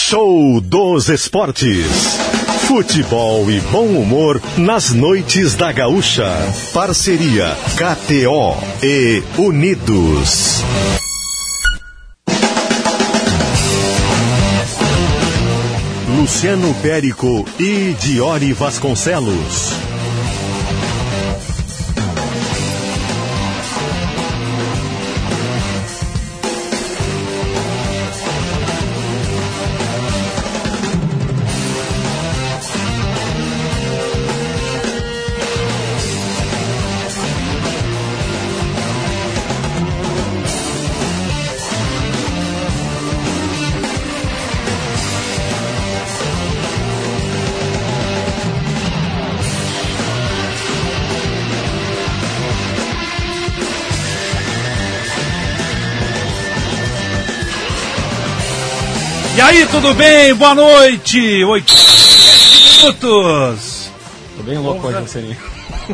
Show dos Esportes. Futebol e bom humor nas noites da Gaúcha. Parceria KTO e Unidos. Luciano Périco e Diori Vasconcelos. Tudo bem? Boa noite! Oito minutos! Tô bem louco hoje, Lucianinho.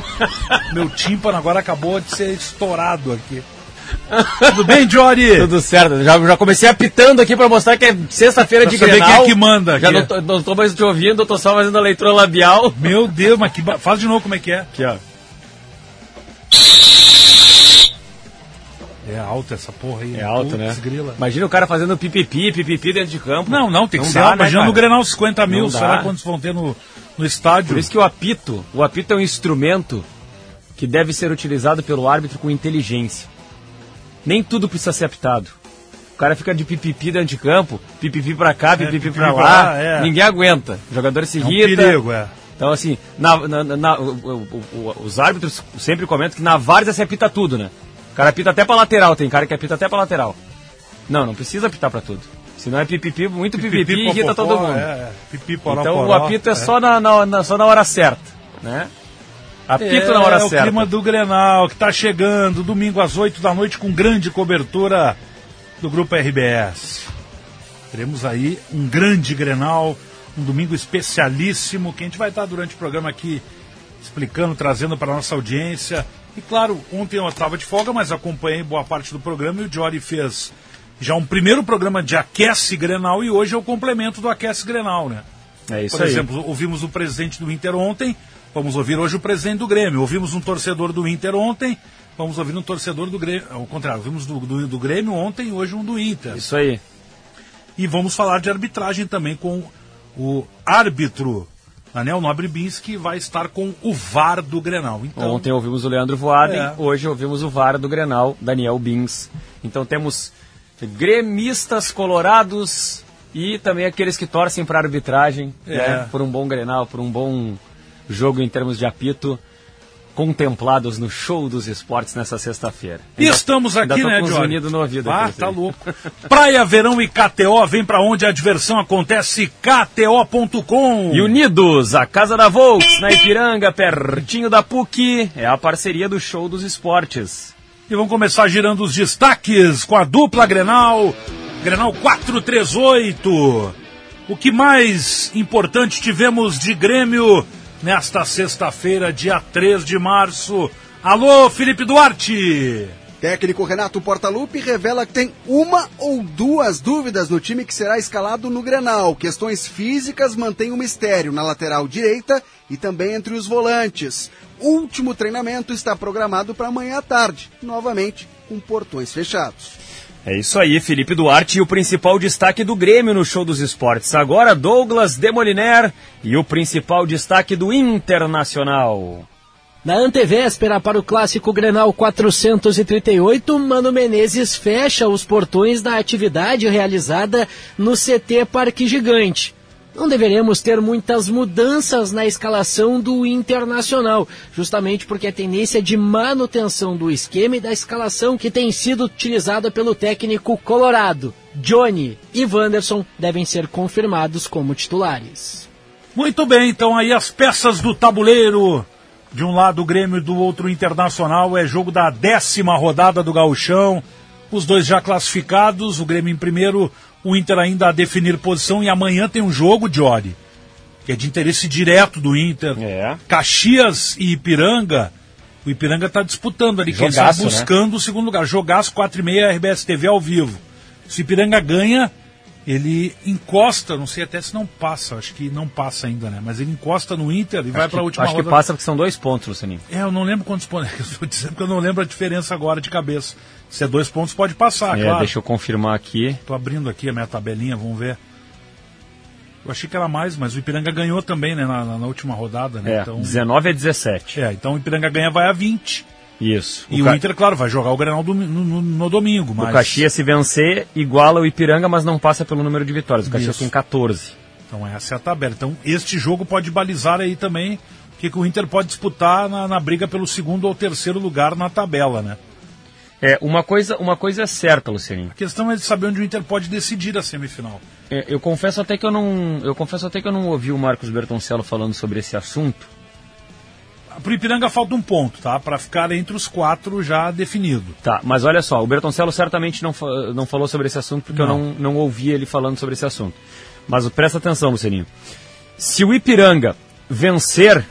Meu tímpano agora acabou de ser estourado aqui. Tudo bem, Jory? Tudo certo. Já, já comecei apitando aqui pra mostrar que é sexta-feira de Grenal. quem é que manda Já aqui. não tô, não tô mais te ouvindo, tô só fazendo a leitura labial. Meu Deus, mas que ba... faz de novo como é que é. Aqui, ó. É alto essa porra aí. É alto, Putz, né? grila. Imagina o cara fazendo pipipi, pipipi dentro de campo. Não, não, tem que Não ser. dá, alto. né, Imagina cara? no Grenal 50 mil, Não dá. será quantos vão ter no, no estádio? Por isso que o apito, o apito é um instrumento que deve ser utilizado pelo árbitro com inteligência. Nem tudo precisa ser apitado. O cara fica de pipipi dentro de campo, pipipi pra cá, pipipi pipipi pra pra lá, lá, é. ninguém aguenta. O jogador se É um perigo, é. Então, assim, na- na- na- o- o- o- os árbitros sempre comentam que na várzea se apita tudo, né? O cara apita até pra lateral, tem cara que apita até pra lateral. Não, não precisa apitar pra tudo. Senão é pipipi, muito pipipi, e irrita todo mundo. É, é. Pipi, poró, então poró, o apito é, só, na, na- só na hora certa, né? Apito É, na hora é o certa. clima do Grenal, que tá chegando, domingo às 8 da noite, com grande cobertura do Grupo RBS. Teremos aí um grande Grenal, um domingo especialíssimo, que a gente vai estar durante o programa aqui explicando, trazendo para nossa audiência. E claro, ontem eu estava de folga, mas acompanhei boa parte do programa e o Jory fez já um primeiro programa de Aquece Grenal e hoje é o complemento do Aquece Grenal, né? É isso Por aí. exemplo, ouvimos o presidente do Inter ontem, vamos ouvir hoje o presidente do Grêmio. Ouvimos um torcedor do Inter ontem, vamos ouvir um torcedor do Grêmio. Ao contrário, ouvimos do, do, do Grêmio ontem e hoje um do Inter. Isso aí. E vamos falar de arbitragem também com o árbitro, Anel Nobre Bins, que vai estar com o VAR do Grenal. Então, Ontem ouvimos o Leandro Voaden, É. hoje ouvimos o VAR do Grenal, Daniel Bins. Então temos gremistas colorados e também aqueles que torcem para arbitragem, É. né, por um bom Grenal, por um bom jogo em termos de apito, contemplados no show dos esportes nessa sexta-feira. E estamos aqui, ainda né, unidos no ouvido Ah, tá louco. Praia, Verão e KTO, vem pra onde a diversão acontece, kto.com. E Unidos, a Casa da Volks, na Ipiranga, pertinho da PUC, é a parceria do show dos esportes. E vamos começar girando os destaques com a dupla Grenal, Grenal 438. O que mais importante tivemos de Grêmio nesta sexta-feira, dia 3 de março? Alô, Felipe Duarte! Técnico Renato Portaluppi revela que tem uma ou duas dúvidas no time que será escalado no Grenal. Questões físicas mantêm o mistério na lateral direita e também entre os volantes. Último treinamento está programado para amanhã à tarde, novamente com portões fechados. É isso aí, Felipe Duarte e o principal destaque do Grêmio no show dos esportes. Agora Douglas Demoliner e o principal destaque do Internacional. Na antevéspera para o clássico Grenal 438, Mano Menezes fecha os portões da atividade realizada no CT Parque Gigante. Não deveremos ter muitas mudanças na escalação do Internacional, justamente porque a tendência de manutenção do esquema e da escalação que tem sido utilizada pelo técnico colorado. Johnny e Wanderson devem ser confirmados como titulares. Muito bem, então aí as peças do tabuleiro. De um lado o Grêmio do outro o Internacional. É jogo da décima rodada do Gauchão. Os dois já classificados, o Grêmio em primeiro, o Inter ainda a definir posição. E amanhã tem um jogo, Jory, que é de interesse direto do Inter. É. Caxias e Ipiranga. O Ipiranga está disputando ali, quem sabe Jogaço, né? buscando o segundo lugar. Jogaço 4 e meia, RBS TV ao vivo. Se o Ipiranga ganha, ele encosta, não sei até se não passa, acho que não passa ainda, né? Mas ele encosta no Inter e vai para a última Acho que rodada. passa porque são dois pontos, Lucianinho. É, eu não lembro quantos pontos. Eu estou dizendo que eu não lembro a diferença agora de cabeça. Se é dois pontos, pode passar, É, claro. Deixa eu confirmar aqui. Tô abrindo aqui a minha tabelinha, vamos ver. Eu achei que era mais, mas o Ipiranga ganhou também, né, na, na- última rodada, né? É, então, 19 a 17. é, então o Ipiranga ganha, vai a 20. Isso. E o, o, Ca- Inter, claro, vai jogar o Grenal no, no- no domingo, mas... o Caxias, se vencer, iguala o Ipiranga, mas não passa pelo número de vitórias. O Caxias Isso. tem 14. Então essa é a tabela. Então este jogo pode balizar aí também o que, que o Inter pode disputar na, na briga pelo segundo ou terceiro lugar na tabela, né? É, uma coisa, uma coisa é certa, Lucianinho. A questão é de saber onde o Inter pode decidir a semifinal. É, eu confesso até que eu não, eu confesso até que eu não ouvi o Marcos Bertoncello falando sobre esse assunto. Pro Ipiranga falta um ponto, tá? Para ficar entre os quatro já definido. Tá, mas olha só, o Bertoncello certamente não, não falou sobre esse assunto porque eu Não. não, não ouvi ele falando sobre esse assunto. Mas presta atenção, Lucianinho. Se o Ipiranga vencer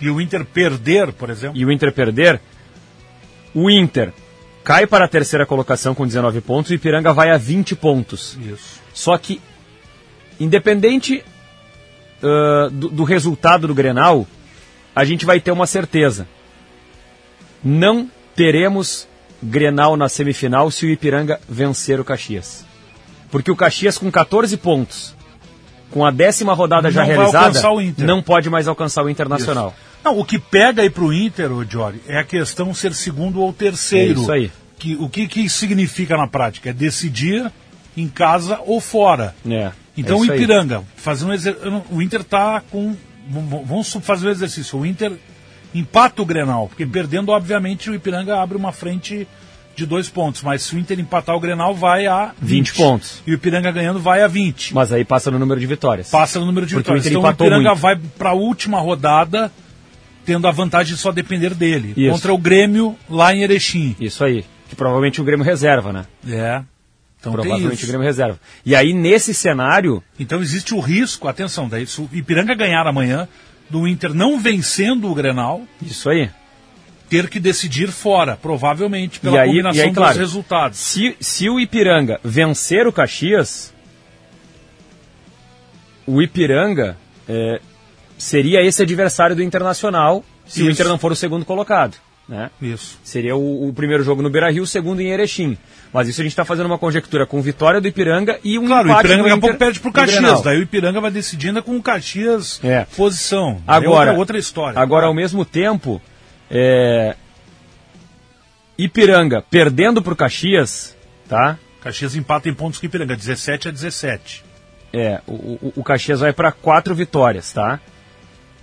E o Inter perder, por exemplo, e o Inter perder, o Inter cai para a terceira colocação com 19 pontos e o Ipiranga vai a 20 pontos. isso. Só que, independente ah, do, do resultado do Grenal, a gente vai ter uma certeza. Não teremos Grenal na semifinal se o Ipiranga vencer o Caxias. Porque o Caxias, com 14 pontos, com a décima rodada já Não vai realizada, o não pode mais alcançar o Internacional. Não, o que pega aí pro Inter, ô Jory, é a questão ser segundo ou terceiro. É isso aí. Que, o que, que significa na prática? É decidir em casa ou fora. É, Então é o isso. Ipiranga, fazendo um exer... o Inter tá com. vamos- Vamos fazer o exercício. O Inter empata o Grenal, porque perdendo, obviamente, o Ipiranga abre uma frente de dois pontos. Mas se o Inter empatar o Grenal, vai a 20 pontos. E o Ipiranga ganhando vai a 20. Mas aí passa no número de vitórias. Passa no número de Porque o vitórias. Inter Então o Ipiranga muito. vai para a última rodada, tendo a vantagem de só depender dele. Isso. Contra o Grêmio lá em Erechim. Isso aí. Que provavelmente o Grêmio reserva, né? É. Então provavelmente o Grêmio reserva. E aí, nesse cenário, Então existe o risco, atenção, daí se o Ipiranga ganhar amanhã, do Inter não vencendo o Grenal, isso aí. Ter que decidir fora, provavelmente, pela E aí- combinação e aí, claro, dos resultados. Se, se o Ipiranga vencer o Caxias, o Ipiranga é, seria esse adversário do Internacional se o Isso. Inter não for o segundo colocado. Né? Isso. Seria o, o primeiro jogo no Beira Rio, o segundo em Erechim. Mas isso a gente está fazendo uma conjectura com vitória do Ipiranga e um Claro, o empate Ipiranga do daqui a pouco perde pro. Caxias, daí o Ipiranga vai decidindo com o Caxias É. posição. É Agora, outra, outra história. Agora, ao mesmo tempo, é, Ipiranga perdendo para o Caxias, tá? Caxias empata em pontos com Ipiranga, 17 a 17. É, o, o, o Caxias vai para quatro vitórias, tá?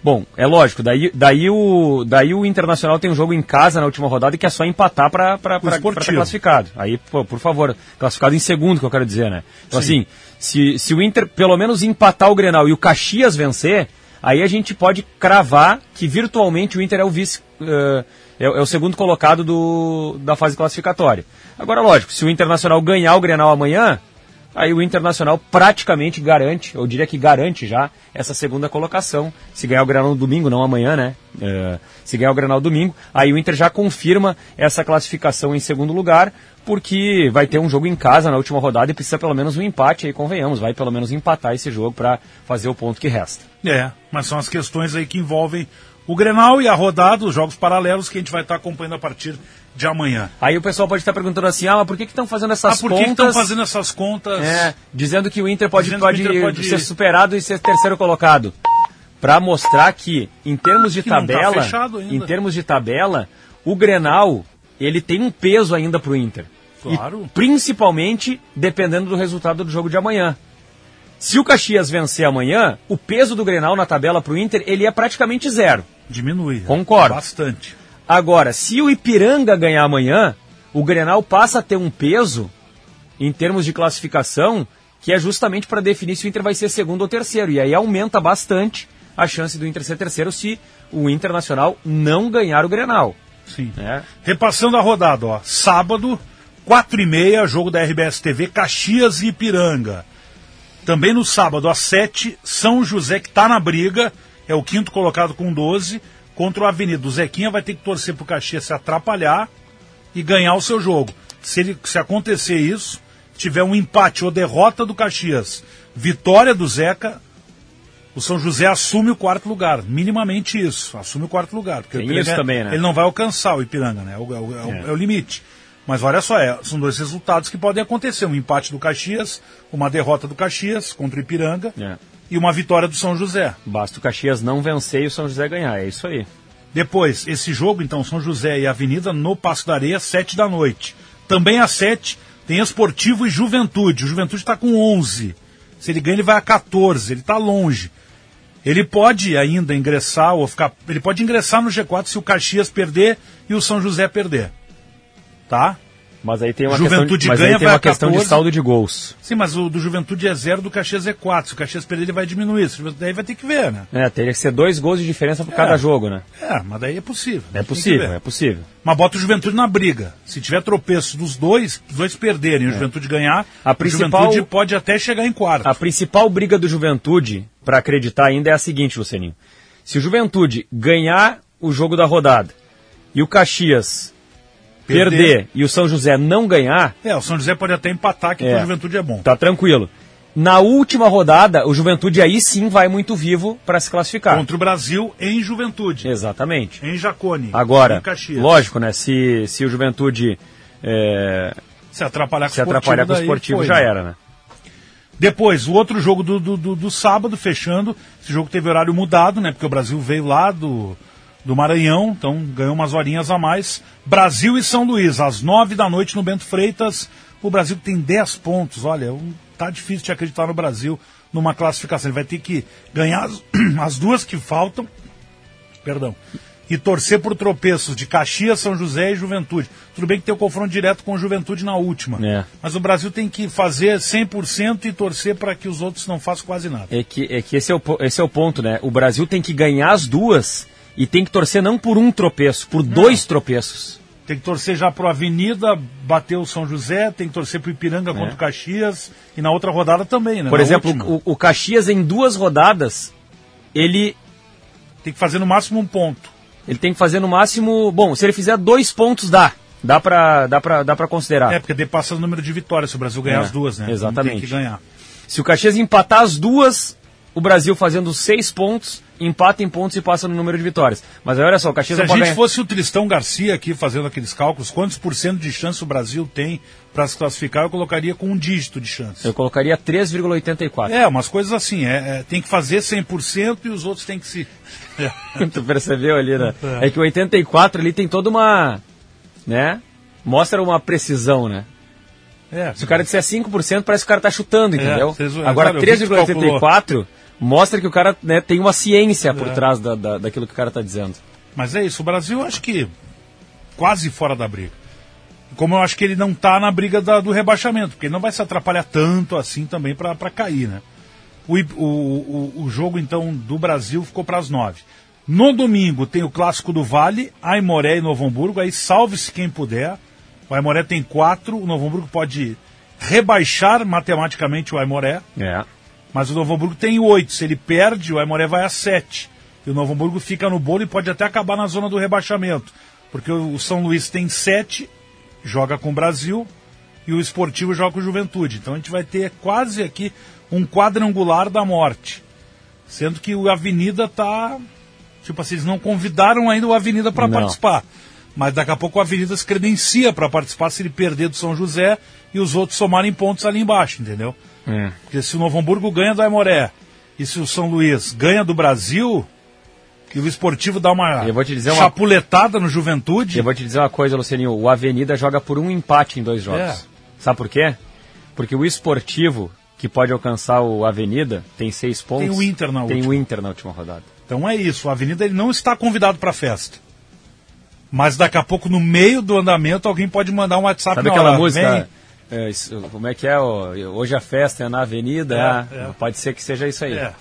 Bom, é lógico, daí, daí, o, daí o Internacional tem um jogo em casa na última rodada que é só empatar para estar classificado. Aí, pô, por favor, classificado em segundo, que eu quero dizer, né? Então, Sim. assim, se, se o Inter pelo menos empatar o Grenal e o Caxias vencer, aí a gente pode cravar que virtualmente o Inter é o vice, eh, é, é o segundo colocado do, da fase classificatória. Agora, lógico, se o Internacional ganhar o Grenal amanhã, aí o Internacional praticamente garante, eu diria que garante já, essa segunda colocação. Se ganhar o Grenal no domingo, não amanhã, né? É, se ganhar o Grenal domingo, aí o Inter já confirma essa classificação em segundo lugar, porque vai ter um jogo em casa na última rodada e precisa pelo menos um empate, aí convenhamos, vai pelo menos empatar esse jogo para fazer o ponto que resta. É, mas são as questões aí que envolvem o Grenal e a rodada, os jogos paralelos que a gente vai estar acompanhando a partir de amanhã. Aí o pessoal pode estar perguntando assim, ah, mas por que estão fazendo essas ah, por que que estão contas? fazendo essas contas? É, dizendo que o Inter pode, que o pode, Inter pode- ser superado e ser terceiro colocado. Para mostrar que, em termos de tá tabela, ainda. em termos de tabela, o Grenal, ele tem um peso ainda pro Inter. Claro. E, principalmente dependendo do resultado do jogo de amanhã. Se o Caxias vencer amanhã, o peso do Grenal na tabela pro Inter, ele é praticamente zero. Diminui. Concordo. Bastante. Agora, se o Ipiranga ganhar amanhã, o Grenal passa a ter um peso em termos de classificação que é justamente para definir se o Inter vai ser segundo ou terceiro. E aí aumenta bastante a chance do Inter ser terceiro se o Internacional não ganhar o Grenal. Sim. Né? Repassando a rodada, ó. Sábado, 4 e meia, jogo da RBS TV, Caxias e Ipiranga. Também no sábado, às 7, São José, que está na briga, é o quinto colocado com 12, contra o Avenida. O Zequinha vai ter que torcer pro Caxias se atrapalhar e ganhar o seu jogo. Se, ele, se acontecer isso, tiver um empate ou derrota do Caxias, vitória do Zeca, o São José assume o quarto lugar, minimamente isso, assume o quarto lugar. Porque Tem o Ipiranga, também, né? ele não vai alcançar o Ipiranga, né? É o, é o- é o- É. é o limite. Mas olha só, é, são dois resultados que podem acontecer: um empate do Caxias, uma derrota do Caxias contra o Ipiranga É. e uma vitória do São José. Basta o Caxias não vencer e o São José ganhar, é isso aí. Depois, esse jogo, então, São José e Avenida no Passo da Areia, sete da noite. Também às sete tem Esportivo e Juventude. O Juventude está com 11. Se ele ganha, ele vai a 14. Ele está longe. Ele pode ainda ingressar ou ficar. Ele pode ingressar no G4 se o Caxias perder e o São José perder. Tá? Mas aí tem uma Juventude questão, de, mas ganha, aí tem uma questão de 14. saldo de gols. Sim, mas o do Juventude é zero, do Caxias é 4. Se o Caxias perder, ele vai diminuir. O Daí vai ter que ver, né? É, teria que ser dois gols de diferença por cada jogo, né? É, mas daí é possível. É possível, é possível. Mas bota o Juventude na briga. Se tiver tropeço dos dois, os dois perderem e o Juventude ganhar, A o principal- Juventude pode até chegar em quarto. A principal briga do Juventude, pra acreditar ainda, é a seguinte, Lucianinho. Se o Juventude ganhar o jogo da rodada e o Caxias perder, Perder. e o São José não ganhar, É, o São José pode até empatar, que É. pro Juventude é bom. tá tranquilo. Na última rodada, o Juventude aí sim vai muito vivo pra se classificar. Contra o Brasil em Juventude. Exatamente. Em Jacone. Agora, em lógico, né? Se, se o Juventude é, Se atrapalhar com se o esportivo, atrapalhar com o esportivo, foi, já né? era, né? Depois, o outro jogo do, do, do- do sábado, fechando. Esse jogo teve horário mudado, né? Porque o Brasil veio lá do, do Maranhão, então ganhou umas horinhas a mais. Brasil e São Luís, às nove da noite no Bento Freitas. O Brasil tem 10 pontos. Olha, tá difícil de acreditar no Brasil numa classificação. Ele vai ter que ganhar as, as duas que faltam. Perdão. E torcer por tropeços de Caxias, São José e Juventude. Tudo bem que tem o confronto direto com o Juventude na última. É. Mas o Brasil tem que fazer 100% e torcer para que os outros não façam quase nada. É que, é que esse, é o, esse é o ponto, né? O Brasil tem que ganhar as duas e tem que torcer não por um tropeço, por dois tropeços. Tem que torcer já pro Avenida, bater o São José, tem que torcer pro Ipiranga contra o Caxias e na outra rodada também, né? É. Por Na exemplo, o, o Caxias em duas rodadas, ele, Tem que fazer no máximo um ponto. ele tem que fazer no máximo. Bom, se ele fizer dois pontos, dá. Dá pra, dá pra, dá pra considerar. É, porque daí passa o número de vitórias se o Brasil ganhar É, as duas, né? exatamente. Tem que ganhar. Se o Caxias empatar as duas, o Brasil fazendo seis pontos, empata em pontos e passa no número de vitórias. Mas olha só, o Caxias Se a gente ganhar. fosse o Tristão Garcia aqui fazendo aqueles cálculos, quantos por cento de chance o Brasil tem para se classificar, eu colocaria com um dígito de chance. Eu colocaria 3,84. É, umas coisas assim, é, é, tem que fazer 100% e os outros têm que se... É. tu percebeu ali, né? É que o 84 ali tem toda uma. né? Mostra uma precisão, né? É, Se o cara disser 5%, parece que o cara tá chutando, entendeu? vocês- Agora, claro, eu vi que tu 3,84 mostra que o cara né, tem uma ciência por trás da, da, daquilo que o cara tá dizendo. Mas é isso, o Brasil acho que quase fora da briga. Como eu acho que ele não tá na briga da- do rebaixamento, porque ele não vai se atrapalhar tanto assim também para cair, né? O, o, o, o jogo, então, do Brasil ficou para as nove. No domingo tem o clássico do Vale, Aimoré e Novo Hamburgo, aí salve-se quem puder. O Aimoré tem quatro, o Novo Hamburgo pode rebaixar matematicamente o Aimoré. É. Mas o Novo Hamburgo tem oito. Se ele perde, o Aimoré vai a sete. E o Novo Hamburgo fica no bolo e pode até acabar na zona do rebaixamento. Porque o São Luís tem sete, joga com o Brasil, e o Esportivo joga com o Juventude. Então a gente vai ter quase aqui um quadrangular da morte. Sendo que o Avenida tá. Tipo assim, eles não convidaram ainda o Avenida para participar. Mas daqui a pouco o Avenida se credencia para participar se ele perder do São José e os outros somarem pontos ali embaixo, entendeu? É. Porque se o Novo Hamburgo ganha do Aimoré e se o São Luís ganha do Brasil e o esportivo dá uma dizer uma- chapuletada no Juventude, Eu vou te dizer uma coisa, Lucianinho. O Avenida joga por um empate em dois jogos. É. Sabe por quê? Porque o esportivo, que pode alcançar o Avenida, tem seis pontos. o Inter na Tem última. o Inter na última rodada. então é isso. O Avenida ele não está convidado para festa. Mas daqui a pouco, no meio do andamento, alguém pode mandar um WhatsApp Sabe na aquela hora, música? É, isso- como é que é? ó, hoje a festa é na Avenida. É, é, é. Pode ser que seja isso aí. É.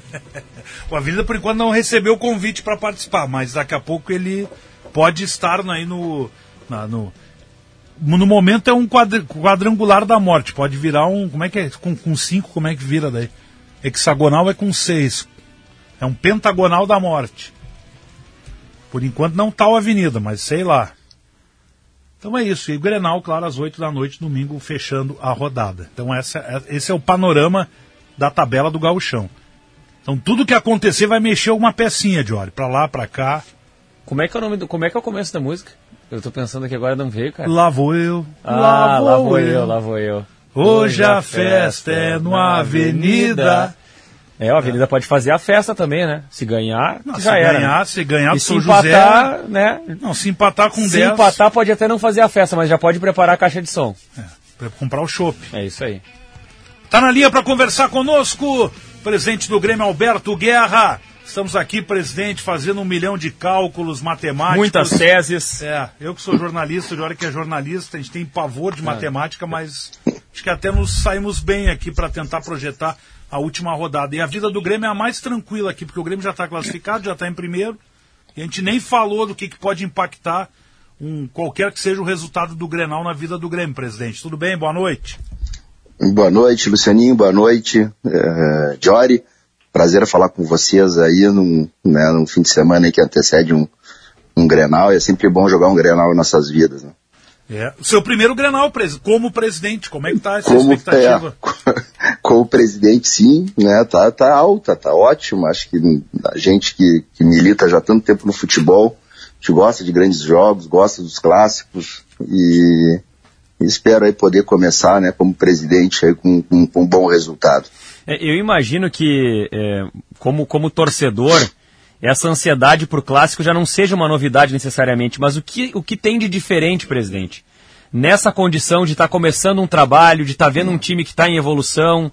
o Avenida, por enquanto, não recebeu o convite para participar, mas daqui a pouco ele pode estar aí no. na- no no momento é um quadrangular da morte. Pode virar um. Como é que é? Com, com cinco, como é que vira daí? Hexagonal é com seis. É um pentagonal da morte. Por enquanto não tá o Avenida, mas sei lá. Então é isso. E o Grenal, claro, às 8 da noite, domingo, fechando a rodada. Então essa, é- esse é o panorama da tabela do gauchão. Então tudo que acontecer vai mexer alguma pecinha, Jory. Pra lá, pra cá. Como é que é o nome do, como é que é o começo da música? Eu tô pensando aqui agora não veio, cara. Lá vou eu. Ah, lá vou eu, lá vou eu. Hoje a festa é numa avenida. É, a avenida pode fazer a festa também, né? Se ganhar, Não, já se era. ganhar, né? se ganhar E se empatar, José. né? Não, se empatar com Se 10. empatar pode até não fazer a festa, mas já pode preparar a caixa de som. Pra comprar o chopp. É isso aí. Tá na linha para conversar conosco, presidente do Grêmio Alberto Guerra. Estamos aqui, presidente, fazendo um milhão de cálculos matemáticos. Muitas teses. É, eu que sou jornalista, de hora que é jornalista, a gente tem pavor de É. matemática, mas acho que até nos saímos bem aqui para tentar projetar a última rodada. E a vida do Grêmio é a mais tranquila aqui, porque o Grêmio já está classificado, já está em primeiro, e a gente nem falou do que, que pode impactar um, qualquer que seja o resultado do Grenal na vida do Grêmio, presidente. Tudo bem? Boa noite. Boa noite, Lucianinho. Boa noite, eh, Jory. Prazer falar com vocês aí num, né, num fim de semana que antecede um, um Grenal. É sempre bom jogar um Grenal em nossas vidas. Né? É. O seu primeiro Grenal, como presidente, como é que tá essa Como expectativa? é, com o presidente, sim, né? Tá, tá alta, tá ótimo. Acho que a gente que, que milita já há tanto tempo no futebol, a gente gosta de grandes jogos, gosta dos clássicos e, e espero aí poder começar, né, como presidente aí com, com, com um bom resultado. É, eu imagino que, é, como, como torcedor, essa ansiedade por clássico já não seja uma novidade necessariamente, mas o que, o que tem de diferente, presidente? Nessa condição de estar começando um trabalho, de estar vendo um time que está em evolução,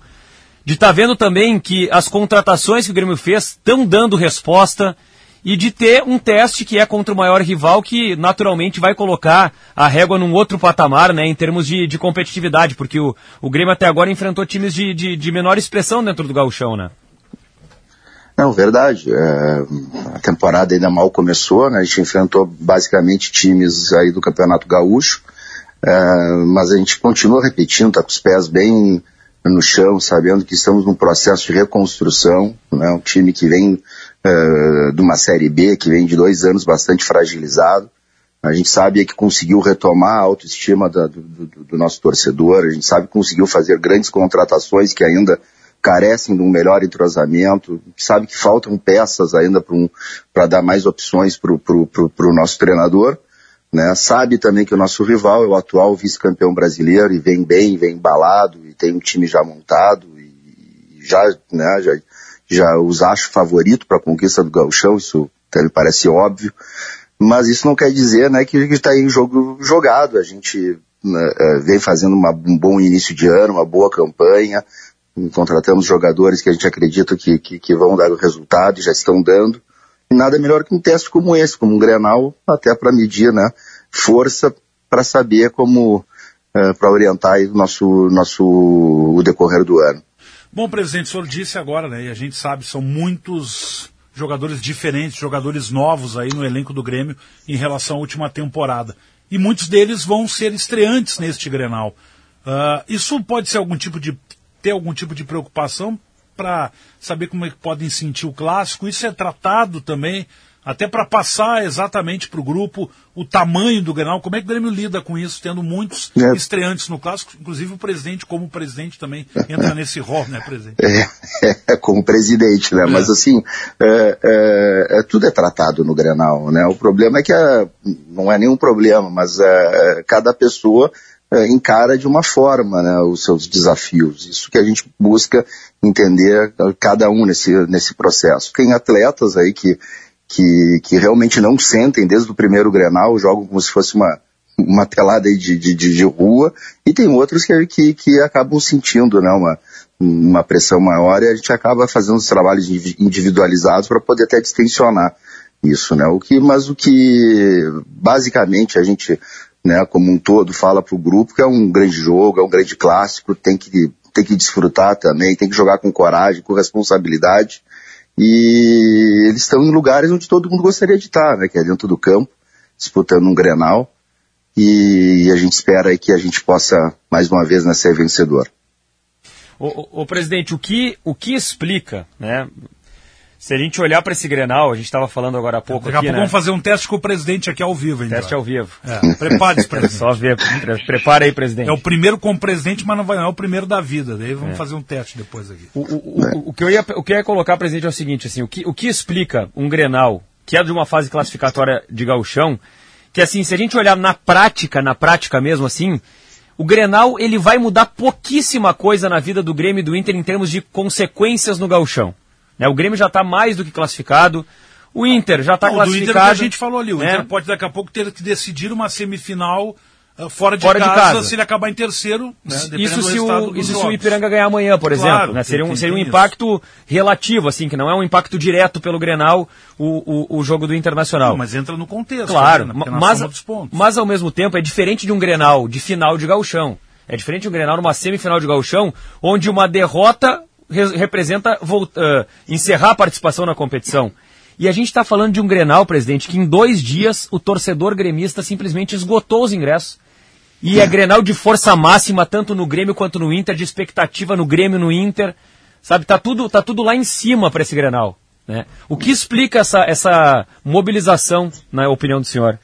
de estar vendo também que as contratações que o Grêmio fez estão dando resposta e de ter um teste que é contra o maior rival que naturalmente vai colocar a régua num outro patamar, né, em termos de, de competitividade, porque o, o Grêmio até agora enfrentou times de, de, de menor expressão dentro do gauchão, né? Não, verdade. É, a temporada ainda mal começou, né? A gente enfrentou basicamente times aí do Campeonato Gaúcho, é, mas a gente continua repetindo, tá com os pés bem no chão, sabendo que estamos num processo de reconstrução, né? Um time que vem é, de uma Série B, que vem de dois anos bastante fragilizado. A gente sabe que conseguiu retomar a autoestima da- do, do- do nosso torcedor, a gente sabe que conseguiu fazer grandes contratações que ainda carecem de um melhor entrosamento, sabe que faltam peças ainda para um, dar mais opções para o nosso treinador, né? Sabe também que o nosso rival é o atual vice-campeão brasileiro e vem bem, vem embalado e tem um time já montado e já, né, já, já os acho favorito para a conquista do gauchão, isso me parece óbvio, mas isso não quer dizer, né, que está em jogo jogado, a gente né, eh, vem fazendo uma- um bom início de ano, uma boa campanha, contratamos jogadores que a gente acredita que, que, que vão dar o resultado e já estão dando. E nada melhor que um teste como esse, como um Grenal, até para medir né, força, para saber como, para orientar o nosso, nosso, o decorrer do ano. Bom, presidente, o senhor disse agora, né? E a gente sabe, são muitos jogadores diferentes, jogadores novos aí no elenco do Grêmio em relação à última temporada. E muitos deles vão ser estreantes neste Grenal. Ah, isso pode ser algum tipo de ter algum tipo de preocupação para saber como é que podem sentir o clássico. Isso é tratado também, até para passar exatamente para o grupo o tamanho do Grenal. Como é que o Grêmio lida com isso, tendo muitos É. estreantes no clássico, inclusive o presidente, como presidente também entra nesse rol, né, presidente? É, como presidente, né? Mas assim, é, é, é, tudo é tratado no Grenal, né? O problema é que é, não é nenhum problema, mas é, é, cada pessoa é, encara de uma forma, né? Os seus desafios. Isso que a gente busca entender é, cada um nesse, nesse processo. Tem atletas aí que, que, que realmente não sentem desde o primeiro Grenal, jogam como se fosse uma, uma pelada de, de, de, rua, e tem outros que, que, que acabam sentindo, né? Uma, uma pressão maior e a gente acaba fazendo os trabalhos indivi- individualizados para poder até distensionar isso, né? O que, mas o que basicamente a gente, né, como um todo, fala para o grupo que é um grande jogo, é um grande clássico, tem que tem que desfrutar também, tem que jogar com coragem, com responsabilidade. E eles estão em lugares onde todo mundo gostaria de estar, né? Que é dentro do campo, disputando um Grenal. E a gente espera que a gente possa, mais uma vez, né, ser vencedor. Ô, ô, presidente, o que, o que explica, né? Se a gente olhar para esse Grenal, a gente estava falando agora há pouco Daqui a aqui, pouco né? vamos fazer um teste com o presidente aqui ao vivo, hein? Teste ao vivo. É, prepare-se, presidente. Só ver, pre- prepara aí, presidente. É o primeiro como presidente, mas não vai não é o primeiro da vida. Daí É. vamos fazer um teste depois aqui. O, o, o, o que eu ia, o que eu ia colocar, presidente, é o seguinte, assim, o que, o que explica um Grenal, que é de uma fase classificatória de gauchão, que assim, se a gente olhar na prática, na prática mesmo assim, o Grenal, ele vai mudar pouquíssima coisa na vida do Grêmio e do Inter em termos de consequências no gauchão. Né? O Grêmio já está mais do que classificado, o Inter já está Não, o classificado. Inter que a gente falou ali. O né? Inter pode daqui a pouco ter que decidir uma semifinal ah, fora, de, Fora de casa, casa. se ele acabar em terceiro. Né, Isso se, o, isso se o. Ipiranga ganhar amanhã, por Claro, exemplo. Né? Seria um, seria um isso. impacto relativo, assim, que não é um impacto direto pelo Grenal, o, o, o jogo do Internacional. Não, mas entra no contexto. Claro, né, mas, mas ao mesmo tempo é diferente de um Grenal de final de gauchão. É diferente de um Grenal numa semifinal de gauchão, onde uma derrota re- representa vol- ah, encerrar a participação na competição. E a gente está falando de um Grenal, presidente, que em dois dias o torcedor gremista simplesmente esgotou os ingressos. E é Grenal de força máxima, tanto no Grêmio quanto no Inter, de expectativa no Grêmio no Inter. Sabe, tá tudo, tá tudo lá em cima para esse Grenal. Né? O que explica essa, essa mobilização, na opinião do senhor?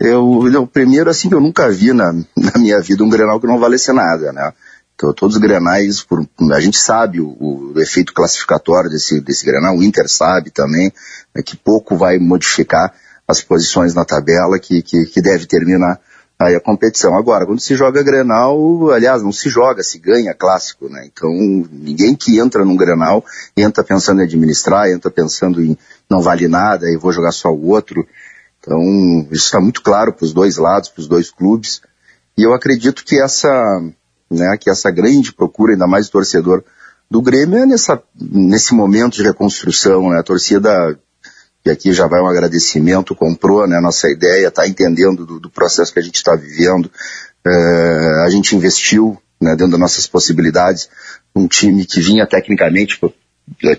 Eu, eu, primeiro, assim, eu nunca vi na, na minha vida um Grenal que não valesse nada, né? Então, todos os Grenais, por, a gente sabe o, o efeito classificatório desse, desse Grenal, o Inter sabe também, né, que pouco vai modificar as posições na tabela que, que, que deve terminar aí a competição. Agora, quando se joga Grenal, aliás, não se joga, se ganha clássico, né? Então, ninguém que entra num Grenal entra pensando em administrar, entra pensando em não vale nada e vou jogar só o outro. Então, isso está muito claro para os dois lados, para os dois clubes. E eu acredito que essa, né, que essa grande procura, ainda mais do torcedor do Grêmio, é nessa, nesse momento de reconstrução. Né? A torcida, e aqui já vai um agradecimento, comprou né, a nossa ideia, está entendendo do, do, processo que a gente está vivendo. É, a gente investiu né, dentro das nossas possibilidades, um time que vinha tecnicamente,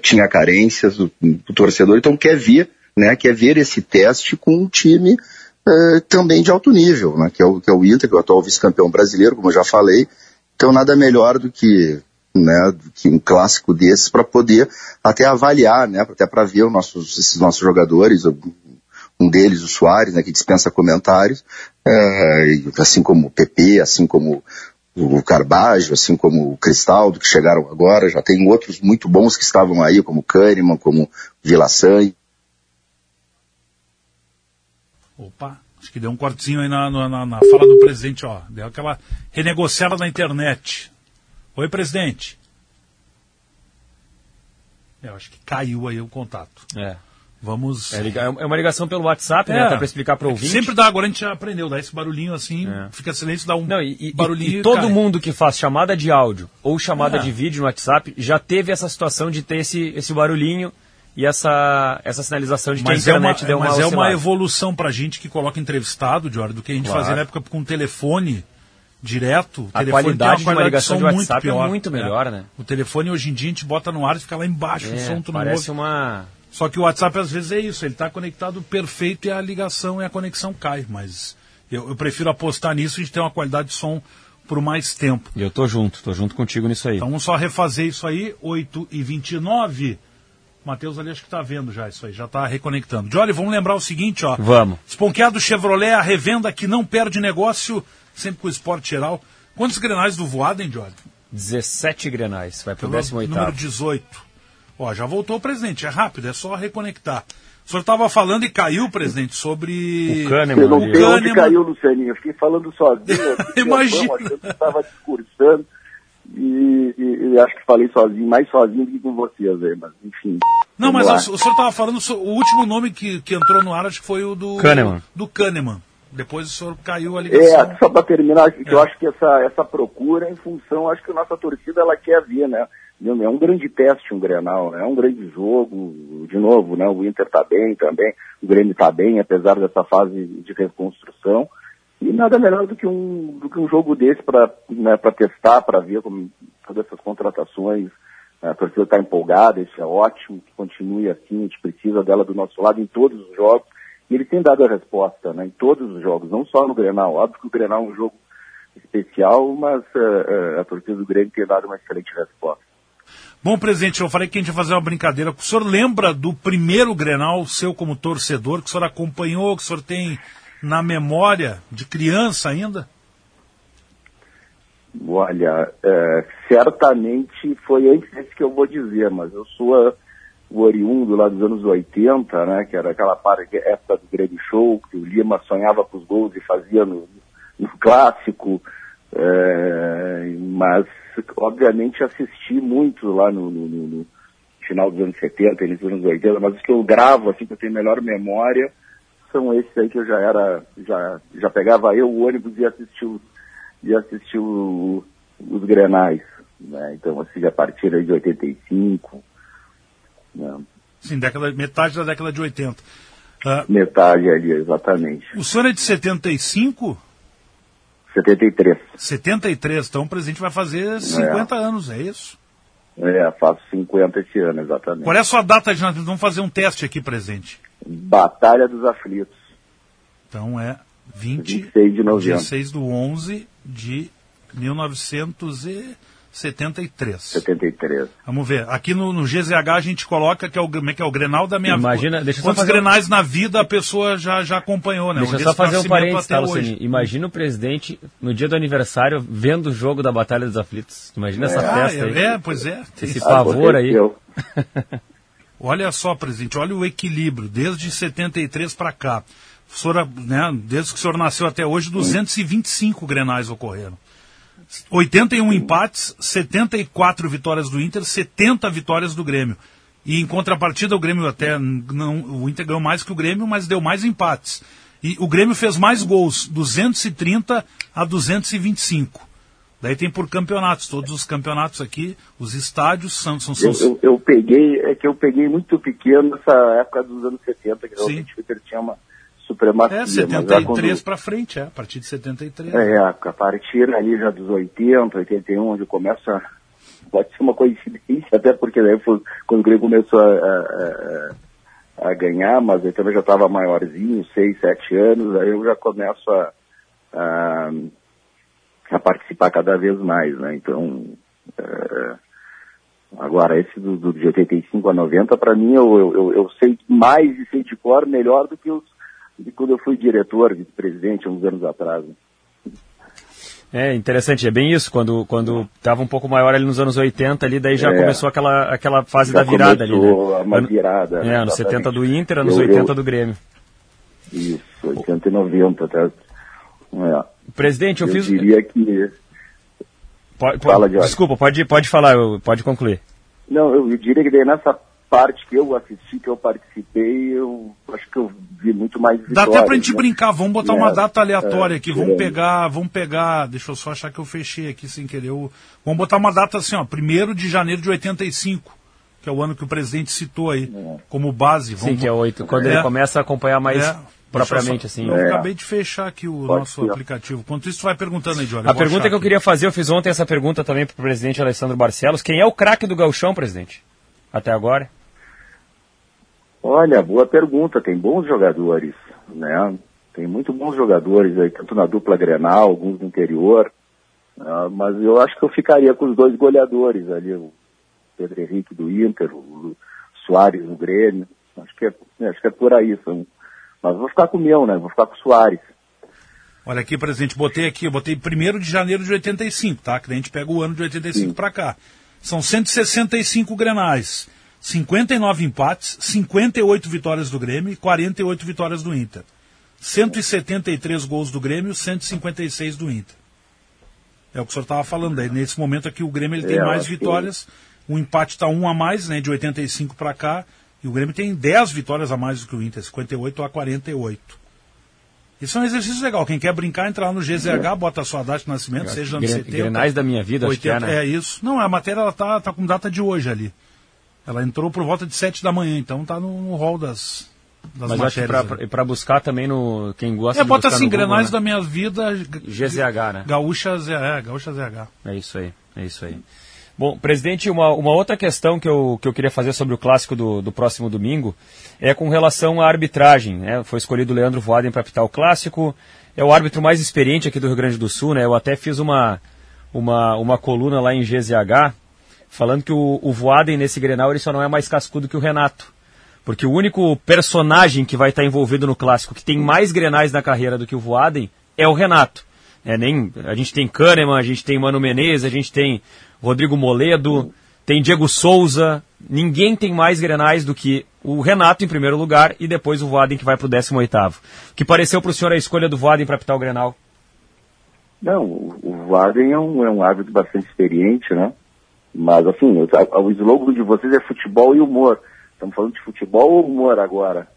tinha carências, o, o torcedor então quer vir né, quer ver esse teste com um time uh, também de alto nível, né, que, é o, que é o Inter, que é o atual vice-campeão brasileiro, como eu já falei. Então nada melhor do que, né, do que um clássico desses para poder até avaliar, né, até para ver os nossos, esses nossos jogadores, um deles, o Soares, né, que dispensa comentários, uh, assim como o PP, assim como o Carbajo, assim como o Cristaldo, que chegaram agora, já tem outros muito bons que estavam aí, como o Kahneman, como o Vila Sanha, Opa, que deu um cortezinho aí na, na, na, fala do presidente, ó. Deu aquela renegociada na internet. Oi, presidente. Eu acho que caiu aí o contato. É. Vamos. É, é uma ligação pelo WhatsApp, é, né? Até para explicar para o ouvinte. Sempre dá, agora a gente já aprendeu, dá esse barulhinho assim, é. fica silêncio, dá um Não, e, e, barulhinho. E, e todo cai. mundo que faz chamada de áudio ou chamada de vídeo no WhatsApp já teve essa situação de ter esse, esse barulhinho e essa, essa sinalização de que mas a internet é uma, deu uma Mas oscilada. é uma evolução pra gente que coloca entrevistado, Jorge, do que a gente claro. fazia na época com telefone direto. A telefone qualidade, tem uma de uma ligação de muito WhatsApp pior, é muito melhor, né? O telefone hoje em dia a gente bota no ar e fica lá embaixo, é, o som tu não parece ouve. uma... Só que o WhatsApp às vezes é isso, ele está conectado perfeito e a ligação e a conexão cai, mas eu, eu prefiro apostar nisso e a gente ter uma qualidade de som por mais tempo. E eu tô junto, tô junto contigo nisso aí. Então vamos só refazer isso aí, 8 e 29 Matheus ali acho que está vendo já isso aí, já está reconectando. Johnny, vamos lembrar o seguinte, ó. Vamos. Esponqueado Chevrolet, a revenda que não perde negócio, sempre com o esporte geral. Quantos grenais do voado, hein, Johnny? 17 grenais, vai pro Então, 18 Número 18. Ó, já voltou o presidente, é rápido, é só reconectar. O senhor estava falando e caiu, presidente, sobre. O Kahneman. Eu não sei onde caiu, Lucianinho. Eu fiquei falando sozinho. Imagina. que estava discursando. E, e- e acho que falei sozinho, mais sozinho do que com vocês aí, mas enfim. Não, mas lá. o, o senhor estava falando, o último nome que, que entrou no ar acho que foi o do. Kahneman. Do Kahneman. Depois o senhor caiu a ligação. É, só para terminar, que É. eu acho que essa, essa procura em função, acho que a nossa torcida ela quer ver, né? É um grande teste um Grenal, né? É um grande jogo, de novo, né? O Inter tá bem também, o Grêmio tá bem, apesar dessa fase de reconstrução. E nada melhor do que um, do que um jogo desse para né, testar, para ver como todas essas contratações. né, A torcida está empolgada, isso é ótimo, que continue assim, a gente precisa dela do nosso lado em todos os jogos. E ele tem dado a resposta, né, em todos os jogos, não só no Grenal. Óbvio que o Grenal é um jogo especial, mas eh, eh, a torcida do Grêmio tem dado uma excelente resposta. Bom, presidente, eu falei que a gente ia fazer uma brincadeira. O senhor lembra do primeiro Grenal seu como torcedor, que o senhor acompanhou, que o senhor tem na memória de criança ainda? Olha, é, certamente foi antes desse que eu vou dizer, mas eu sou a, o oriundo lá dos anos 80, né, que era aquela parte, época do Grêmio Show, que o Lima sonhava com os gols e fazia no, no clássico, é, mas obviamente assisti muito lá no, no, no, final dos anos 70, início dos anos 80, mas os que eu gravo, assim, que eu tenho melhor memória, são esses aí que eu já era, já, já pegava eu o ônibus e assistia os e os Grenais. Né? Então, assim, a partir de 85. Né? Sim, década, metade da década de 80. Uh, ah, metade ali, exatamente. O senhor é de 75? 73. 73, então o presidente vai fazer 50 é. anos, é isso? É, faço 50 esse ano, exatamente. Qual é a sua data de nascimento? Vamos fazer um teste aqui, presidente. Batalha dos Aflitos. Então é 20, 26 de novembro. 16 do 11 de 1973. 73. Vamos ver. Aqui no, no GZH a gente coloca que é o, é que é o Grenal da minha Imagina, vida. Deixa Quantos Grenais um... na vida a pessoa já, já acompanhou, né? Deixa eu só fazer um parênteses, tá, Lucini? Imagina o presidente no dia do aniversário vendo o jogo da Batalha dos Aflitos. Imagina é. essa ah, festa é, aí. É, pois é. Esse pavor aí. olha só, presidente, olha o equilíbrio. Desde 73 para cá o senhor, né, desde que o senhor nasceu até hoje, 225 grenais ocorreram. 81 empates, 74 vitórias do Inter, 70 vitórias do Grêmio. E em contrapartida, o Grêmio até não. O Inter ganhou mais que o Grêmio, mas deu mais empates. E o Grêmio fez mais gols, 230 a 225. Daí tem por campeonatos, todos os campeonatos aqui, os estádios são. são, são... Eu, eu, eu, peguei, é que eu peguei muito pequeno nessa época dos anos 70, que realmente o Inter tinha uma supremacia. É, 73 quando... para frente, é, a partir de 73. É, a partir ali já dos 80, 81, onde começa. Pode ser uma coincidência, até porque daí foi quando o Grêmio começou a, a, a, ganhar, mas eu também já estava maiorzinho, 6, 7 anos, aí eu já começo a, a, a participar cada vez mais, né? Então. É, Agora, esse do, do, de 85 a 90, para mim, eu, eu, eu, sei mais e sei de cor melhor do que os, de quando eu fui diretor, vice-presidente, uns anos atrás. Né? É interessante, é bem isso, quando quando estava um pouco maior ali nos anos 80, ali daí já é, começou aquela, aquela fase da virada ali, né? uma virada. É, anos 70 do Inter, anos eu, 80 eu, do Grêmio. Isso, 80 e 90 até. É. Presidente, eu, eu fiz. Eu diria que. Pode, pode, Fala, desculpa, pode, pode falar, pode concluir. Não, eu diria que daí nessa parte que eu assisti, que eu participei, eu acho que eu vi muito mais Dá até pra gente né? brincar, vamos botar é, uma data aleatória é, aqui, vamos é. pegar, vamos pegar, deixa eu só achar que eu fechei aqui sem querer, eu, vamos botar uma data assim, ó, 1 de janeiro de 85, que é o ano que o presidente citou aí, é. como base. Vamos, Sim, que é oito, quando ele é. começa a acompanhar mais é. propriamente só, assim. Eu acabei de fechar aqui o Pode nosso ser. aplicativo. Quanto isso, vai perguntando aí, Jorge. A pergunta que eu queria fazer, eu fiz ontem essa pergunta também para o presidente Alessandro Barcelos. Quem é o craque do Galchão, presidente? Até agora? Olha, boa pergunta. Tem bons jogadores, né? Tem muito bons jogadores aí, tanto na dupla Grenal, alguns no interior. Uh, mas eu acho que eu ficaria com os dois goleadores ali, o Pedro Henrique do Inter, o Soares do Grêmio. Acho que é, acho que é por aí. São... Mas vou ficar com o meu, né? Vou ficar com o Soares. Olha aqui, presidente, botei aqui, eu botei 1 de janeiro de 85, tá? Que a gente pega o ano de 85 para cá. São 165 grenais. 59 empates, 58 vitórias do Grêmio e 48 vitórias do Inter. 173 gols do Grêmio, 156 do Inter. É o que o senhor estava falando aí. Nesse momento aqui o Grêmio ele tem é, mais vitórias, o empate está um a mais, né, de 85 para cá, e o Grêmio tem 10 vitórias a mais do que o Inter, 58 a 48. Isso é um exercício legal. Quem quer brincar, entra lá no GZH, é. bota a sua data de nascimento, seja no 70. Grenais da minha vida, 80, acho que é, né? é isso. Não, a matéria ela tá, tá com data de hoje ali. Ela entrou por volta de 7 da manhã, então tá no, hall das, das Mas matérias. acho que para buscar também no. Quem gosta é, bota assim, Grenais né? da minha vida. GZH, né? Gaúcha, é, Gaúcha ZH. É isso aí, é isso aí. Bom, presidente, uma, uma outra questão que eu, que eu queria fazer sobre o clássico do, do próximo domingo é com relação à arbitragem. Né? Foi escolhido o Leandro Voaden para apitar o clássico. É o árbitro mais experiente aqui do Rio Grande do Sul, né? Eu até fiz uma, uma, uma coluna lá em GZH falando que o, o Voaden nesse Grenal ele só não é mais cascudo que o Renato. Porque o único personagem que vai estar envolvido no clássico, que tem mais grenais na carreira do que o Voaden, é o Renato. É, nem, a gente tem Kahneman, a gente tem Mano Menezes, a gente tem Rodrigo Moledo, tem Diego Souza. Ninguém tem mais grenais do que o Renato em primeiro lugar e depois o Voaden que vai para o 18 O que pareceu para o senhor a escolha do Voaden para apitar o Grenal? Não, o Voaden é um, é um árbitro bastante experiente, né? Mas assim, o, o slogan de vocês é futebol e humor. Estamos falando de futebol ou humor agora?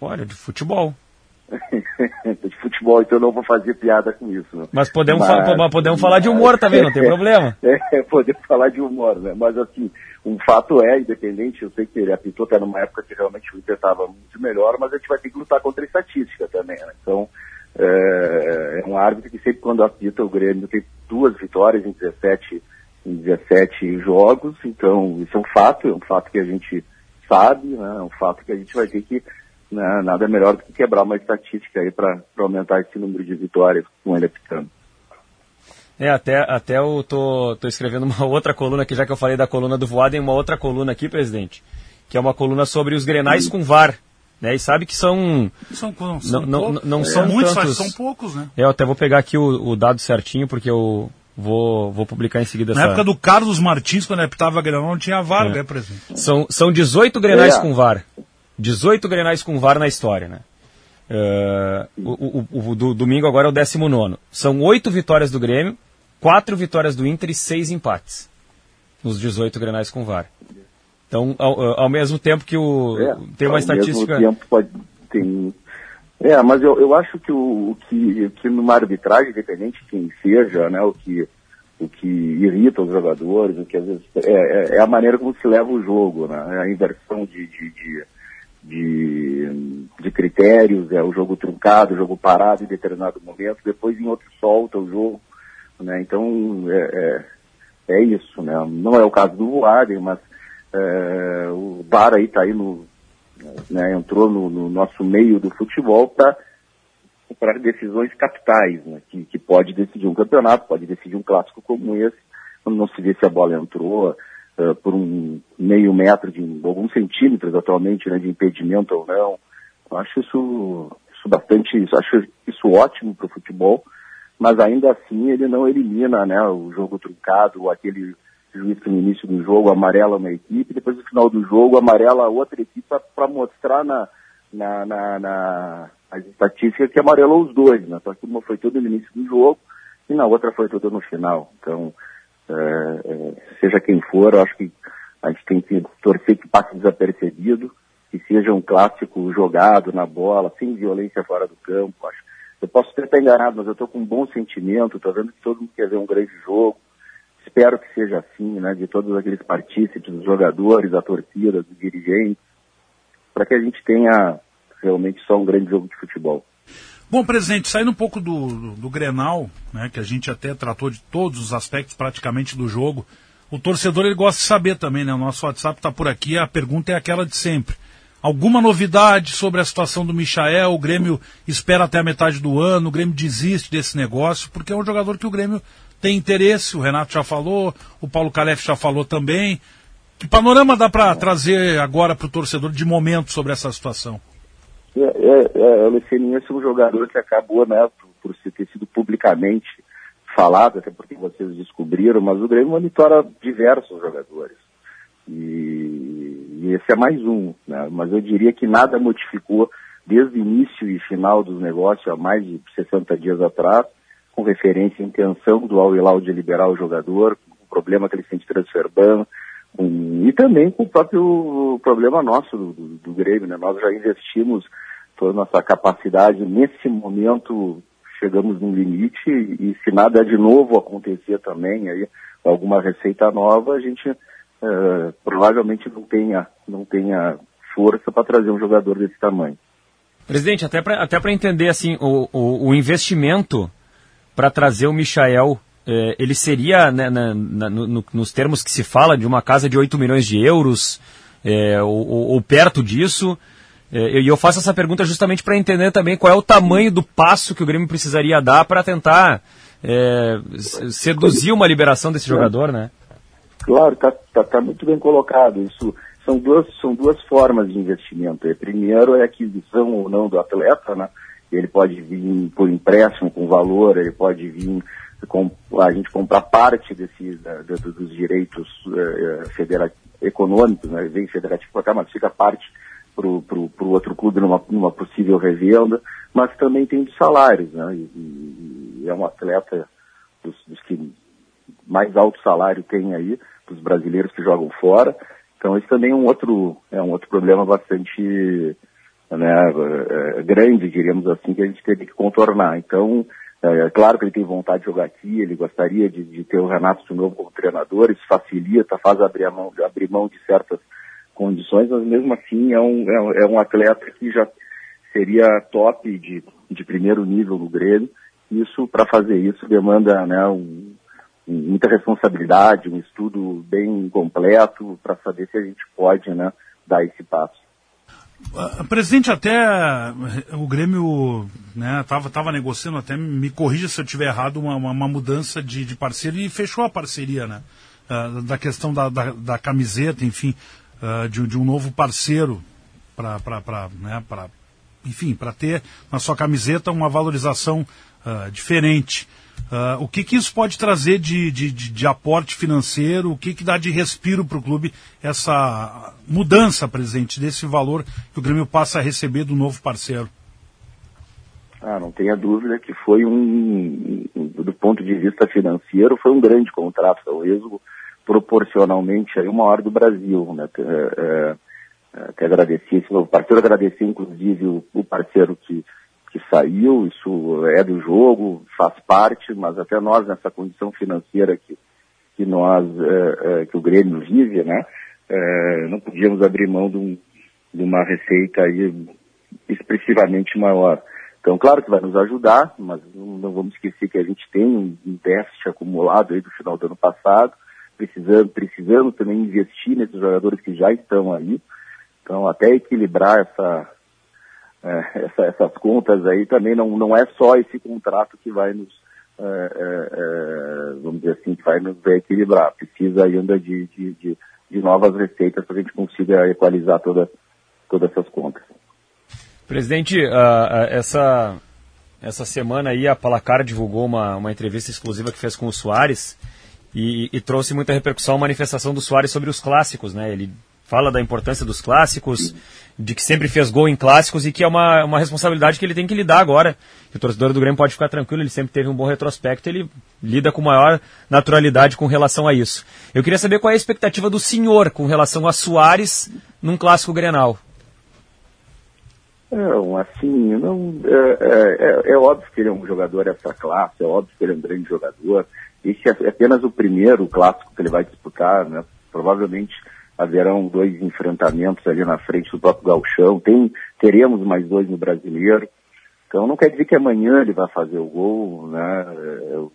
Olha, de futebol. de futebol, então eu não vou fazer piada com isso. Mas podemos, mas, falar, podemos falar de humor também, não tem problema. É, podemos falar de humor, né? Mas assim, um fato é, independente, eu sei que ele apitou até numa época que realmente o Inter estava muito melhor, mas a gente vai ter que lutar contra a estatística também, né? Então, é, é um árbitro que sempre quando apita o Grêmio tem duas vitórias em 17 em 17 jogos, então isso é um fato, é um fato que a gente sabe, né, é um fato que a gente vai ter que, né, nada melhor do que quebrar uma estatística aí para aumentar esse número de vitórias com ele apitando. É, até, até eu tô, tô escrevendo uma outra coluna aqui, já que eu falei da coluna do Voaden, uma outra coluna aqui, presidente, que é uma coluna sobre os grenais com VAR. Né, e sabe que são. São, são não, não, não, é, são muitos, tantos. são poucos, né? É, eu até vou pegar aqui o, o dado certinho, porque eu, Vou, vou publicar em seguida Na essa... época do Carlos Martins, quando ele apitava Grenal, não tinha VAR, é. né, presidente? São, são 18 Grenais é. com VAR. 18 Grenais com VAR na história, né? Uh, o, o, o, do domingo agora é o 19. São 8 vitórias do Grêmio, 4 vitórias do Inter e 6 empates. Nos 18 Grenais com VAR. Então, ao, ao mesmo tempo que o. É, tem uma estatística. Ao mesmo tempo pode. Tem, é, mas eu, eu acho que o, o que, que numa arbitragem, independente de quem seja, né, o que, o que irrita os jogadores, o que às vezes é, é, é a maneira como se leva o jogo, né, a inversão de, de, de, de, de critérios, é o jogo truncado, o jogo parado em determinado momento, depois em outro solta o jogo, né, então é, é, é isso, né, não é o caso do Voaden, mas é, o VAR aí está aí no né, entrou no, no, nosso meio do futebol para decisões capitais, né, que, que pode decidir um campeonato, pode decidir um clássico como esse, quando não se vê se a bola entrou uh, por um meio metro, de alguns centímetros atualmente, né, de impedimento ou não. Eu acho isso, isso bastante, acho isso ótimo para o futebol, mas ainda assim ele não elimina né, o jogo truncado, aquele juiz no início do jogo amarela uma equipe, depois no final do jogo amarela outra equipe para mostrar na, na, na, na as estatísticas que amarelou os dois, né? Só que uma foi toda no início do jogo e na outra foi toda no final. Então, é, é, seja quem for, eu acho que a gente tem que torcer que passe desapercebido, que seja um clássico jogado na bola, sem violência fora do campo. Acho. Eu posso ter estar enganado, mas eu estou com um bom sentimento, estou vendo que todo mundo quer ver um grande jogo espero que seja assim, né, de todos aqueles partícipes, os jogadores, a torcida, os dirigentes, para que a gente tenha realmente só um grande jogo de futebol. Bom, presidente, saindo um pouco do, do, do, Grenal, né, que a gente até tratou de todos os aspectos praticamente do jogo, o torcedor ele gosta de saber também, né? O nosso WhatsApp está por aqui, a pergunta é aquela de sempre. Alguma novidade sobre a situação do Michael? O Grêmio espera até a metade do ano, o Grêmio desiste desse negócio, porque é um jogador que o Grêmio tem interesse, o Renato já falou, o Paulo Calef já falou também. Que panorama dá para trazer agora para o torcedor de momento sobre essa situação? É, é, é, o Leceninha é um jogador que acabou, né, por, por ter sido publicamente falado, até porque vocês descobriram, mas o Grêmio monitora diversos jogadores. E, e, esse é mais um, né? Mas eu diria que nada modificou desde o início e final dos negócios, há mais de 60 dias atrás, com referência à intenção do Al Hilal de liberar o jogador, o problema que ele sente ban, um, e também com o próprio problema nosso do, do, do Grêmio, né? Nós já investimos toda a nossa capacidade, nesse momento chegamos num limite e, se nada de novo acontecer também, aí alguma receita nova, a gente uh, provavelmente não tenha, não tenha força para trazer um jogador desse tamanho. Presidente, até para até entender assim o, o, o investimento para trazer o Michael. É, ele seria, né, na, na, no, nos termos que se fala, de uma casa de 8 milhões de euros, é, ou, ou, perto disso. É, e eu faço essa pergunta justamente para entender também qual é o tamanho do passo que o Grêmio precisaria dar para tentar seduzir uma liberação desse jogador, né? Claro, está tá, tá muito bem colocado. Isso são duas, são duas formas de investimento. Primeiro é a aquisição ou não do atleta, né? Ele pode vir por empréstimo com valor, ele pode vir com a gente comprar parte desse, da, da, dos direitos uh, federa econômicos, né? Vem federativo para cá, mas fica parte para o outro clube numa, numa possível revenda, mas também tem dos salários, né? E, e é um atleta dos, dos que mais alto salário tem aí, dos brasileiros que jogam fora. Então esse também é um outro, é um outro problema bastante né, é, grande, diríamos assim, que a gente teve que contornar. Então, é, é claro que ele tem vontade de jogar aqui, ele gostaria de, de ter o Renato de novo como treinador, isso facilita, faz abrir, mão, abrir mão de certas condições, mas mesmo assim é um, é, é um atleta que já seria top de, de primeiro nível no Grêmio. Isso, para fazer isso, demanda né, um, muita responsabilidade, um estudo bem completo para saber se a gente pode né, dar esse passo. Uh, presidente, até o Grêmio né, tava negociando, até me corrija se eu estiver errado, uma, uma, mudança de, de, parceiro e fechou a parceria, né? Uh, da questão da, da, da camiseta, enfim, uh, de, de, um novo parceiro para, né, enfim, para ter na sua camiseta uma valorização diferente. Uh, o que, que isso pode trazer de, de, de, de aporte financeiro? O que, que dá de respiro para o clube essa mudança presente desse valor que o Grêmio passa a receber do novo parceiro? Ah, não tenha dúvida que foi um, do ponto de vista financeiro, foi um grande contrato. É o êxodo proporcionalmente aí o maior do Brasil. Né? É, é, até agradecer esse novo parceiro, agradecer inclusive o, o parceiro que que saiu, isso é do jogo, faz parte, mas até nós nessa condição financeira que, que nós, é, é, que o Grêmio vive, né, é, não podíamos abrir mão de, um, de, uma receita aí expressivamente maior. Então, claro que vai nos ajudar, mas não, vamos esquecer que a gente tem um déficit acumulado aí do final do ano passado, precisando, precisando também investir nesses jogadores que já estão aí. Então, até equilibrar essa, é, essa, essas contas aí também não, não é só esse contrato que vai nos, é, é, é vamos dizer assim, que vai nos equilibrar. Precisa ainda de, de, de, de novas receitas para a gente consiga equalizar toda, todas essas contas. Presidente, uh, essa, essa semana aí a Palacar divulgou uma, uma entrevista exclusiva que fez com o Soares e, e trouxe muita repercussão a manifestação do Soares sobre os clássicos, né? Ele fala da importância dos clássicos, de que sempre fez gol em clássicos e que é uma, uma responsabilidade que ele tem que lidar agora. o torcedor do Grêmio pode ficar tranquilo, ele sempre teve um bom retrospecto, ele lida com maior naturalidade com relação a isso. Eu queria saber qual é a expectativa do senhor com relação a Soares num clássico Grenal. Não, assim, não, é, é, é, é óbvio que ele é um jogador dessa classe, é óbvio que ele é um grande jogador. Esse é apenas o primeiro clássico que ele vai disputar, né? Provavelmente haverão dois enfrentamentos ali na frente do próprio Galchão, tem, teremos mais dois no Brasileiro. Então não quer dizer que amanhã ele vai fazer o gol, né? É, o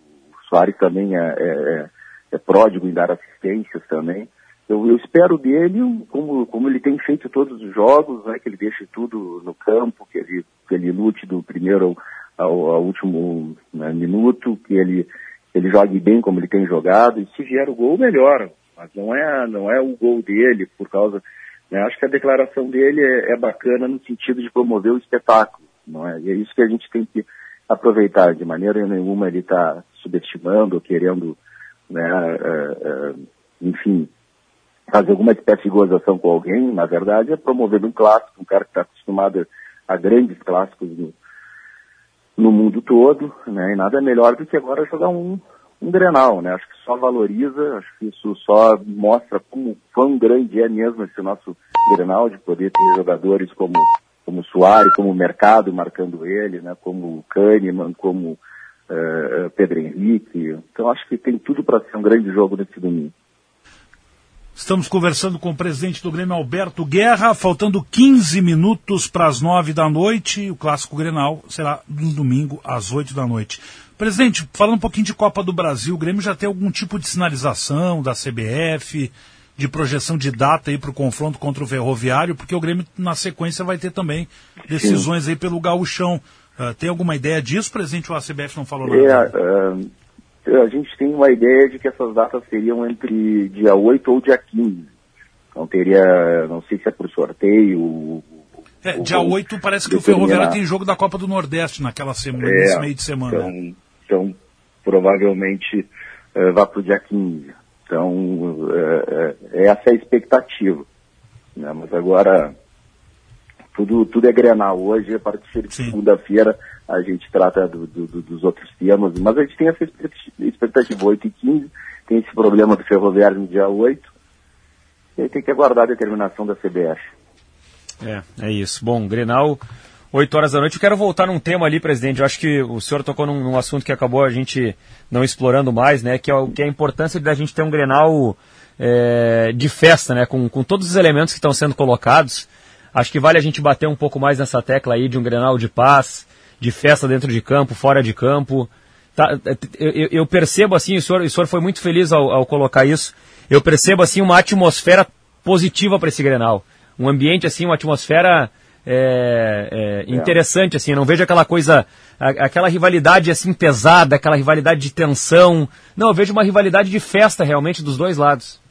Soares também é, é, é, é pródigo em dar assistências também. Eu, eu, espero dele, como, como ele tem feito todos os jogos, né, que ele deixe tudo no campo, que ele, que ele lute do primeiro ao, ao último né, minuto, que ele, ele jogue bem como ele tem jogado, e se vier o gol, melhor. Mas não é, não é o gol dele por causa. Né? Acho que a declaração dele é, é, bacana no sentido de promover o espetáculo. Não é? E é isso que a gente tem que aproveitar. De maneira nenhuma ele está subestimando querendo, né, é, é, enfim, fazer alguma espécie de gozação com alguém. Na verdade, é promover um clássico, um cara que está acostumado a grandes clássicos no, no mundo todo, né? E nada melhor do que agora jogar um, um Grenal, né? Acho que só valoriza, acho que isso só mostra como quão grande é mesmo esse nosso Grenal, de poder ter jogadores como como Soares, como Mercado marcando ele, né? Como Kahneman, como uh, Pedro Henrique. Então acho que tem tudo para ser um grande jogo nesse domingo. Estamos conversando com o presidente do Grêmio, Alberto Guerra, faltando 15 minutos para as 9 da noite. O clássico Grenal será no domingo às 8 da noite. Presidente, falando um pouquinho de Copa do Brasil, o Grêmio já tem algum tipo de sinalização da CBF, de projeção de data aí para o confronto contra o Ferroviário, porque o Grêmio na sequência vai ter também decisões aí pelo gauchão. Uh, tem alguma ideia disso, presidente, ou a CBF não falou nada? É, uh, a gente tem uma ideia de que essas datas seriam entre dia 8 ou dia 15. Então teria, não sei se é por sorteio. É, dia 8 parece que o Ferroviário tem jogo da Copa do Nordeste naquela semana, é, nesse meio de semana. Então, então provavelmente é, vá para o dia 15. Então, é, essa é a expectativa. Né? Mas agora, tudo, tudo é Grenal. Hoje, a partir de segunda-feira, a gente trata do, do, dos outros temas, mas a gente tem essa expectativa 8 e 15, tem esse problema do ferroviário no dia 8, e aí tem que aguardar a determinação da CBF. É, é isso. Bom, Grenal, 8 horas da noite. Eu quero voltar num tema ali, presidente. Eu acho que o senhor tocou num, num assunto que acabou a gente não explorando mais, né? Que é, que é a importância da gente ter um Grenal é, de festa, né? Com, com todos os elementos que estão sendo colocados. Acho que vale a gente bater um pouco mais nessa tecla aí de um Grenal de paz, de festa dentro de campo, fora de campo. Tá, eu, eu, percebo assim, o senhor, o senhor foi muito feliz ao, ao colocar isso. Eu percebo assim uma atmosfera positiva para esse Grenal. Um ambiente assim, uma atmosfera é, é, interessante, assim, eu não vejo aquela coisa, aquela rivalidade assim pesada, aquela rivalidade de tensão. Não, eu vejo uma rivalidade de festa realmente dos dois lados.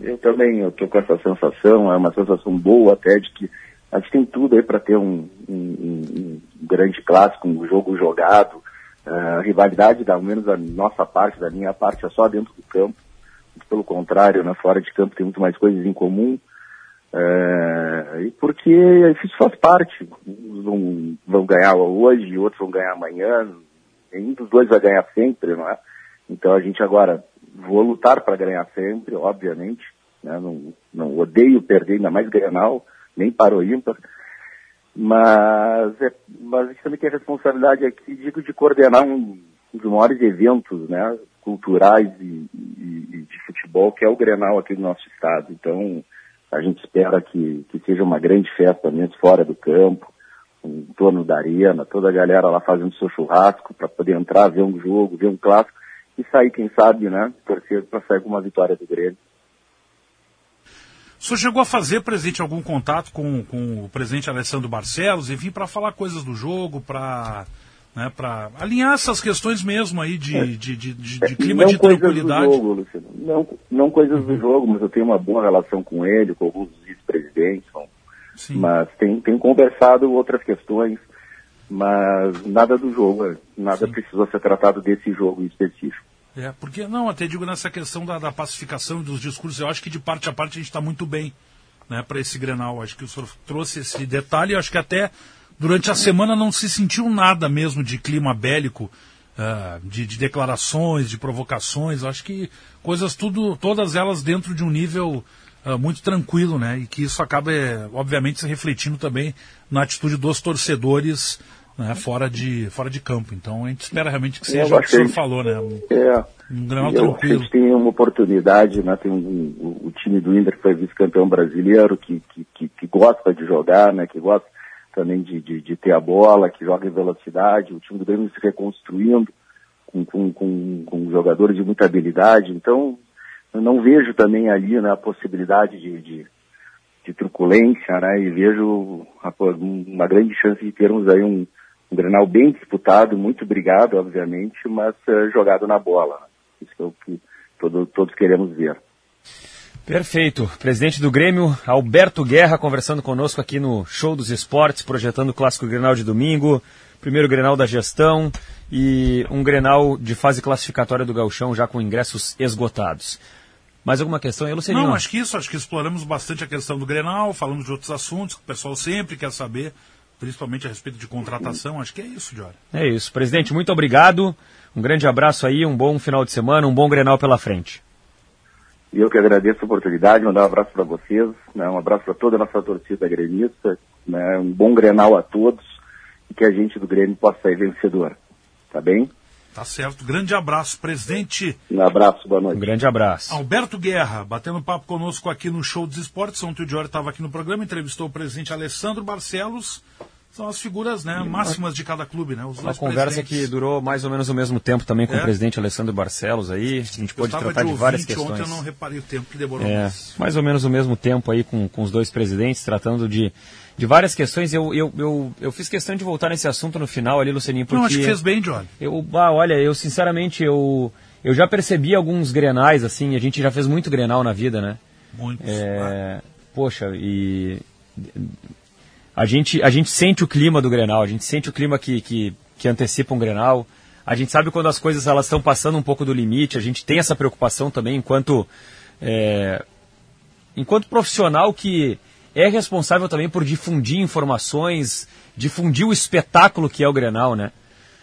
Eu também, eu tô com essa sensação, é uma sensação boa até de que a gente tem tudo aí para ter um, um, um, grande clássico, um jogo jogado. Uh, rivalidade, da, ao menos da nossa parte, da minha parte, é só dentro do campo. Pelo contrário, né, fora de campo tem muito mais coisas em comum. Uh, e porque isso faz parte. Uns vão, vão ganhar hoje, outros vão ganhar amanhã. Nenhum dos dois vai ganhar sempre, não é? Então a gente agora vou lutar para ganhar sempre, obviamente. Né? Não, não odeio perder, ainda mais Grenal nem para o ímpar. Mas, é, mas a gente também tem a responsabilidade aqui, digo, de coordenar um, um dos maiores eventos né, culturais e, e, e, de futebol, que é o Grenal aqui do nosso estado. Então, a gente espera que, que seja uma grande festa mesmo fora do campo, em torno da arena, toda a galera lá fazendo seu churrasco para poder entrar, ver um jogo, ver um clássico e sair, quem sabe, né, torcer para sair com uma vitória do Grêmio. O senhor chegou a fazer, presidente, algum contato com, com o presidente Alessandro Barcelos, enfim, para falar coisas do jogo, para né, para alinhar essas questões mesmo aí de, é. de, de, de, de clima não de tranquilidade. Do jogo, Luciano. Não, não coisas do jogo, mas eu tenho uma boa relação com ele, com alguns vice-presidentes, mas tem, tem conversado outras questões, mas nada do jogo, nada Sim. precisou ser tratado desse jogo em específico. É, porque, não, até digo nessa questão da, da pacificação e dos discursos, eu acho que de parte a parte a gente está muito bem né, para esse Grenal. Acho que o senhor trouxe esse detalhe, acho que até durante a semana não se sentiu nada mesmo de clima bélico, uh, de, de, declarações, de provocações. Acho que coisas tudo, todas elas dentro de um nível uh, muito tranquilo, né? E que isso acaba, é, obviamente, se refletindo também na atitude dos torcedores né, fora, de, fora de campo. Então a gente espera realmente que seja o que o senhor falou, né? Um, é, um grau tranquilo. A gente tem uma oportunidade, né? Tem um, o, o time do Inter que foi vice-campeão brasileiro, que, que, que, que, gosta de jogar, né? Que gosta também de, de, de, ter a bola, que joga em velocidade, o time do Grêmio se reconstruindo com, com, com, com jogadores de muita habilidade. Então, eu não vejo também ali né, a possibilidade de, de, de truculência, né? E vejo uma grande chance de termos aí um, um Grenal bem disputado, muito brigado, obviamente, mas uh, jogado na bola. Isso é o que todo, todos queremos ver. Perfeito. Presidente do Grêmio, Alberto Guerra, conversando conosco aqui no Show dos Esportes, projetando o Clássico Grenal de domingo, primeiro Grenal da gestão e um Grenal de fase classificatória do Gauchão já com ingressos esgotados. Mais alguma questão aí, Luciano? Não, acho que isso, acho que exploramos bastante a questão do Grenal, falamos de outros assuntos que o pessoal sempre quer saber principalmente a respeito de contratação. Acho que é isso, Jorge. É isso. Presidente, muito obrigado. Um grande abraço aí, um bom final de semana, um bom Grenal pela frente. E eu que agradeço a oportunidade, mandar um abraço para vocês, né, um abraço para toda a nossa torcida gremista, né, um bom Grenal a todos e que a gente do Grêmio possa sair vencedor. Tá bem? Tá certo. Grande abraço, presidente. Um abraço, boa noite. Um grande abraço. Alberto Guerra, batendo papo conosco aqui no Show dos Esportes. Ontem o Diori estava aqui no programa, entrevistou o presidente Alessandro Barcelos. são as figuras né, máximas de cada clube, né? Os Uma dois conversa que durou mais ou menos o mesmo tempo também com É. o presidente Alessandro Barcelos aí. A gente Eu pôde tratar de de várias questões. Ontem eu não reparei o tempo que demorou. É, mas- mais ou menos o mesmo tempo aí com, com os dois presidentes, tratando de, de várias questões. Eu, eu, eu, eu fiz questão de voltar nesse assunto no final ali, Lucianinho, porque... Não, acho que fez bem, Johnny. Eu, ah, olha, eu sinceramente, eu, eu já percebi alguns grenais, assim, a gente já fez muito grenal na vida, né? Muitos. É, poxa, e a gente, a gente sente o clima do Grenal, a gente sente o clima que, que, que antecipa um Grenal. A gente sabe quando as coisas elas estão passando um pouco do limite, a gente tem essa preocupação também enquanto, é, enquanto profissional que é responsável também por difundir informações, difundir o espetáculo que é o Grenal, né?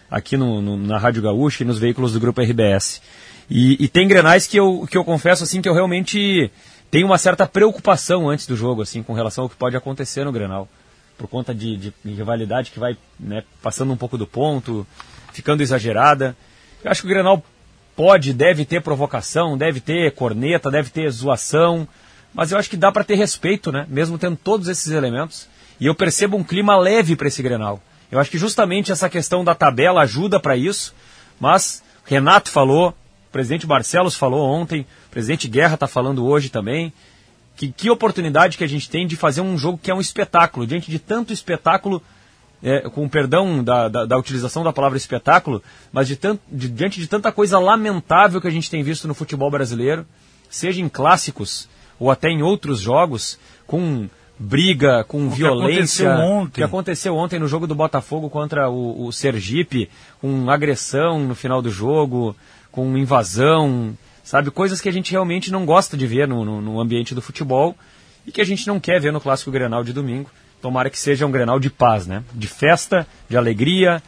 Aqui no, no- na Rádio Gaúcha e nos veículos do Grupo RBS. E, e tem Grenais que eu, que eu confesso assim que eu realmente tenho uma certa preocupação antes do jogo, assim, com relação ao que pode acontecer no Grenal. Por conta de, de rivalidade que vai né, passando um pouco do ponto, ficando exagerada. Eu acho que o Grenal pode, deve ter provocação, deve ter corneta, deve ter zoação, mas eu acho que dá para ter respeito, né? Mesmo tendo todos esses elementos. E eu percebo um clima leve para esse Grenal. Eu acho que justamente essa questão da tabela ajuda para isso, mas Renato falou, o presidente Barcelos falou ontem, o presidente Guerra está falando hoje também. Que, que oportunidade que a gente tem de fazer um jogo que é um espetáculo, diante de tanto espetáculo é, com perdão da, da, da utilização da palavra espetáculo, mas de tan- de- diante de tanta coisa lamentável que a gente tem visto no futebol brasileiro, seja em clássicos ou até em outros jogos, com briga, com que violência, aconteceu ontem. que aconteceu ontem no jogo do Botafogo contra o, o Sergipe, com agressão no final do jogo, com invasão, sabe, coisas que a gente realmente não gosta de ver no, no, no ambiente do futebol e que a gente não quer ver no clássico Grenal de domingo. Tomara que seja um Grenal de paz, né? De festa, de alegria,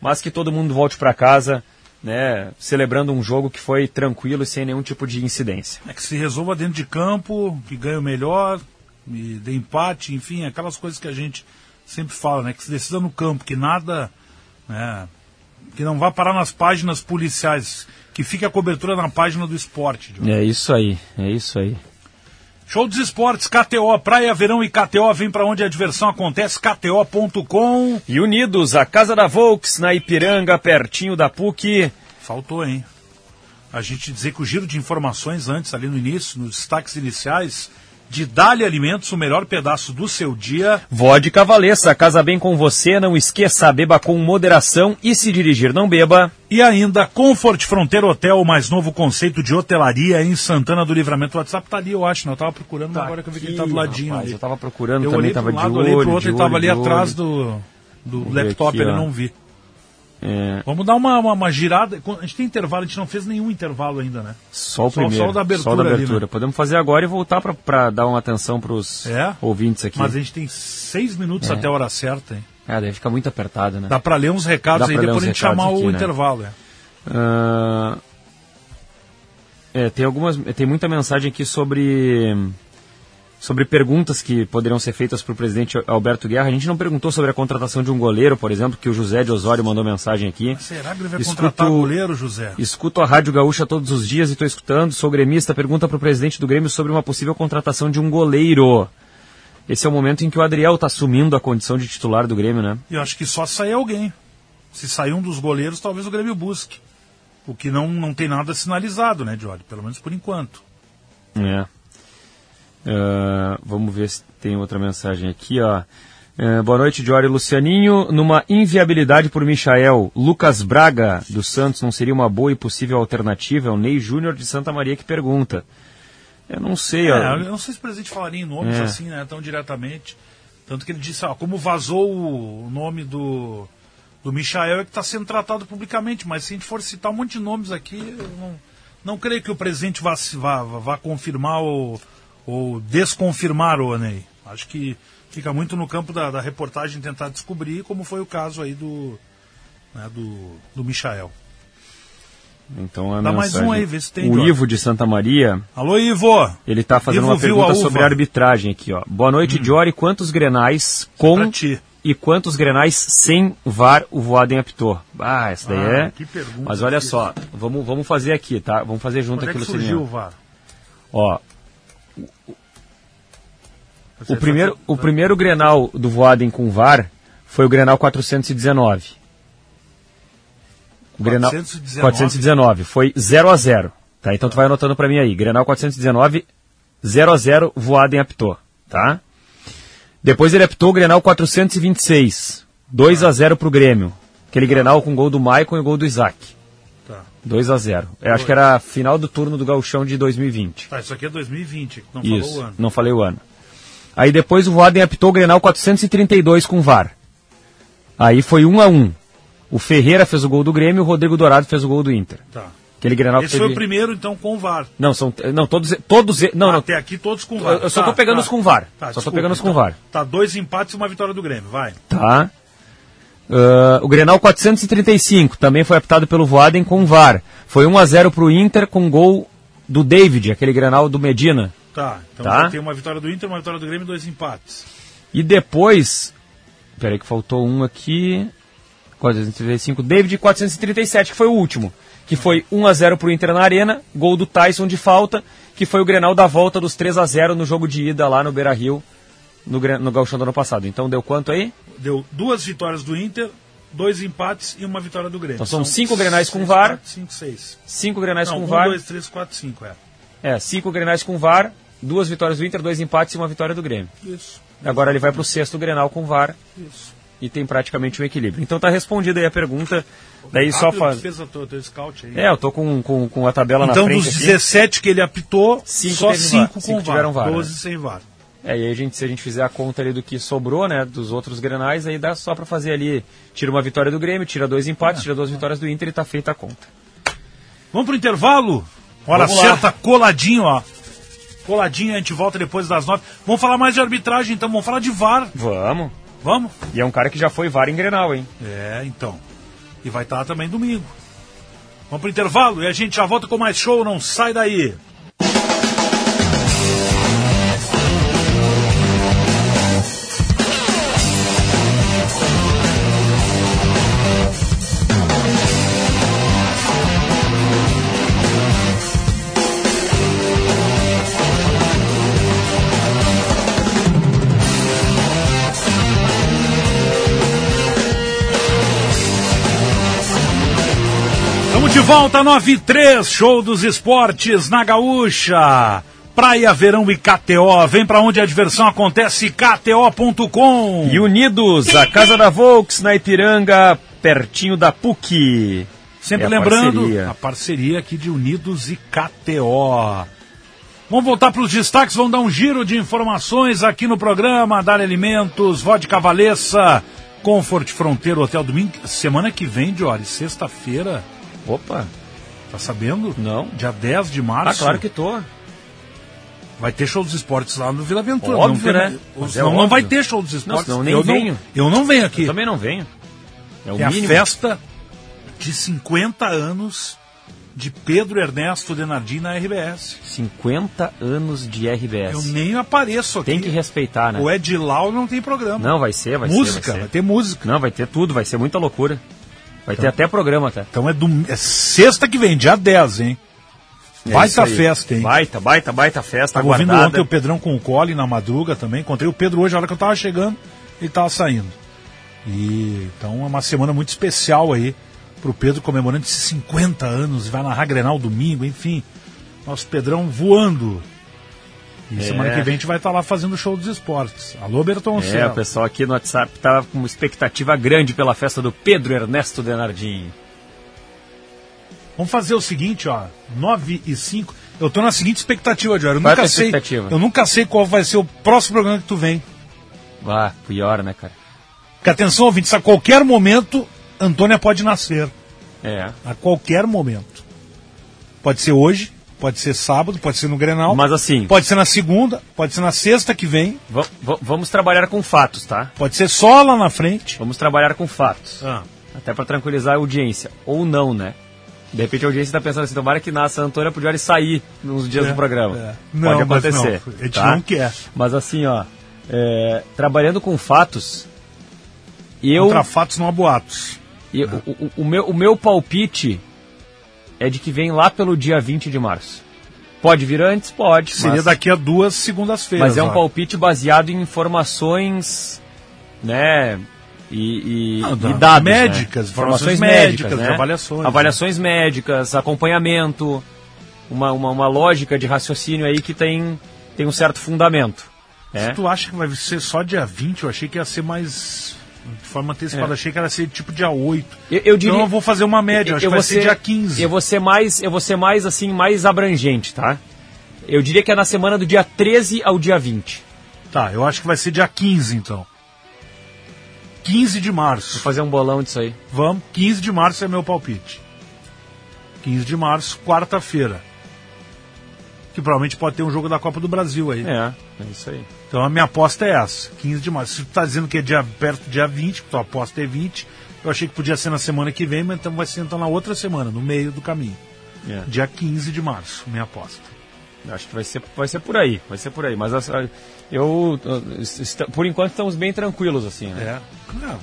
mas que todo mundo volte para casa, né? Celebrando um jogo que foi tranquilo e sem nenhum tipo de incidência. É que se resolva dentro de campo, que ganhe o melhor, e dê empate, enfim, aquelas coisas que a gente sempre fala, né? Que se decida no campo, que nada, né? Que não vá parar nas páginas policiais, que fique a cobertura na página do esporte. É isso aí, é isso aí. Show dos esportes, KTO, Praia, Verão e KTO, vem pra onde a diversão acontece, KTO.com. E unidos, a Casa da Volks, na Ipiranga, pertinho da PUC. Faltou, hein? A gente dizer que o giro de informações antes, ali no início, nos destaques iniciais, de Dali Alimentos, o melhor pedaço do seu dia. Vodka Valessa, casa bem com você, não esqueça, beba com moderação e se dirigir não beba. E ainda Comfort Fronteira Hotel, o mais novo conceito de hotelaria em Santana do Livramento. O WhatsApp tá ali, eu acho, né? Eu tava procurando, mas agora que eu vi que ele tá do ladinho rapaz, ali. eu tava procurando eu também, olhei tava de lado, olho, olhei pro outro, ele tava ali atrás do, do Vamos laptop, aqui, ele ó. não vi. É, Vamos dar uma, uma, uma girada. A gente tem intervalo, a gente não fez nenhum intervalo ainda, né? só o Só- primeiro. só o da abertura da ali, abertura. né? Podemos fazer agora e voltar pra dar uma atenção pros É? ouvintes aqui. Mas a gente tem seis minutos É. até a hora certa, hein? Ah, deve ficar muito apertado, né? Dá pra ler uns recados Dá aí, depois a gente chamar o aqui, né? intervalo. É. Ah, é, tem algumas, tem muita mensagem aqui sobre sobre perguntas que poderiam ser feitas para o presidente Alberto Guerra. A gente não perguntou sobre a contratação de um goleiro, por exemplo, que o José de Osório mandou mensagem aqui. Será que ele vai Escuto- contratar goleiro, José? Escuto a Rádio Gaúcha todos os dias e estou escutando. Sou gremista. Pergunta para o presidente do Grêmio sobre uma possível contratação de um goleiro. Esse é o momento em que o Adriel está assumindo a condição de titular do Grêmio, né? Eu acho que só sair alguém. Se sair um dos goleiros, talvez o Grêmio busque. O que não, não tem nada sinalizado, né, Jorge? Pelo menos por enquanto. É. Ah, vamos ver se tem outra mensagem aqui, ó. É, boa noite, Diori Lucianinho. Numa inviabilidade por Michael, Lucas Braga, do Santos, não seria uma boa e possível alternativa? É o Ney Júnior de Santa Maria que pergunta. Eu não sei, É, ó. eu não sei se o presidente falaria em nomes É. assim, né, tão diretamente. Tanto que ele disse, ó, como vazou o nome do, do Michael é que está sendo tratado publicamente, mas se a gente for citar um monte de nomes aqui, eu não, não creio que o presidente vá, vá, vá, confirmar ou, ou desconfirmar o Ney. Acho que fica muito no campo da, da reportagem tentar descobrir, como foi o caso aí do, né, do, do Michael. Então a Dá mais um aí, vê se tem, O. Ivo de Santa Maria, Alô, Ivo! ele está fazendo Ivo uma pergunta a sobre a arbitragem aqui, ó. Boa noite, Diori. Quantos grenais Pra com e quantos grenais sem VAR o Voaden apitou? Ah, essa daí Ah, é. Mas olha só, vamos, vamos fazer aqui, tá? Vamos fazer junto Quando é aqui, que surgiu o. VAR? Ó, Você o primeiro, sabe- o primeiro Grenal do Voaden com VAR foi o Grenal 419. O Grenal 419. 419 foi 0 a 0 tá? Então tu vai anotando pra mim aí. Grenal 419, 0 a 0 Voaden apitou, tá? Depois ele apitou o Grenal 426, 2 a 0 pro Grêmio. Aquele Grenal com gol do Maicon e gol do Isaac. Tá. 2 a 0 Eu acho que era final do turno do Gauchão de 2020. Tá, isso aqui é 2020, não Isso, falou o ano. não falei o ano. Aí depois o Voaden apitou o Grenal 432 com VAR. Aí foi 1 a 1 O Ferreira fez o gol do Grêmio, o Rodrigo Dourado fez o gol do Inter. Tá. Aquele Grenal Esse teve... foi o primeiro, então, com o VAR. Não, são não todos todos não, não. Até aqui todos com VAR. Eu- eu só Tá, tô pegando tá. os com VAR. Tá, Só tô desculpa, pegando os com então. VAR. Tá, dois empates e uma vitória do Grêmio, vai. Tá. Ah, o Grenal 435 também foi apitado pelo Voaden com VAR. Foi 1 a 0 pro Inter com gol do David, aquele Grenal do Medina. Tá, então Tá. ter uma vitória do Inter, uma vitória do Grêmio e dois empates. E depois, peraí que faltou um aqui. 435, David 437, que foi o último. Que foi 1 a 0 pro Inter na Arena, gol do Tyson de falta, que foi o Grenal da volta dos 3 a 0 no jogo de ida lá no Beira-Rio, no, no Gauchão do ano passado. Então deu quanto aí? Deu duas vitórias do Inter, dois empates e uma vitória do Grêmio. Então são cinco Grenais com seis, VAR. quatro, cinco, seis. Cinco Grenais Não, com um, VAR. dois, três, quatro, cinco, é. É, cinco Grenais com VAR, duas vitórias do Inter, dois empates e uma vitória do Grêmio. Isso, Agora ele vai pro sexto Grenal com VAR isso. e tem praticamente um equilíbrio. Então tá respondida aí a pergunta. Daí só faz. o. É, eu tô com, com, com a tabela então, na frente. dos aqui. 17 que ele apitou, Cinco só teve VAR. 5 com Cinco VAR, tiveram VAR, 12 né? sem VAR. É, e aí a gente, se a gente fizer a conta ali do que sobrou, né, dos outros grenais, aí dá só pra fazer ali, tira uma vitória do Grêmio, tira dois empates, tira duas vitórias do Inter e tá feita a conta. Vamos pro intervalo? Hora Vamos lá. certa, coladinho, ó. Coladinho, a gente volta depois das nove. Vamos falar mais de arbitragem, então. Vamos falar de VAR. Vamos. Vamos? E é um cara que já foi VAR em Grenal, hein? É, então. E vai estar também domingo. Vamos pro intervalo e a gente já volta com mais show. Não sai daí. Estamos de volta, 9 e 3, show dos esportes na Gaúcha. Praia, Verão e KTO. Vem pra onde a diversão acontece, KTO.com. E Unidos, a casa da Volks na Ipiranga, pertinho da PUC. Sempre É a lembrando parceria. a parceria aqui de Unidos e KTO. Vamos voltar para os destaques, vamos dar um giro de informações aqui no programa. Dar Alimentos, Vodka Valessa, Comfort Fronteiro Hotel Domingo. Semana que vem, Diori, sexta-feira, Opa, tá sabendo? Não. Dia 10 de ah, março. claro que tô. Vai ter show dos esportes lá no Vila Aventura. Óbvio, não né? Ou Mas senão é não vai óbvio. ter show dos esportes. senão nem eu venho. Não, eu não venho aqui. Eu também não venho. É o É a mínimo. festa de 50 anos de Pedro Ernesto Denardim na RBS. 50 anos de RBS. Eu nem apareço aqui. Tem que respeitar, né? O Ed Lau não tem programa. Não, vai ser, vai música, ser. vai, Vai ser. ter música. Não, vai ter tudo, vai ser muita loucura. Vai ter até programa, tá? Então é, dom... é sexta que vem, dia 10, hein? É Baita festa, hein? Baita, baita, baita festa, Tava ouvindo ontem o Pedrão com o Cole na madruga também. Encontrei o Pedro hoje, a hora que eu tava chegando, ele tava saindo. E então é uma semana muito especial aí pro Pedro comemorando esses 50 anos e vai narrar Grenal domingo, enfim. Nosso Pedrão voando. E É. semana que vem a gente vai estar lá fazendo o show dos esportes. Alô, É, Bertoncello. o pessoal aqui no WhatsApp tava com uma expectativa grande pela festa do Pedro Ernesto Denardim. Vamos fazer o seguinte, ó. 9 e 5. Eu tô na seguinte expectativa, Diário. Eu Qual é nunca tua sei. Eu nunca sei qual vai ser o próximo programa que tu vem. Ah, pior, né, cara? Porque atenção, ouvintes, a qualquer momento, Antônia pode nascer. É. A qualquer momento. Pode ser hoje, pode ser sábado, pode ser no Grenal. Mas assim, Pode ser na segunda, pode ser na sexta que vem, va- va- vamos trabalhar com fatos, tá? pode ser só lá na frente. Vamos trabalhar com fatos. Ah, Até pra tranquilizar a audiência. Ou não, né? De repente a audiência tá pensando assim, tomara que nasça a Antônia pro Diário sair nos dias É, do programa. é. Pode Não, mas acontecer. não, a gente tá? não quer. Mas assim, ó, é, trabalhando com fatos, eu, Contra fatos não há boatos. eu- o, o- o meu, o meu palpite é de que vem lá pelo dia 20 de março. Pode vir antes? Pode. Seria mas, daqui a duas segundas-feiras. mas é um palpite baseado em informações, né, e, e, Não, e da- dados, médicas, né? informações médicas, médicas, né? avaliações, avaliações médicas, acompanhamento, uma, uma, uma lógica de raciocínio aí que tem, tem um certo fundamento. né? Se tu acha que vai ser só dia 20, eu achei que ia ser mais. De forma antecipada, É. achei que ia ser tipo dia 8. Eu, eu diria, Então eu vou fazer uma média, eu acho que vai vou ser dia 15. Eu vou ser mais, eu vou ser mais assim, mais abrangente, tá? Eu diria que é na semana do dia 13 ao dia 20. Tá, eu acho que vai ser dia 15 então. 15 de Vou março. fazer um bolão disso aí. Vamos, 15 de março é meu palpite. 15 de março, quarta-feira. Que provavelmente pode ter um jogo da Copa do Brasil aí. É, é isso aí. Então a minha aposta é essa, 15 de março. Se tu tá dizendo que é dia, perto do dia 20, que tua aposta é 20, eu achei que podia ser na semana que vem, mas então vai ser então na outra semana, no meio do caminho. É. Dia 15 de março, minha aposta. Acho que vai ser, vai ser por aí, vai ser por aí. Mas eu, por enquanto, estamos bem tranquilos, assim, né? É. Claro,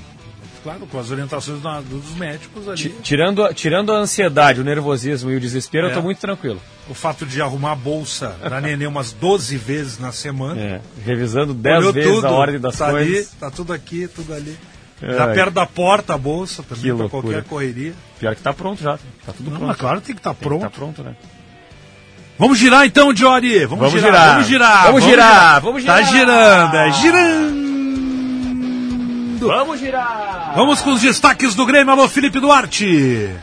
claro, com as orientações da- dos médicos ali. Ti- Tirando, a- tirando a ansiedade, o nervosismo e o desespero, É. eu tô muito tranquilo. O fato de arrumar a bolsa da neném umas 12 vezes na semana. É, revisando 10 Olhou vezes tudo, a ordem das tá coisas. Ali, tá tudo aqui, tudo ali. É. Tá perto da porta a bolsa também, loucura. qualquer correria. Pior que tá pronto já. Tá tudo Não, pronto. mas claro, tem que estar Tem que pronto. Tá pronto, né? Vamos girar então, Jory. Vamos, Vamos girar, girar. Vamos girar. Vamos girar, vamos Tá girar. girando, é girando. Vamos girar! Vamos com os destaques do Grêmio. Alô, Felipe Duarte.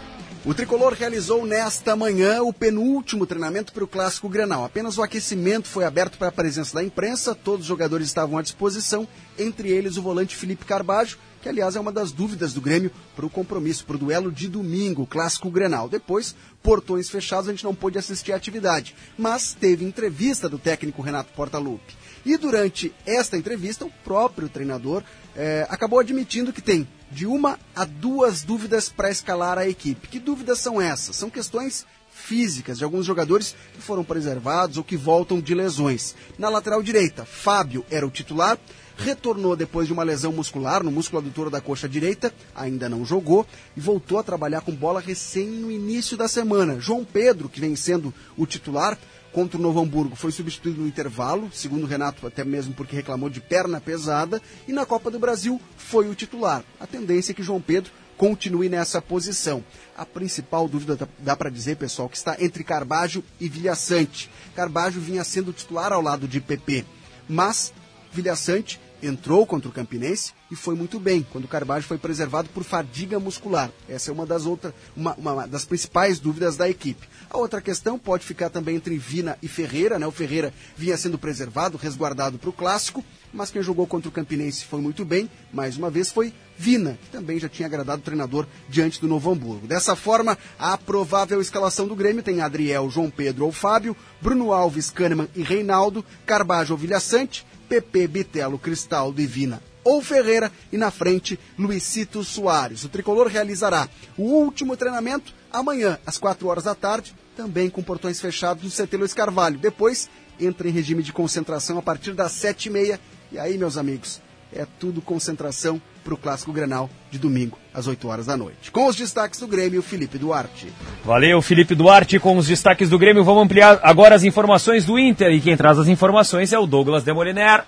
O tricolor realizou nesta manhã o penúltimo treinamento para o Clássico Grenal. Apenas o aquecimento foi aberto para a presença da imprensa, todos os jogadores estavam à disposição, entre eles o volante Felipe Carbajo, que aliás é uma das dúvidas do Grêmio para o compromisso, para o duelo de domingo, Clássico Grenal. Depois, portões fechados, a gente não pôde assistir à atividade, mas teve entrevista do técnico Renato Portaluppi. E durante esta entrevista, o próprio treinador eh, acabou admitindo que tem de uma a duas dúvidas para escalar a equipe. Que dúvidas são essas? São questões físicas de alguns jogadores que foram preservados ou que voltam de lesões. Na lateral direita, Fábio era o titular, retornou depois de uma lesão muscular no músculo adutor da coxa direita, ainda não jogou e voltou a trabalhar com bola recém no início da semana. João Pedro, que vem sendo o titular, contra o Novo Hamburgo foi substituído no intervalo, segundo Renato, até mesmo porque reclamou de perna pesada, e na Copa do Brasil foi o titular. A tendência é que João Pedro continue nessa posição. A principal dúvida, dá- dá para dizer, pessoal, que está entre Carbajo e Vilhaçante. Carbajo vinha sendo titular ao lado de PP, mas Vilhaçante entrou contra o Campinense e foi muito bem, quando o Carbajo foi preservado por fadiga muscular. Essa é uma das outras, uma, uma das principais dúvidas da equipe. A outra questão pode ficar também entre Vina e Ferreira, né? O Ferreira vinha sendo preservado, resguardado para o clássico, mas quem jogou contra o Campinense foi muito bem, mais uma vez foi Vina, que também já tinha agradado o treinador diante do Novo Hamburgo. Dessa forma, a provável escalação do Grêmio tem Adriel, João Pedro ou Fábio, Bruno Alves, Kahneman e Reinaldo, Carbajo ou Vilhaçante, PP, Bitelo, Cristaldo e Vina ou Ferreira e na frente Luicito Soares. O tricolor realizará o último treinamento amanhã às 4 horas da tarde, também com portões fechados no CT Luiz Carvalho. Depois entra em regime de concentração a partir das 7h30. E aí, meus amigos, é tudo concentração para o Clássico Grenal de domingo às 8 horas da noite. Com os destaques do Grêmio, Felipe Duarte. Valeu, Felipe Duarte, com os destaques do Grêmio. Vamos ampliar agora as informações do Inter. E quem traz as informações é o Douglas Demoliner.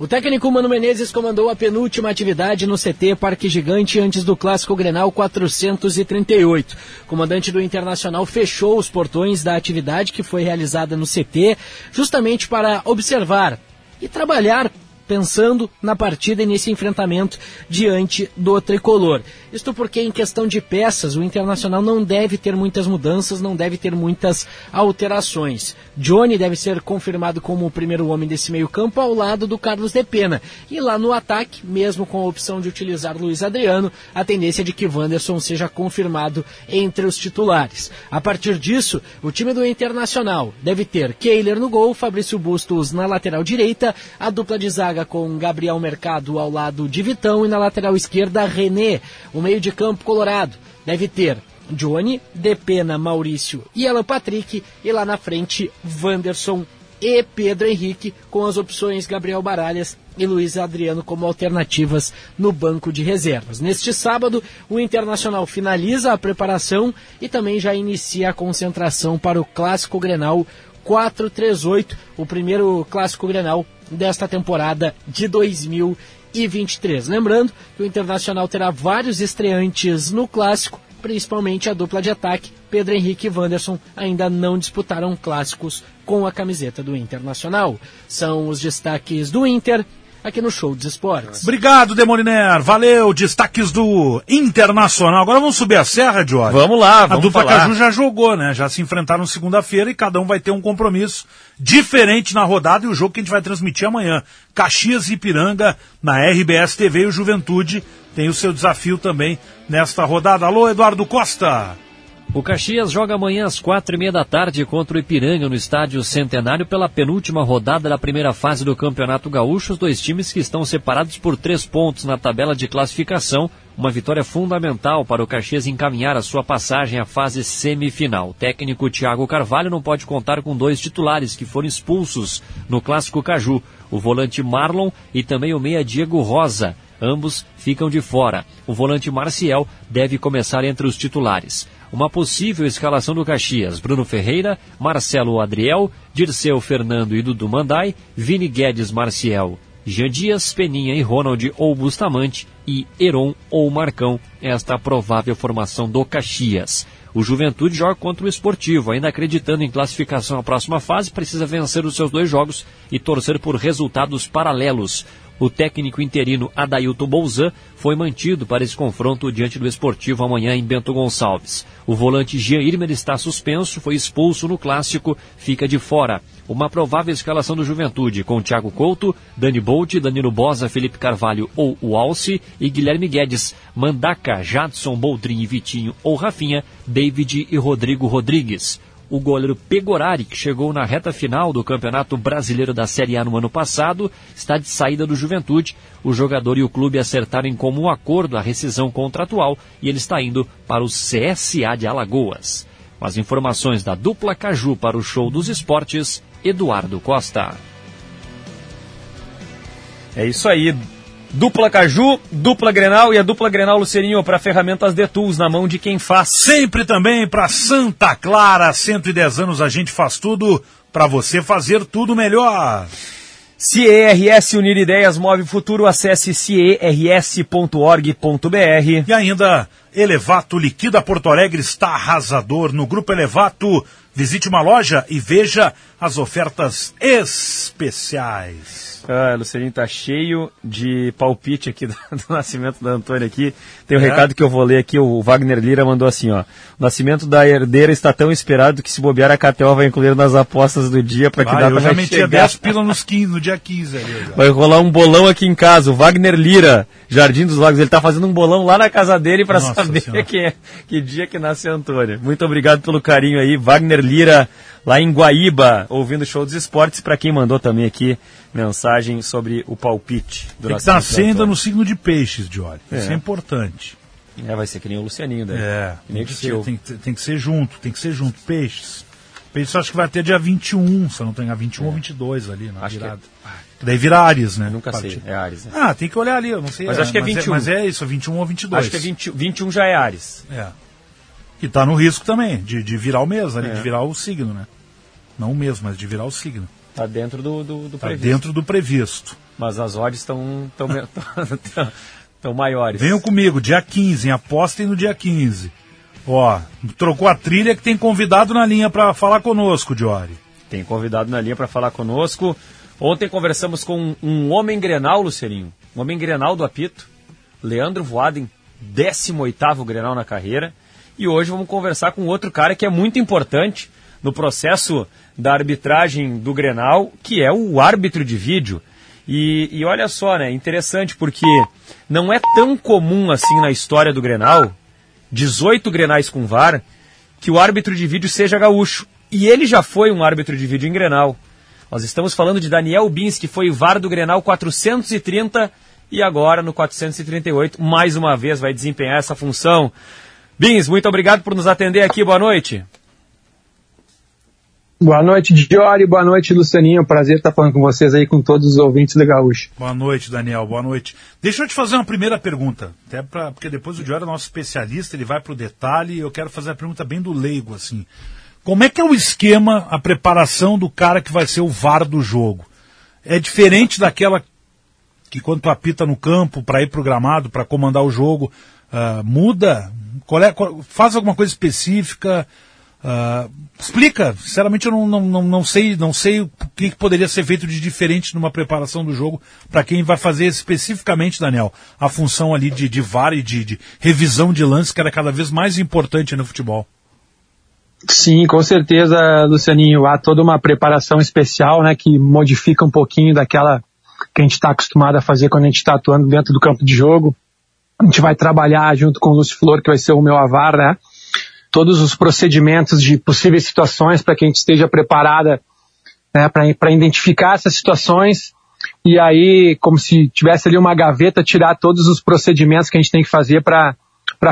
O técnico Mano Menezes comandou a penúltima atividade no CT Parque Gigante antes do Clássico Grenal 438. O comandante do Internacional fechou os portões da atividade que foi realizada no CT, justamente para observar e trabalhar pensando na partida e nesse enfrentamento diante do tricolor. Isto porque, em questão de peças, o Internacional não deve ter muitas mudanças, não deve ter muitas alterações. Johnny deve ser confirmado como o primeiro homem desse meio-campo ao lado do Carlos de Pena. E lá no ataque, mesmo com a opção de utilizar Luiz Adriano, a tendência é de que Wanderson seja confirmado entre os titulares. A partir disso, o time do Internacional deve ter Kehler no gol, Fabrício Bustos na lateral direita, a dupla de zaga com Gabriel Mercado ao lado de Vitão e na lateral esquerda René. O meio de campo colorado deve ter Johnny, Depena, Maurício e Alan Patrick e lá na frente Wanderson e Pedro Henrique com as opções Gabriel Baralhas e Luiz Adriano como alternativas no banco de reservas. Neste sábado, o Internacional finaliza a preparação e também já inicia a concentração para o Clássico Grenal 438, o primeiro Clássico Grenal desta temporada de e 23. Lembrando que o Internacional terá vários estreantes no clássico, principalmente a dupla de ataque. Pedro Henrique e Wanderson ainda não disputaram clássicos com a camiseta do Internacional. São os destaques do Inter aqui no Show dos Esportes. Obrigado, Demoliner. Valeu. Destaques do Internacional. Agora vamos subir a serra, Jorge. Vamos lá, A vamos dupla falar. Caju já jogou, né? Já se enfrentaram segunda-feira e cada um vai ter um compromisso diferente na rodada e o jogo que a gente vai transmitir amanhã. Caxias e Ipiranga na RBS TV e o Juventude tem o seu desafio também nesta rodada. Alô, Eduardo Costa. O Caxias joga amanhã às quatro e meia da tarde contra o Ipiranga no Estádio Centenário pela penúltima rodada da primeira fase do Campeonato Gaúcho. Os dois times que estão separados por três pontos na tabela de classificação. Uma vitória fundamental para o Caxias encaminhar a sua passagem à fase semifinal. O técnico Thiago Carvalho não pode contar com dois titulares que foram expulsos no Clássico Caju. O volante Marlon e também o meia Diego Rosa. Ambos ficam de fora. O volante Marcial deve começar entre os titulares. Uma possível escalação do Caxias: Bruno Ferreira, Marcelo Adriel, Dirceu Fernando e Dudu Mandai, Vini Guedes Marcial, Jean Dias, Peninha e Ronald ou Bustamante e Heron ou Marcão. Esta a provável formação do Caxias. O Juventude joga contra o Esportivo, ainda acreditando em classificação à próxima fase, precisa vencer os seus dois jogos e torcer por resultados paralelos. O técnico interino Adailton Bolzan foi mantido para esse confronto diante do Esportivo amanhã em Bento Gonçalves. O volante Jean Irmer está suspenso, foi expulso no clássico, fica de fora. Uma provável escalação do Juventude com Thiago Couto, Dani Bolt, Danilo Bosa, Felipe Carvalho ou o Alce e Guilherme Guedes, Mandaca, Jadson, Boldrin e Vitinho ou Rafinha, David e Rodrigo Rodrigues o goleiro Pegorari, que chegou na reta final do Campeonato Brasileiro da Série A no ano passado, está de saída do Juventude. O jogador e o clube acertaram em comum acordo a rescisão contratual e ele está indo para o CSA de Alagoas. Com as informações da dupla Caju para o Show dos Esportes, Eduardo Costa. É isso aí. Dupla Caju, dupla Grenal e a dupla Grenal Lucerinho para ferramentas de tools na mão de quem faz. Sempre também para Santa Clara, 110 anos a gente faz tudo para você fazer tudo melhor. CERS Unir Ideias Move Futuro, acesse cers.org.br. E ainda, Elevato Liquida Porto Alegre está arrasador. No Grupo Elevato, visite uma loja e veja as ofertas especiais. Ah, Lucerinho tá cheio de palpite aqui do, do nascimento da Antônia aqui. Tem um É? recado que eu vou ler aqui, o Wagner Lira mandou assim, ó. O nascimento da herdeira está tão esperado que se bobear a KTO vai incluir nas apostas do dia para que Ah, data eu já vai metia chegar. 10 pila nos 15, no dia 15 ali. Vai rolar um bolão aqui em casa. O Wagner Lira, Jardim dos Lagos, ele tá fazendo um bolão lá na casa dele para saber Senhora. que, é- que dia que nasce a Antônia. Muito obrigado pelo carinho aí. Wagner Lira, lá em Guaíba, ouvindo o show dos esportes. Para quem mandou também aqui mensagem sobre o palpite do Tem que nascimento da nascer ainda Antônia. no signo de peixes, Diori. Isso É. é importante. É, vai ser que nem o Lucianinho, né? É, Que tem o que, ser, tem, que- tem que ser junto, tem que ser junto. Peixes. Peixes acho que vai ter dia 21, se eu não tenho 21 ou 22 ali na É. Acho que Daí vira Ares, né? Nunca sei, Partido. é Ares, né? Ah, tem que olhar ali, eu não sei. Mas acho que é 21. mas é isso, é 21 ou 22. Acho que é 20, 21 já é Ares. É. Que tá no risco também, de, de virar o mês ali, É. de virar o signo, né? Não o mês, mas de virar o signo. Tá dentro do, do, do Tá previsto. dentro do previsto. Mas as odds estão tão, tão, tão, maiores. Venham comigo, dia 15, apostem no dia 15. Ó, trocou a trilha que tem convidado na linha pra falar conosco, Diori. Tem convidado na linha para falar conosco. Ontem conversamos com um homem grenal, Lucerinho. Um homem grenal do apito. Leandro Voaden, 18º grenal na carreira. E hoje vamos conversar com outro cara que é muito importante no processo da arbitragem do Grenal, que é o árbitro de vídeo. E, e olha só, né? Interessante porque não é tão comum assim na história do Grenal, 18 Grenais com VAR, que o árbitro de vídeo seja gaúcho. E ele já foi um árbitro de vídeo em Grenal. Nós estamos falando de Daniel Bins, que foi VAR do Grenal 430 e agora no 438, mais uma vez vai desempenhar essa função. Bins, muito obrigado por nos atender aqui. Boa noite. Boa noite, Diori. Boa noite, Lucianinho. Prazer estar falando com vocês aí, com todos os ouvintes do Gaúcho. Boa noite, Daniel. Boa noite. Deixa eu te fazer uma primeira pergunta, até pra, porque depois o Diori é nosso especialista, ele vai pro detalhe e eu quero fazer a pergunta bem do leigo, assim. Como é que é o esquema, a preparação do cara que vai ser o VAR do jogo? É diferente daquela que quando tu apita no campo para ir pro gramado, para comandar o jogo, uh, muda? Qual é, qual, faz alguma coisa específica? Uh, explica, sinceramente eu não, não, não, não, sei, não sei o que poderia ser feito de diferente numa preparação do jogo para quem vai fazer especificamente, Daniel, a função ali de, de VAR e de, de revisão de lances que era cada vez mais importante no futebol. Sim, com certeza, Lucianinho. Há toda uma preparação especial, né, que modifica um pouquinho daquela que a gente está acostumado a fazer quando a gente está atuando dentro do campo de jogo. A gente vai trabalhar junto com o Lúcio Flor, que vai ser o meu avar, né? todos os procedimentos de possíveis situações para que a gente esteja preparada né, para identificar essas situações e aí, como se tivesse ali uma gaveta, tirar todos os procedimentos que a gente tem que fazer para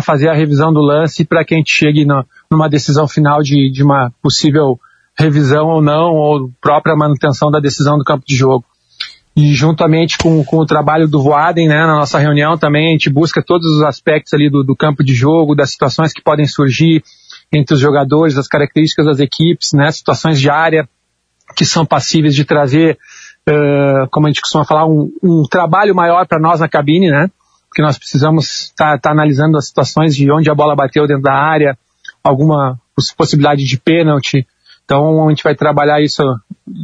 fazer a revisão do lance para que a gente chegue no, numa decisão final de, de uma possível revisão ou não, ou própria manutenção da decisão do campo de jogo. E juntamente com, com o trabalho do Voaden, né, na nossa reunião também, a gente busca todos os aspectos ali do, do campo de jogo, das situações que podem surgir entre os jogadores, as características das equipes, né, situações de área que são passíveis de trazer, uh, como a gente costuma falar, um, um trabalho maior para nós na cabine, né, porque nós precisamos estar tá, tá analisando as situações de onde a bola bateu dentro da área, alguma possibilidade de pênalti, então a gente vai trabalhar isso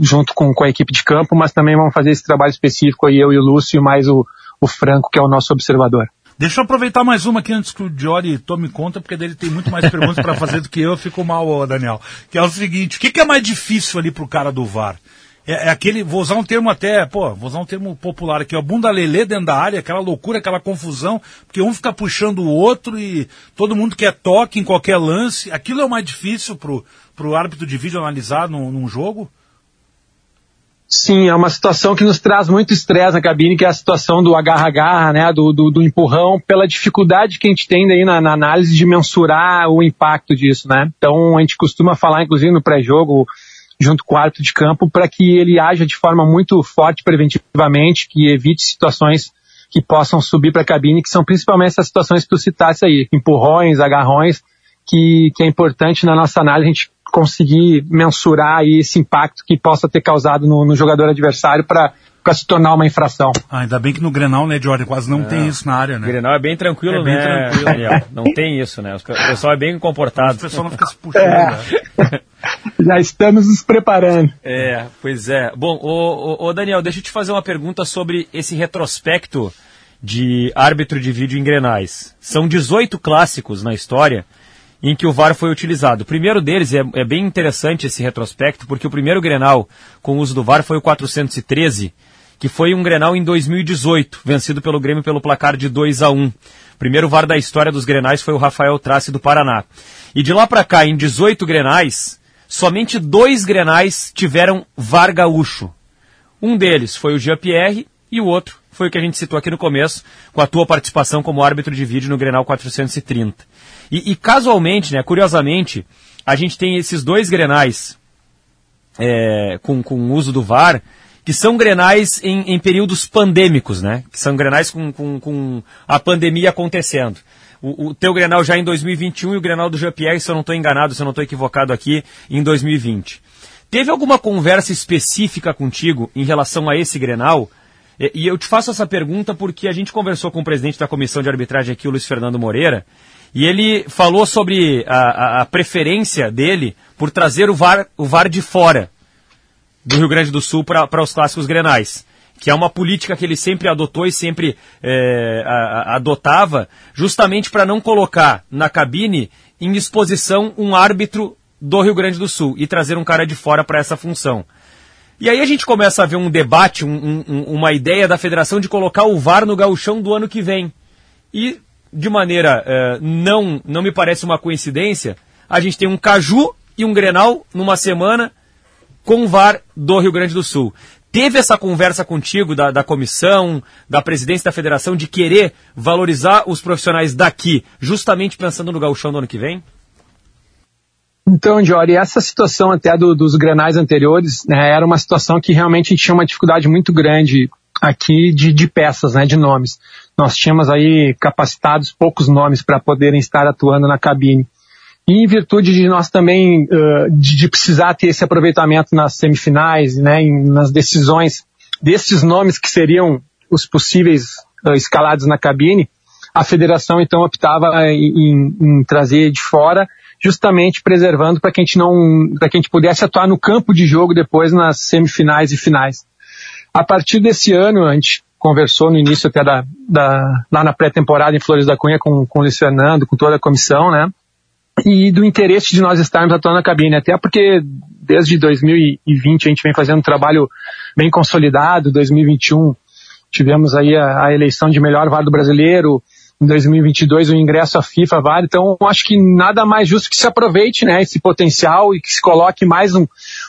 junto com, com a equipe de campo, mas também vamos fazer esse trabalho específico aí, eu e o Lúcio, mais o, o Franco, que é o nosso observador. Deixa eu aproveitar mais uma aqui antes que o Diori tome conta, porque dele tem muito mais perguntas para fazer do que eu, eu fico mal, Daniel. Que é o seguinte, o que, que é mais difícil ali pro cara do VAR? É, é, aquele, vou usar um termo até, pô, vou usar um termo popular aqui, ó, bunda lelê dentro da área, aquela loucura, aquela confusão, porque um fica puxando o outro e todo mundo quer toque em qualquer lance. Aquilo é o mais difícil pro, pro árbitro de vídeo analisar num, num jogo? Sim, é uma situação que nos traz muito estresse na cabine, que é a situação do agarra-agarra, né, do, do, do, empurrão, pela dificuldade que a gente tem daí na, na, análise de mensurar o impacto disso, né. Então a gente costuma falar, inclusive no pré-jogo, junto com o árbitro de campo, para que ele haja de forma muito forte preventivamente, que evite situações que possam subir para a cabine, que são principalmente essas situações que tu citasse aí, empurrões, agarrões, que, que é importante na nossa análise a gente conseguir mensurar esse impacto que possa ter causado no, no jogador adversário para para se tornar uma infração. Ah, ainda bem que no Grenal, né, Jorge, quase não é. tem isso na área, né? O Grenal é bem tranquilo, é bem né, tranquilo. Daniel? Não tem isso, né? O pessoal é bem comportado. O pessoal não fica se puxando, é. né? Já estamos nos preparando. É, pois é. Bom, ô, ô, Daniel, deixa eu te fazer uma pergunta sobre esse retrospecto de árbitro de vídeo em Grenais. São 18 clássicos na história em que o VAR foi utilizado. O primeiro deles é, é, bem interessante esse retrospecto, porque o primeiro Grenal com o uso do VAR foi o 413, que foi um Grenal em 2018, vencido pelo Grêmio pelo placar de 2 a 1. O primeiro VAR da história dos Grenais foi o Rafael Trace do Paraná. E de lá para cá, em 18 Grenais, somente dois Grenais tiveram VAR gaúcho. Um deles foi o Jean-Pierre e o outro foi o que a gente citou aqui no começo, com a tua participação como árbitro de vídeo no Grenal 430. E, e casualmente, né, curiosamente, a gente tem esses dois Grenais é, com, com uso do VAR, que são grenais em, em, períodos pandêmicos, né? Que são grenais com, com, com a pandemia acontecendo. O, o, teu grenal já em 2021 e o grenal do Jean-Pierre, se eu não estou enganado, se eu não estou equivocado aqui, em 2020. Teve alguma conversa específica contigo em relação a esse grenal? E, eu te faço essa pergunta porque a gente conversou com o presidente da comissão de arbitragem aqui, o Luiz Fernando Moreira, e ele falou sobre a, a, a preferência dele por trazer o VAR, o VAR de fora do Rio Grande do Sul para os clássicos grenais. Que é uma política que ele sempre adotou e sempre é, a, adotava, justamente para não colocar na cabine em exposição um árbitro do Rio Grande do Sul e trazer um cara de fora para essa função. E aí a gente começa a ver um debate, um, um, uma ideia da federação de colocar o VAR no gauchão do ano que vem. E de maneira uh, não, não me parece uma coincidência, a gente tem um Caju e um Grenal numa semana com o VAR do Rio Grande do Sul. Teve essa conversa contigo da, da comissão, da presidência da federação, de querer valorizar os profissionais daqui, justamente pensando no gauchão do ano que vem? Então, Jory, essa situação até do, dos grenais anteriores né, era uma situação que realmente tinha uma dificuldade muito grande aqui de, de peças, né, de nomes nós tínhamos aí capacitados poucos nomes para poderem estar atuando na cabine. E em virtude de nós também uh, de, de, precisar ter esse aproveitamento nas semifinais, né, em, nas decisões desses nomes que seriam os possíveis uh, escalados na cabine, a federação então optava em, em, trazer de fora, justamente preservando para que a gente não, para que a gente pudesse atuar no campo de jogo depois nas semifinais e finais. A partir desse ano, a gente conversou no início até da, da lá na pré-temporada em Flores da Cunha com, com o Luiz Fernando, com toda a comissão, né? E do interesse de nós estarmos atuando na cabine, até porque desde 2020 a gente vem fazendo um trabalho bem consolidado, 2021 tivemos aí a, a eleição de melhor VAR do brasileiro, em 2022 o ingresso à FIFA vale, então acho que nada mais justo que se aproveite né, esse potencial e que se coloque mais um,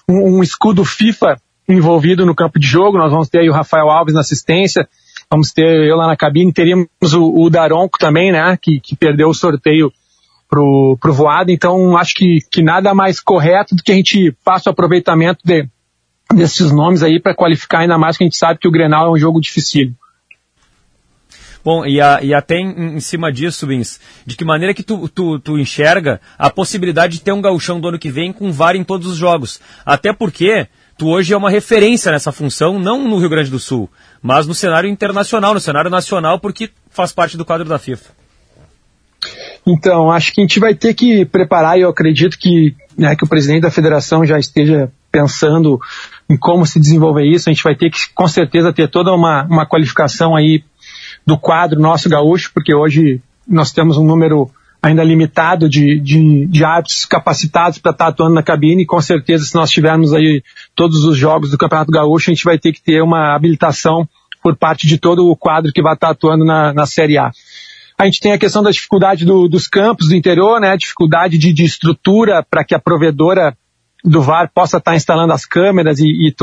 um, um escudo FIFA envolvido no campo de jogo. Nós vamos ter aí o Rafael Alves na assistência, vamos ter eu lá na cabine, teríamos o, o Daronco também, né, que, que perdeu o sorteio pro, pro voado, então acho que, que nada mais correto do que a gente faça o aproveitamento de, desses nomes aí para qualificar ainda mais que a gente sabe que o Grenal é um jogo difícil. Bom, e, a, e até em, em, cima disso, Vins, de que maneira que tu, tu, tu enxerga a possibilidade de ter um gauchão do ano que vem com VAR em todos os jogos? Até porque tu hoje é uma referência nessa função, não no Rio Grande do Sul, mas no cenário internacional, no cenário nacional, porque faz parte do quadro da FIFA. Então, acho que a gente vai ter que preparar, e eu acredito que, né, que o presidente da federação já esteja pensando em como se desenvolver isso. A gente vai ter que, com certeza, ter toda uma, uma qualificação aí do quadro nosso gaúcho, porque hoje nós temos um número ainda limitado de, de, de árbitros capacitados para estar atuando na cabine, e com certeza se nós tivermos aí todos os jogos do Campeonato Gaúcho, a gente vai ter que ter uma habilitação por parte de todo o quadro que vai estar atuando na, na Série A. A gente tem a questão da dificuldade do, dos campos do interior, né, dificuldade de, de estrutura para que a provedora do VAR possa estar instalando as câmeras e, e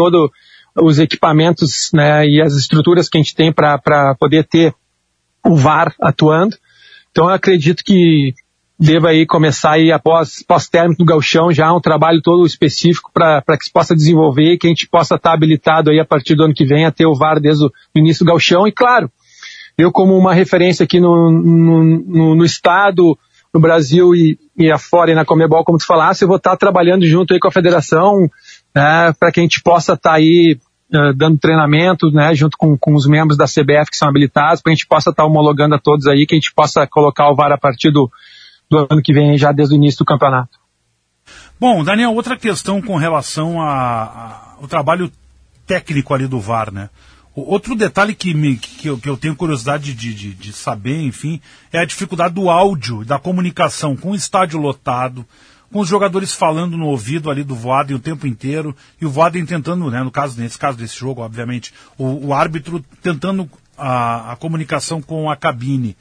os equipamentos né, e as estruturas que a gente tem para poder ter o VAR atuando. Então eu acredito que deva aí começar aí após pós-término do galchão já um trabalho todo específico para que se possa desenvolver e que a gente possa estar habilitado aí a partir do ano que vem a ter o VAR desde o início do galchão. E claro, eu como uma referência aqui no, no, no, no estado, no Brasil e, e afora e na Comebol, como tu falasse, eu vou estar trabalhando junto aí com a federação, né, para que a gente possa estar tá aí uh, dando treinamento, né, junto com, com os membros da CBF que são habilitados, para a gente possa estar tá homologando a todos aí, que a gente possa colocar o VAR a partir do, do ano que vem, já desde o início do campeonato. Bom, Daniel, outra questão com relação ao trabalho técnico ali do VAR, né? Outro detalhe que, me, que, eu, que eu tenho curiosidade de, de, de, saber, enfim, é a dificuldade do áudio, da comunicação com o estádio lotado, com os jogadores falando no ouvido ali do Voaden o tempo inteiro, e o Voaden tentando, né, no caso, nesse caso desse jogo, obviamente, o, o árbitro tentando a, a, comunicação com a cabine.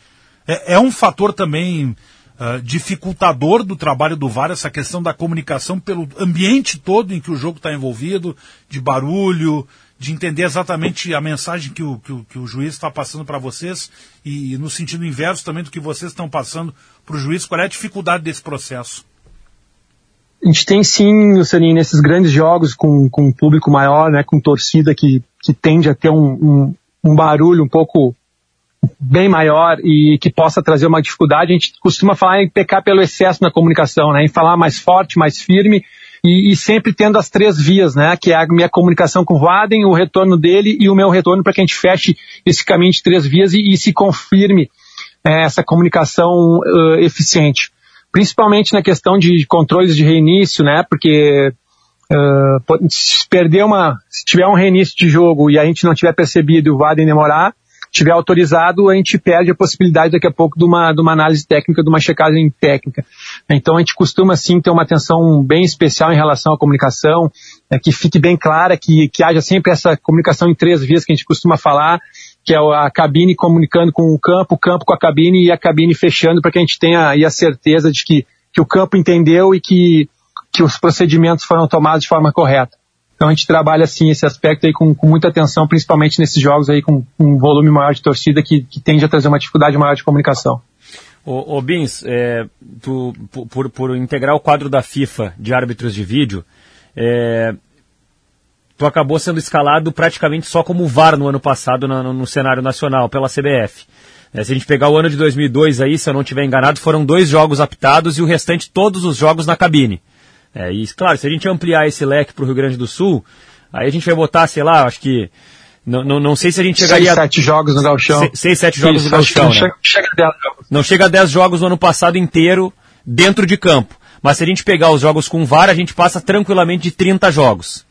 É, é um fator também uh, dificultador do trabalho do VAR, essa questão da comunicação pelo ambiente todo em que o jogo está envolvido, de barulho, de entender exatamente a mensagem que o, que o, que o juiz está passando para vocês e, no sentido inverso também do que vocês estão passando para o juiz. Qual é a dificuldade desse processo? A gente tem sim, Lucianinho, nesses grandes jogos com, com um público maior, né, com torcida que, que tende a ter um, um, um barulho um pouco bem maior e que possa trazer uma dificuldade, a gente costuma falar em pecar pelo excesso na comunicação, né, em falar mais forte, mais firme e, e, sempre tendo as três vias, né? Que é a minha comunicação com o Vaden, o retorno dele e o meu retorno para que a gente feche esse caminho de três vias e, e se confirme é, essa comunicação uh, eficiente. Principalmente na questão de controles de reinício, né? Porque uh, se perder uma, se tiver um reinício de jogo e a gente não tiver percebido e o Vaden demorar, tiver autorizado, a gente perde a possibilidade daqui a pouco de uma, de uma análise técnica, de uma checagem técnica. Então a gente costuma sim ter uma atenção bem especial em relação à comunicação, é, que fique bem clara, que, que haja sempre essa comunicação em três vias que a gente costuma falar, que é a cabine comunicando com o campo, o campo com a cabine e a cabine fechando para que a gente tenha aí a certeza de que, que o campo entendeu e que, que os procedimentos foram tomados de forma correta. Então a gente trabalha assim esse aspecto aí com, com muita atenção, principalmente nesses jogos aí com, com um volume maior de torcida que, que tende a trazer uma dificuldade maior de comunicação. Ô, ô Bins, é, tu, por, por integrar o quadro da FIFA de árbitros de vídeo, é, tu acabou sendo escalado praticamente só como VAR no ano passado no, no cenário nacional, pela CBF. É, se a gente pegar o ano de 2002 aí, se eu não estiver enganado, foram dois jogos aptados e o restante todos os jogos na cabine. É, e claro, se a gente ampliar esse leque para o Rio Grande do Sul, aí a gente vai botar, sei lá, acho que Não, não, não sei se a gente chegaria... sete jogos no Galchão. Se- Seis, sete jogos Isso, no Galchão, não né? chega, chega a dez jogos. Não chega a 10 jogos no ano passado inteiro dentro de campo. Mas se a gente pegar os jogos com VAR, a gente passa tranquilamente de 30 jogos.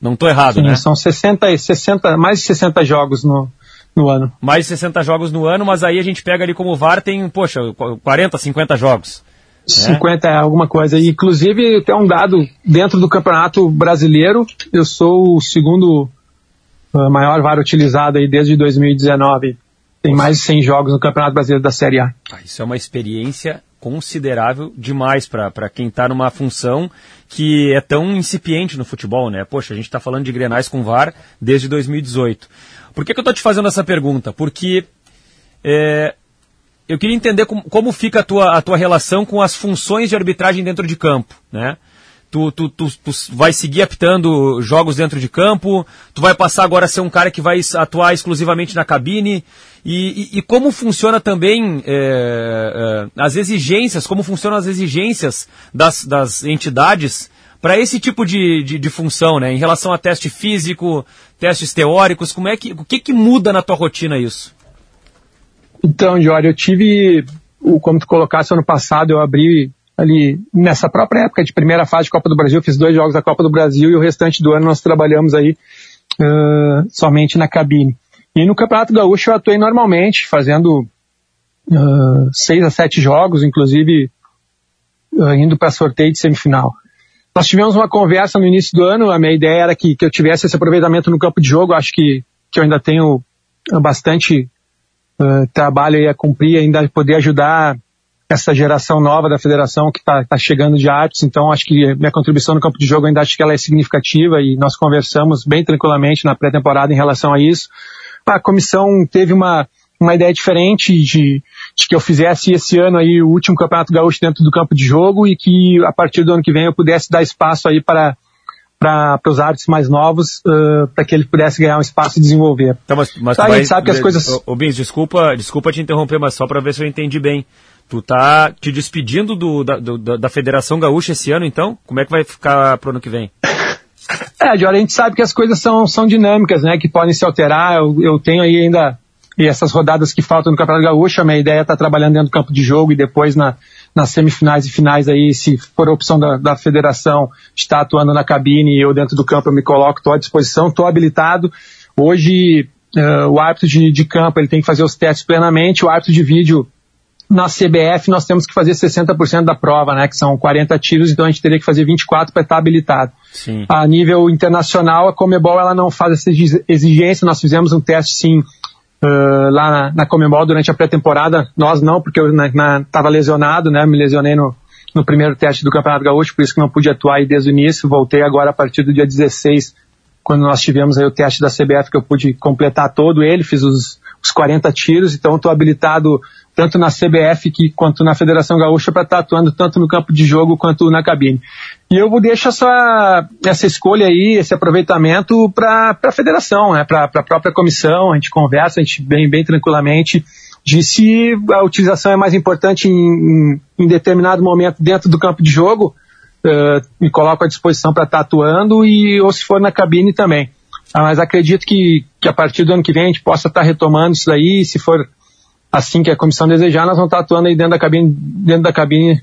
Não estou errado, Sim, né? São 60, e 60, mais de 60 jogos no, no ano. Mais de 60 jogos no ano, mas aí a gente pega ali como VAR, tem, poxa, 40, 50 jogos. 50 é alguma coisa. Inclusive, tem um dado dentro do Campeonato Brasileiro. Eu sou o segundo uh, maior VAR utilizado aí desde 2019. Tem mais de 100 jogos no Campeonato Brasileiro da Série A. Ah, Isso é uma experiência considerável demais para quem está numa função que é tão incipiente no futebol, né? Poxa, a gente está falando de Grenais com VAR desde 2018. Por que, que eu estou te fazendo essa pergunta? Porque é, eu queria entender como, como fica a tua, a tua relação com as funções de arbitragem dentro de campo, né? Tu, tu, tu, tu vai seguir apitando jogos dentro de campo, tu vai passar agora a ser um cara que vai atuar exclusivamente na cabine, e, e, e como funciona também é, é, as exigências, como funcionam as exigências das, das entidades para esse tipo de, de, de função, né? Em relação a teste físico, testes teóricos, como é que, o que, que muda na tua rotina isso? Então, Jorge, eu tive, como tu colocasse ano passado, eu abri ali nessa própria época de primeira fase de Copa do Brasil, fiz dois jogos da Copa do Brasil e o restante do ano nós trabalhamos aí ãh, somente na cabine. E no Campeonato Gaúcho eu atuei normalmente, fazendo ãh, seis a sete jogos, inclusive ãh, indo para sorteio de semifinal. Nós tivemos uma conversa no início do ano, a minha ideia era que, que eu tivesse esse aproveitamento no campo de jogo, acho que, que eu ainda tenho bastante uh, trabalho aí a cumprir, ainda poder ajudar essa geração nova da federação que está chegando de artes, então acho que minha contribuição no campo de jogo ainda acho que ela é significativa e nós conversamos bem tranquilamente na pré-temporada em relação a isso. A comissão teve uma, uma ideia diferente de, de que eu fizesse esse ano aí o último campeonato gaúcho dentro do campo de jogo e que a partir do ano que vem eu pudesse dar espaço aí para para os artes mais novos, uh, para que ele pudesse ganhar um espaço e desenvolver. Então, mas, mas Tá, a vai- gente sabe que as coisas- ô, Bins, desculpa, desculpa te interromper, mas só para ver se eu entendi bem. Tu tá te despedindo do, da, do- da, Federação Gaúcha esse ano, então? Como é que vai ficar pro ano que vem? É, Jorge, a gente sabe que as coisas são, são dinâmicas, né? Que podem se alterar. Eu, eu tenho aí ainda e essas rodadas que faltam no Campeonato Gaúcho. A minha ideia é estar trabalhando dentro do campo de jogo e depois na, nas semifinais e finais aí, se for a opção da, da federação de estar atuando na cabine e eu dentro do campo eu me coloco, estou à disposição, estou habilitado. Hoje, eh, o árbitro de, de campo ele tem que fazer os testes plenamente, o árbitro de vídeo na CBF nós temos que fazer 60% da prova, né, que são 40 tiros, então a gente teria que fazer 24 para estar habilitado. Sim. A nível internacional, a Comebol ela não faz essa exi- exigência, nós fizemos um teste sim ãh, lá na, na Comebol durante a pré-temporada, nós não, porque eu estava lesionado, né, me lesionei no, no primeiro teste do Campeonato Gaúcho, por isso que não pude atuar aí desde o início, voltei agora a partir do dia 16, quando nós tivemos aí o teste da CBF, que eu pude completar todo ele, fiz os, os 40 tiros, então estou habilitado tanto na CBF que, quanto na Federação Gaúcha para estar atuando tanto no campo de jogo quanto na cabine. E eu vou deixar essa, essa escolha aí, esse aproveitamento para a federação, né, para a própria comissão, a gente conversa, a gente bem, bem tranquilamente de se a utilização é mais importante em, em, determinado momento dentro do campo de jogo, eh, me coloco à disposição para estar atuando e ou se for na cabine também. Ah, mas acredito que, que a partir do ano que vem a gente possa estar retomando isso daí, se for assim que a comissão desejar, nós vamos estar atuando aí dentro da cabine, dentro da cabine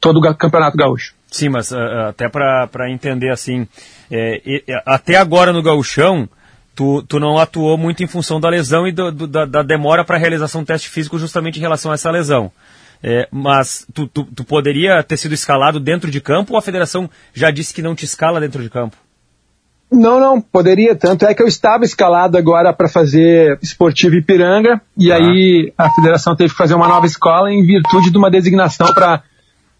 todo o campeonato gaúcho. Sim, mas ah, até para entender assim, é, e- e- até agora no gauchão, tu, tu não atuou muito em função da lesão e do- do- da, da demora para realização do teste físico justamente em relação a essa lesão. É, mas tu, tu, tu poderia ter sido escalado dentro de campo ou a federação já disse que não te escala dentro de campo? Não, não, poderia. Tanto é que eu estava escalado agora para fazer esportivo Ipiranga, e Ah. aí a federação teve que fazer uma nova escola em virtude de uma designação para.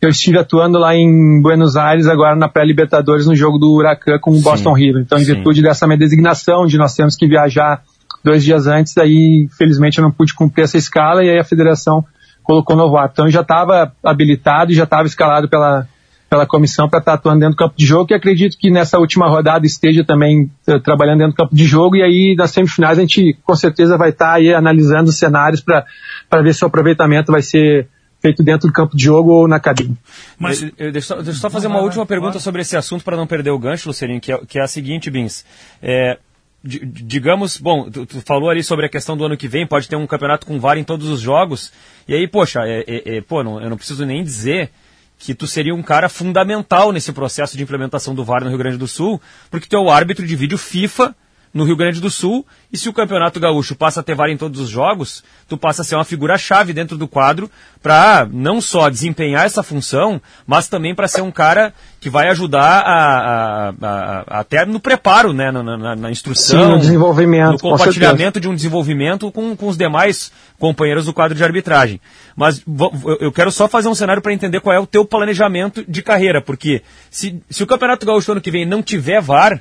Eu estive atuando lá em Buenos Aires agora na pré-Libertadores no jogo do Huracan com o Boston River. Então, em sim. virtude dessa minha designação, de nós temos que viajar dois dias antes, aí infelizmente eu não pude cumprir essa escala e aí a federação colocou novo árbitro. Então eu já estava habilitado e já estava escalado pela, pela comissão para estar atuando dentro do campo de jogo e acredito que nessa última rodada esteja também eh, trabalhando dentro do campo de jogo e aí nas semifinais a gente com certeza vai estar aí analisando os cenários para ver se o aproveitamento vai ser feito dentro do campo de jogo ou na cabine. Mas Eu- eu- deixa, eu só- deixa eu só fazer uma última pergunta sobre esse assunto para não perder o gancho, Lucerinho, que é, que é a seguinte, Bins. É, di- digamos, bom, tu, tu falou ali sobre a questão do ano que vem, pode ter um campeonato com VAR em todos os jogos, e aí, poxa, é, é- é- pô, não- eu não preciso nem dizer que tu seria um cara fundamental nesse processo de implementação do VAR no Rio Grande do Sul, porque tu é o árbitro de vídeo FIFA no Rio Grande do Sul, e se o Campeonato Gaúcho passa a ter VAR em todos os jogos, tu passa a ser uma figura-chave dentro do quadro para não só desempenhar essa função, mas também para ser um cara que vai ajudar a, a- a- a- até no preparo, né, na, na- na instrução, Sim, no desenvolvimento, no com compartilhamento de um desenvolvimento com, com os demais companheiros do quadro de arbitragem. Mas eu quero só fazer um cenário para entender qual é o teu planejamento de carreira, porque se, se o Campeonato Gaúcho ano que vem não tiver VAR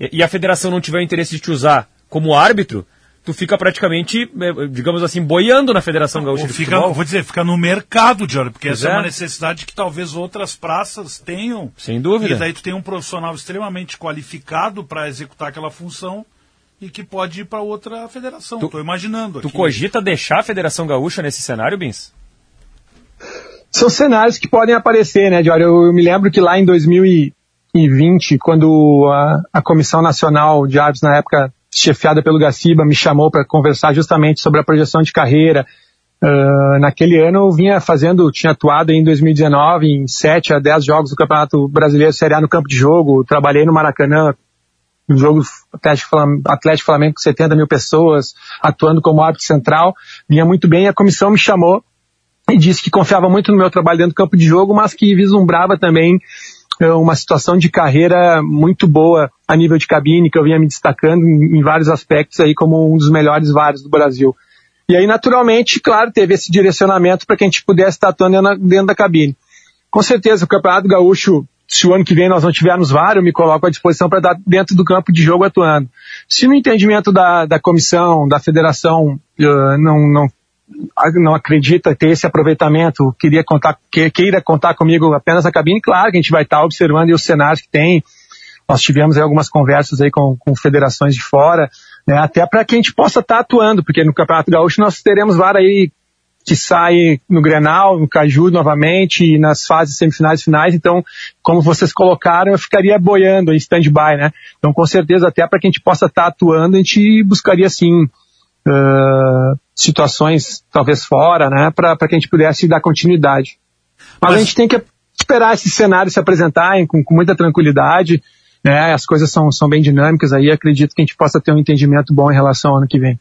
e, e a federação não tiver o interesse de te usar como árbitro, tu fica praticamente, eh, digamos assim, boiando na Federação Gaúcha Ou de fica, Futebol. vou dizer, fica no mercado, Jorge, porque Pois essa é. é. uma necessidade que talvez outras praças tenham. Sem dúvida. E daí tu tem um profissional extremamente qualificado para executar aquela função e que pode ir para outra federação. Estou imaginando Tu aqui. cogita deixar a Federação Gaúcha nesse cenário, Bins? São cenários que podem aparecer, né, Diório? Eu, eu me lembro que lá em 2020, quando a, a Comissão Nacional de Árbitros, na época chefiada pelo Gaciba, me chamou para conversar justamente sobre a projeção de carreira. ah, naquele ano eu vinha fazendo, tinha atuado em 2019 em 7 a 10 jogos do Campeonato Brasileiro Série A no campo de jogo, trabalhei no Maracanã, no jogo Atlético Flam- Atlético Flamengo com 70 mil pessoas, atuando como árbitro central, vinha muito bem, a comissão me chamou e disse que confiava muito no meu trabalho dentro do campo de jogo, mas que vislumbrava também uma situação de carreira muito boa a nível de cabine, que eu vinha me destacando em, vários aspectos aí como um dos melhores vários do Brasil. E aí, naturalmente, claro, teve esse direcionamento para que a gente pudesse estar atuando dentro da- dentro da cabine. Com certeza, o Campeonato Gaúcho, se o ano que vem nós não tivermos VAR, eu me coloco à disposição para estar dentro do campo de jogo atuando. Se no entendimento da, da comissão, da federação, eh, não, não não acredita ter esse aproveitamento, queria contar, que, queira contar comigo apenas na cabine, claro que a gente vai estar observando os cenários que tem. Nós tivemos algumas conversas aí com, com federações de fora, né, até para que a gente possa estar atuando, porque no Campeonato Gaúcho nós teremos VAR aí que sai no Grenal, no Caju novamente, e nas fases semifinais e finais, então, como vocês colocaram, eu ficaria boiando em stand-by, né? Então, com certeza, até para que a gente possa estar atuando, a gente buscaria, sim, ah, situações talvez fora, né, para que a gente pudesse dar continuidade. Mas, a gente tem que esperar esse cenário se apresentarem com, com muita tranquilidade, né, as coisas são, são bem dinâmicas aí, acredito que a gente possa ter um entendimento bom em relação ao ano que vem.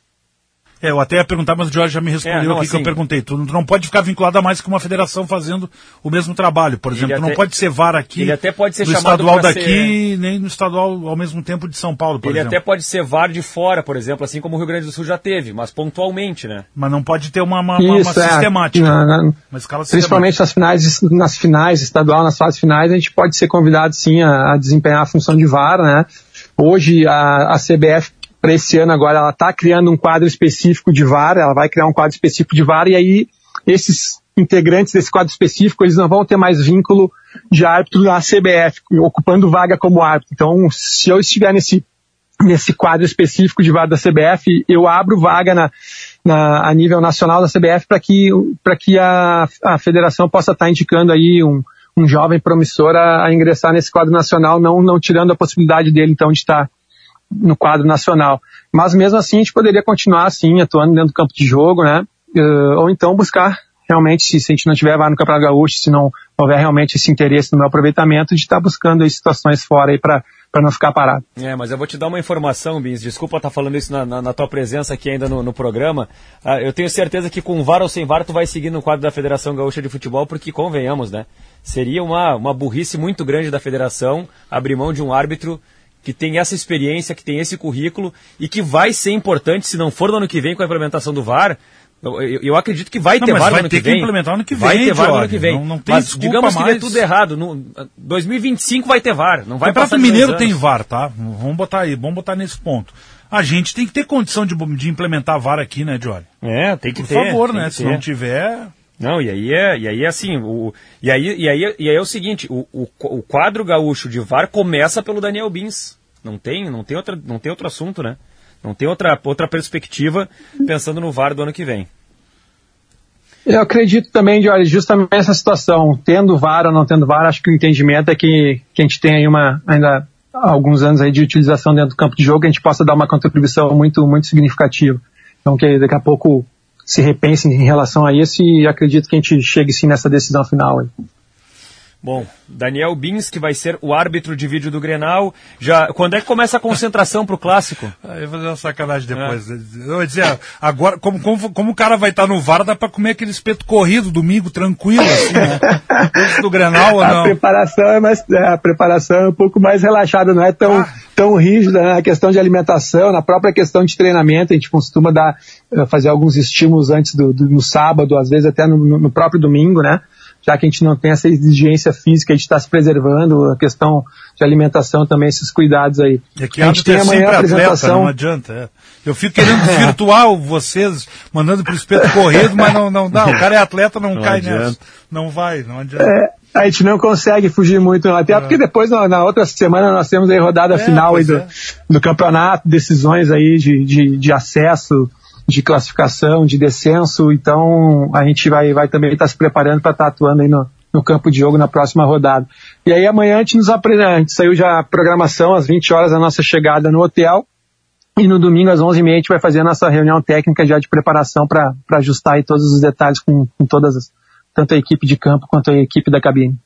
É, eu até ia perguntar, mas o Jorge já me respondeu É, não, aqui que eu assim- perguntei. Tu não pode ficar vinculado a mais que uma federação fazendo o mesmo trabalho. Por exemplo, tu não até- pode ser VAR aqui ele até pode ser no chamado estadual daqui, nem no estadual ao mesmo tempo de São Paulo, por Ele exemplo. até pode ser VAR de fora, por exemplo, assim como o Rio Grande do Sul já teve, mas pontualmente, né? Mas não pode ter uma, uma, uma- uma Isso, é, sistemática. na- na- Uma escala principalmente nas finais, nas finais estadual, nas fases finais, a gente pode ser convidado sim a, a desempenhar a função de VAR, né? Hoje a, a CBF para esse ano agora ela está criando um quadro específico de VAR, ela vai criar um quadro específico de VAR e aí esses integrantes desse quadro específico eles não vão ter mais vínculo de árbitro na CBF, ocupando vaga como árbitro. Então, se eu estiver nesse nesse quadro específico de VAR da CBF, eu abro vaga na, na- a nível nacional da CBF para que, para que a, a federação possa estar indicando aí um, um jovem promissor a, a ingressar nesse quadro nacional, não, não tirando a possibilidade dele então de estar no quadro nacional. Mas mesmo assim a gente poderia continuar assim, atuando dentro do campo de jogo, né? Eh, ou então buscar realmente, se, se a gente não tiver VAR no Campeonato Gaúcho, se não houver realmente esse interesse no meu aproveitamento, de estar buscando aí situações fora aí para não ficar parado. É, mas eu vou te dar uma informação, Bins. Desculpa estar falando isso na, na- na tua presença aqui ainda no, no programa. Ah, eu tenho certeza que com VAR ou sem VAR tu vai seguir no quadro da Federação Gaúcha de Futebol, porque convenhamos, né? Seria uma, uma burrice muito grande da federação abrir mão de um árbitro que tem essa experiência, que tem esse currículo e que vai ser importante, se não for no ano que vem com a implementação do VAR. Eu, eu- eu acredito que vai Não, ter VAR no vai ano ter que que vem. implementar no ano que Vai vem, ter VAR no ano que vem. Não- não tem mas digamos que dê mais. tudo errado. No, 2025 vai ter VAR. Não O vai Campeonato de Mineiro tem. VAR, tá? Vamos botar aí, vamos botar nesse ponto. A gente tem que ter condição de, de implementar VAR aqui, né, Jory? É, tem que Por ter. favor, tem né? que Se ter. não tiver. Não, e aí é, e aí é assim, o, e, aí, e, aí, e aí é o seguinte, o, o, o quadro gaúcho de VAR começa pelo Daniel Bins. Não tem, não tem, outra, não tem outro assunto, né? Não tem outra, outra perspectiva pensando no VAR do ano que vem. Eu acredito também, Jorge, justamente essa situação, tendo VAR ou não tendo VAR, acho que o entendimento é que, que a gente tem aí uma, ainda alguns anos aí de utilização dentro do campo de jogo, a gente possa dar uma contribuição muito, muito significativa. Então que daqui a pouco se repense em relação a isso e acredito que a gente chegue sim nessa decisão final. Aí. Bom, Daniel Bins, que vai ser o árbitro de vídeo do Grenal. Já, quando é que começa a concentração para o clássico? Eu vou fazer uma sacanagem depois. É. Eu vou dizer, agora, como, como, como o cara vai estar no VAR, dá para comer aquele espeto corrido domingo, tranquilo, assim, né? Antes do Grenal ou não? A preparação é, mais, é, a preparação é um pouco mais relaxada, não é tão, ah. tão rígida na né? questão de alimentação, na própria questão de treinamento. A gente costuma dar, eh, fazer alguns estímulos antes do, do no sábado, às vezes até no, no próprio domingo, né? Já que a gente não tem essa exigência física, a gente está se preservando, a questão de alimentação também, esses cuidados aí. É que a gente tem amanhã a apresentação. Atleta, não adianta. É. Eu fico querendo virtuar vocês, mandando para o espeto corrido, mas não, não dá. O cara é atleta, não, não cai adianta. nessa. Não vai, não adianta. É, a gente não consegue fugir muito, até é. porque depois na, na, outra semana nós temos a rodada é, final aí do, é. do campeonato, decisões aí de, de, de acesso de classificação, de descenso, então a gente vai, vai também estar tá se preparando para estar tá atuando aí no, no campo de jogo na próxima rodada. E aí amanhã a gente nos apresenta, a gente saiu já a programação às 20 horas a nossa chegada no hotel, e no domingo às 11h30 a gente vai fazer a nossa reunião técnica já de preparação para ajustar aí todos os detalhes com, com todas as, tanto a equipe de campo quanto a equipe da cabine.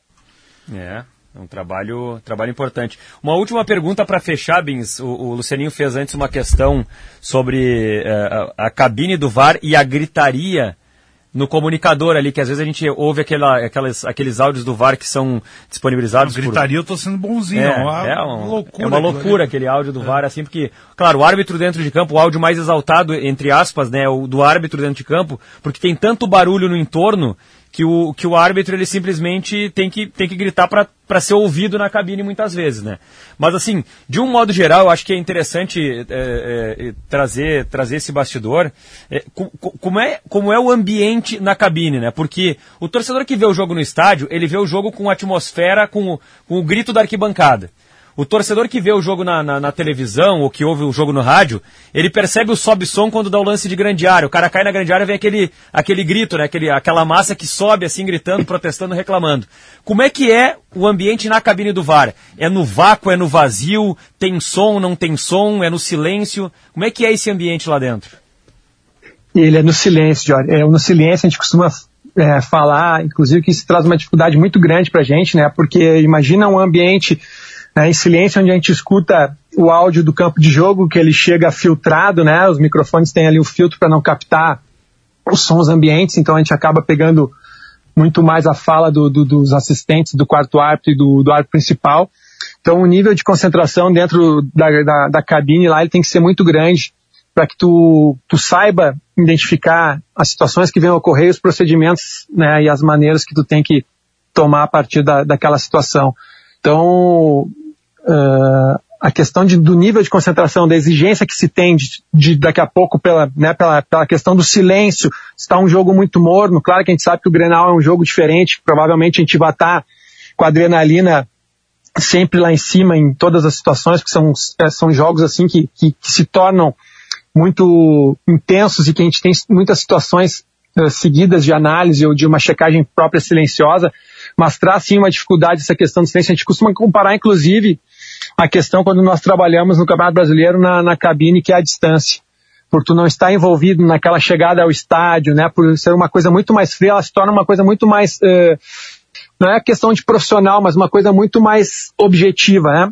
É, é um trabalho, trabalho importante. Uma última pergunta para fechar, Bins. O, o, Lucianinho fez antes uma questão sobre uh, a, a, cabine do VAR e a gritaria no comunicador ali, que às vezes a gente ouve aquela, aquelas, aqueles áudios do VAR que são disponibilizados. Não, gritaria por... eu tô sendo bonzinho. É, uma, é uma, loucura. É uma loucura aquele áudio do é. VAR, assim, porque, claro, o árbitro dentro de campo, o áudio mais exaltado, entre aspas, né, o do árbitro dentro de campo, porque tem tanto barulho no entorno que o, que o árbitro ele simplesmente tem que, tem que gritar para ser ouvido na cabine muitas vezes, né? Mas assim, de um modo geral, eu acho que é interessante é, é, trazer, trazer esse bastidor. É, como, é, como é o ambiente na cabine, né? Porque o torcedor que vê o jogo no estádio, ele vê o jogo com atmosfera, com, com o grito da arquibancada. O torcedor que vê o jogo na, na, na, televisão ou que ouve o jogo no rádio, ele percebe o sobe-som quando dá o lance de grande área. O cara cai na grande área vem aquele, aquele grito, né? aquele, aquela massa que sobe assim, gritando, protestando, reclamando. Como é que é o ambiente na cabine do VAR? É no vácuo, é no vazio? Tem som, não tem som? É no silêncio? Como é que é esse ambiente lá dentro? Ele é no silêncio, Jorge. É no silêncio, a gente costuma é, falar, inclusive que isso traz uma dificuldade muito grande pra gente, né? Porque imagina um ambiente né, em silêncio, onde a gente escuta o áudio do campo de jogo, que ele chega filtrado, né? Os microfones têm ali o filtro para não captar os sons ambientes, então a gente acaba pegando muito mais a fala do, do, dos assistentes, do quarto árbitro e do, do árbitro principal. Então o nível de concentração dentro da, da, da cabine lá ele tem que ser muito grande para que tu, tu saiba identificar as situações que vêm ocorrer, os procedimentos né, e as maneiras que tu tem que tomar a partir da, daquela situação. Então, uh, a questão de, do nível de concentração, da exigência que se tem de, de daqui a pouco pela, né, pela, pela questão do silêncio, está um jogo muito morno, claro que a gente sabe que o Grenal é um jogo diferente, provavelmente a gente vai estar com a adrenalina sempre lá em cima em todas as situações, que são, é, são jogos assim que, que, que se tornam muito intensos e que a gente tem muitas situações uh, seguidas de análise ou de uma checagem própria silenciosa, mas traz sim uma dificuldade essa questão do silêncio. A gente costuma comparar, inclusive, a questão quando nós trabalhamos no Campeonato Brasileiro na, na cabine, que é a distância. Por tu não estar envolvido naquela chegada ao estádio, né? Por ser uma coisa muito mais fria, ela se torna uma coisa muito mais. Uh, não é questão de profissional, mas uma coisa muito mais objetiva, né?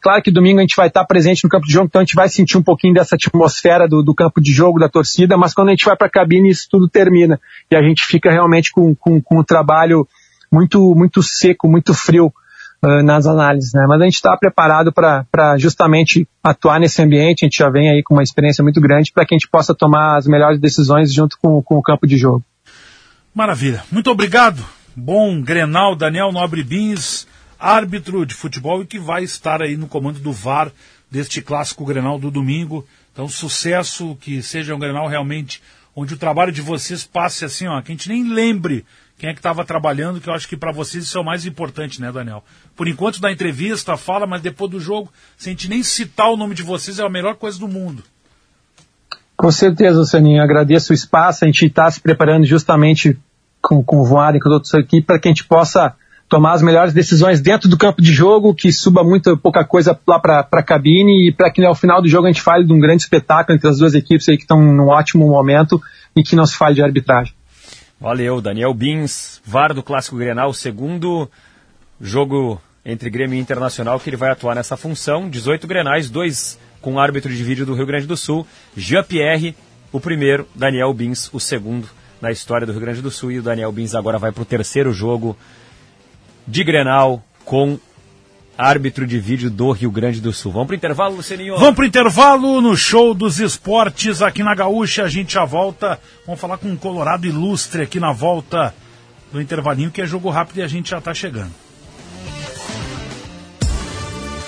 Claro que domingo a gente vai estar presente no campo de jogo, então a gente vai sentir um pouquinho dessa atmosfera do, do campo de jogo, da torcida, mas quando a gente vai para a cabine isso tudo termina e a gente fica realmente com, com, com o trabalho muito, muito seco, muito frio nas análises, né? Mas a gente está preparado para justamente atuar nesse ambiente, a gente já vem aí com uma experiência muito grande para que a gente possa tomar as melhores decisões junto com, com o campo de jogo. Maravilha. Muito obrigado. Bom Grenal, Daniel Nobre Bins, árbitro de futebol e que vai estar aí no comando do VAR deste clássico Grenal do domingo. Então, sucesso, que seja um Grenal realmente onde o trabalho de vocês passe assim, ó, que a gente nem lembre quem é que estava trabalhando, que eu acho que para vocês isso é o mais importante, né, Daniel? Por enquanto da entrevista, fala, mas depois do jogo, se a gente nem citar o nome de vocês, é a melhor coisa do mundo. Com certeza, Saninho, agradeço o espaço, a gente está se preparando justamente com, com o Voar e com outros aqui para que a gente possa tomar as melhores decisões dentro do campo de jogo, que suba muito pouca coisa lá para a cabine e para que ao final do jogo a gente fale de um grande espetáculo entre as duas equipes aí que estão num ótimo momento e que não se fale de arbitragem. Valeu, Daniel Bins, VAR do Clássico Grenal, segundo jogo entre Grêmio e Internacional que ele vai atuar nessa função. 18 Grenais, dois com árbitro de vídeo do Rio Grande do Sul, Jean-Pierre, o primeiro, Daniel Bins, o segundo na história do Rio Grande do Sul. E o Daniel Bins agora vai para o terceiro jogo de Grenal com árbitro de vídeo do Rio Grande do Sul. Vamos para o intervalo, Lucininho? Vamos para o intervalo no show dos esportes aqui na Gaúcha. A gente já volta. Vamos falar com um Colorado ilustre aqui na volta do intervalinho, que é jogo rápido e a gente já está chegando.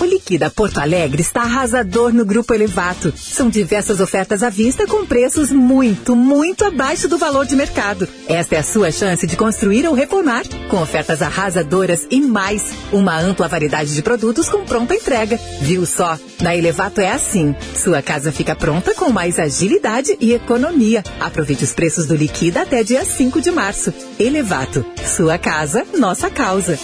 O Liquida Porto Alegre está arrasador no Grupo Elevato. São diversas ofertas à vista com preços muito, muito abaixo do valor de mercado. Esta é a sua chance de construir ou reformar, com ofertas arrasadoras e mais. Uma ampla variedade de produtos com pronta entrega. Viu só? Na Elevato é assim. Sua casa fica pronta com mais agilidade e economia. Aproveite os preços do Liquida até dia 5 de março. Elevato. Sua casa, nossa causa.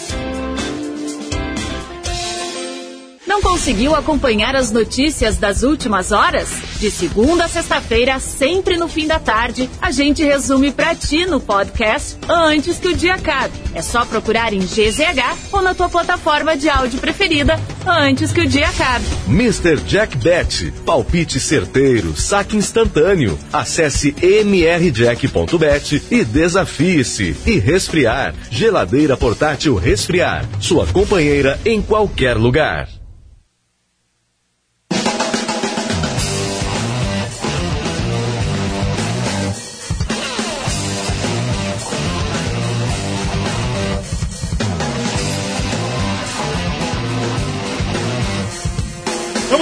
Não conseguiu acompanhar as notícias das últimas horas? De segunda a sexta-feira, sempre no fim da tarde, a gente resume pra ti no podcast antes que o dia acabe. É só procurar em GZH ou na tua plataforma de áudio preferida antes que o dia acabe. Mr. Jack Bet, palpite certeiro, saque instantâneo. Acesse mrjack.bet e desafie-se. E resfriar, geladeira portátil resfriar, sua companheira em qualquer lugar.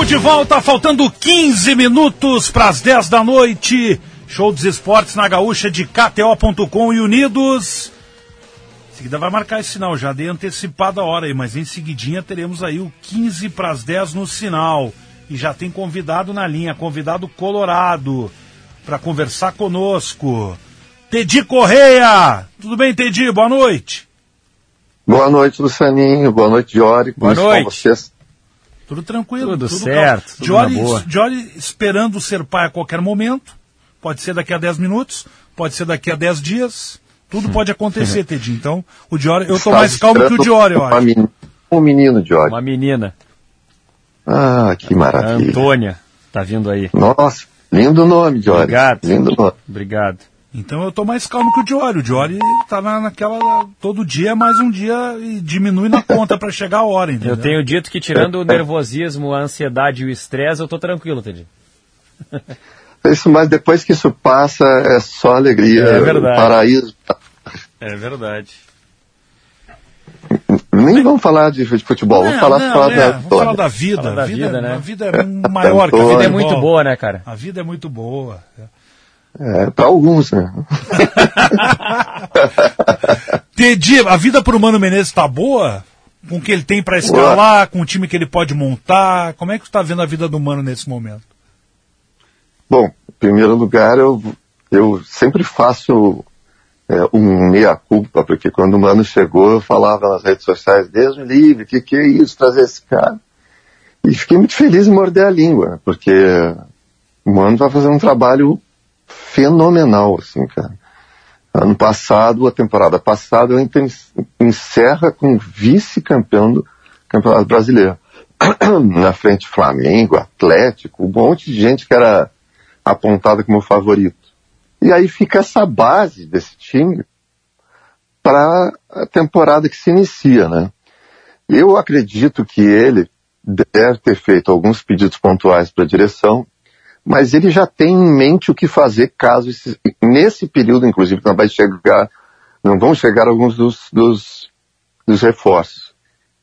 Estamos de volta, faltando 15 minutos para as 10 da noite. Show dos esportes na gaúcha de KTO.com e Unidos. Em seguida vai marcar esse sinal, já dei antecipada a hora aí, mas em seguidinha teremos aí o 15 para as 10 no sinal. E já tem convidado na linha, convidado colorado, para conversar conosco. Tedi Correia! Tudo bem, Tedi? Boa noite. Boa noite, Lucianinho. Boa noite, Diori. Boa noite. vocês? Tudo tranquilo. Tudo certo, tudo Jory, na boa. Jory esperando ser pai a qualquer momento. Pode ser daqui a 10 minutos, pode ser daqui a 10 dias. Tudo pode acontecer, Tedinho. Então, o Diori, eu tô Está mais calmo que o Diori, eu uma acho. meni- Um menino, Diori. Uma menina, Ah, que a maravilha. Antônia, tá vindo aí. Nossa, lindo nome, Diori. Obrigado. Lindo nome. Obrigado. Então eu tô mais calmo que o Diori. O Diori tá na, naquela. Todo dia é mais um dia e diminui na conta pra chegar a hora, entendeu? Eu tenho dito que tirando o nervosismo, a ansiedade e o estresse, eu tô tranquilo, Teddy. Isso, mas depois que isso passa, é só alegria. É verdade. Paraíso. É verdade. Nem vamos falar de futebol, vamos Não, falar não, é, da vamos falar da vida. Fala da a vida, vida, né? A vida é maior que a vida É muito boa, né, cara? A vida é muito boa. É, para alguns, né? Tedi, a vida pro Mano Menezes tá boa? Com o que ele tem para escalar, com o time que ele pode montar? Como é que você tá vendo a vida do Mano nesse momento? Bom, em primeiro lugar, eu, eu sempre faço é, um meia-culpa, porque quando o Mano chegou, eu falava nas redes sociais, Deus me livre, que, que é isso, trazer esse cara? E fiquei muito feliz em morder a língua, porque o Mano vai fazer um trabalho fenomenal, assim, cara. Ano passado, a temporada passada, eu encerra com vice-campeão do Campeonato Brasileiro. Na frente Flamengo, Atlético, um monte de gente que era apontada como favorito. E aí fica essa base desse time para a temporada que se inicia, né? Eu acredito que ele deve ter feito alguns pedidos pontuais para a direção, mas ele já tem em mente o que fazer caso esse, nesse período, inclusive, não vai chegar, não vão chegar alguns dos, dos, dos reforços.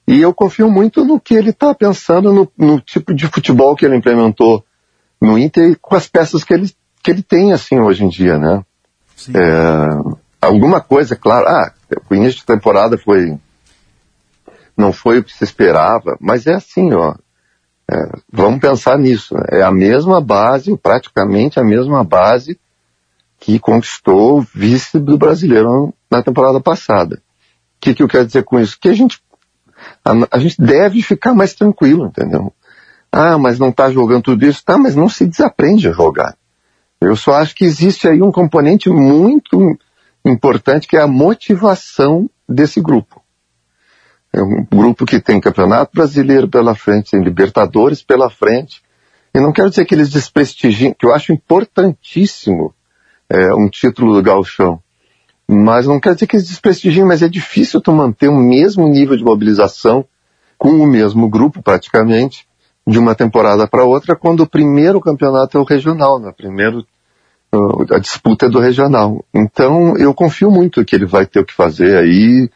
E eu confio muito no que ele está pensando, no, no, tipo de futebol que ele implementou no Inter e com as peças que ele, que ele tem, assim, hoje em dia, né? É, alguma coisa, claro, ah, o início de temporada foi, não foi o que se esperava, mas é assim, ó, é, vamos pensar nisso. É a mesma base, praticamente a mesma base que conquistou o vice do brasileiro na temporada passada. O que, que eu quero dizer com isso? Que a gente, a, a gente deve ficar mais tranquilo, entendeu? Ah, mas não está jogando tudo isso. Tá, mas não se desaprende a jogar. Eu só acho que existe aí um componente muito importante que é a motivação desse grupo. É um grupo que tem Campeonato Brasileiro pela frente, tem Libertadores pela frente. E não quero dizer que eles desprestigiem, que eu acho importantíssimo é, um título do Galchão. Mas não quero dizer que eles desprestigiem, mas é difícil tu manter o mesmo nível de mobilização com o mesmo grupo, praticamente, de uma temporada para outra, quando o primeiro campeonato é o regional, né? Primeiro, a disputa é do regional. Então, eu confio muito que ele vai ter o que fazer aí,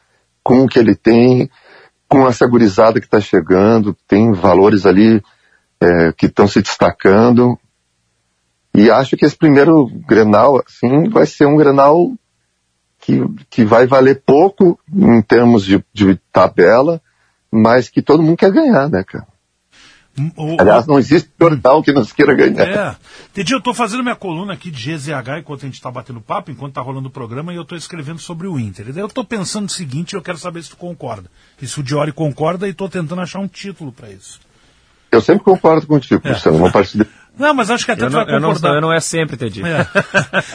com o que ele tem, com essa gurizada que está chegando, tem valores ali é, que estão se destacando. E acho que esse primeiro Grenal, assim, vai ser um Grenal que, que vai valer pouco em termos de, de tabela, mas que todo mundo quer ganhar, né, cara? O, Aliás, não existe jornal que nos queira ganhar. É. Entendi, eu estou fazendo minha coluna aqui de GZH enquanto a gente está batendo papo, enquanto está rolando o programa, e eu estou escrevendo sobre o Inter. E daí eu estou pensando o seguinte, eu quero saber se tu concorda. E se o Diori concorda, e estou tentando achar um título para isso. Eu sempre concordo contigo, é. Cristiano, uma partida... Não, mas acho que até eu tu não, vai concordar. Eu não, eu não é sempre, Teddy. É.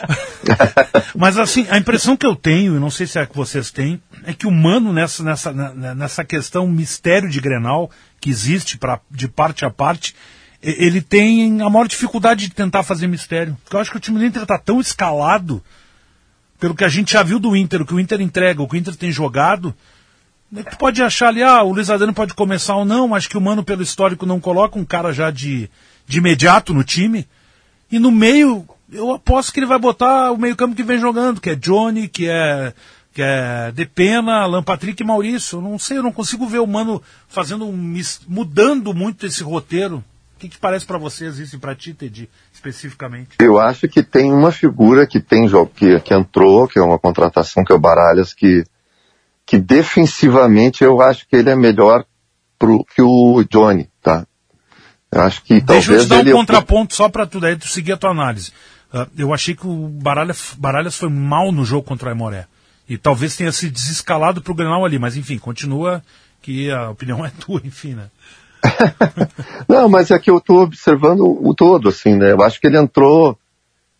mas assim, a impressão que eu tenho, e não sei se é que vocês têm, é que o Mano nessa, nessa, nessa questão mistério de Grenal, que existe pra, de parte a parte, ele tem a maior dificuldade de tentar fazer mistério. Porque eu acho que o time do Inter está tão escalado, pelo que a gente já viu do Inter, o que o Inter entrega, o que o Inter tem jogado, né, tu pode achar ali, ah, o Luiz Adriano pode começar ou não, mas que o Mano, pelo histórico, não coloca um cara já de, de imediato no time. E no meio, eu aposto que ele vai botar o meio campo que vem jogando, que é Johnny, que é que é Depena, Alan Patrick e Maurício. Eu não sei, eu não consigo ver o Mano fazendo um, mudando muito esse roteiro. O que, que parece para vocês isso e para ti, Teddy, especificamente? Eu acho que tem uma figura que tem que, que entrou, que é uma contratação, que é o Baralhas, que, que defensivamente eu acho que ele é melhor pro, que o Johnny, tá? Eu acho que Deixa talvez eu te dar um ele... contraponto só para tu, daí tu seguir a tua análise. Uh, eu achei que o Baralhas, Baralhas foi mal no jogo contra o Aimoré. E talvez tenha se desescalado para o Grenal ali, mas enfim, continua que a opinião é tua, enfim, né? Não, mas é que eu estou observando o todo, assim, né? Eu acho que ele entrou,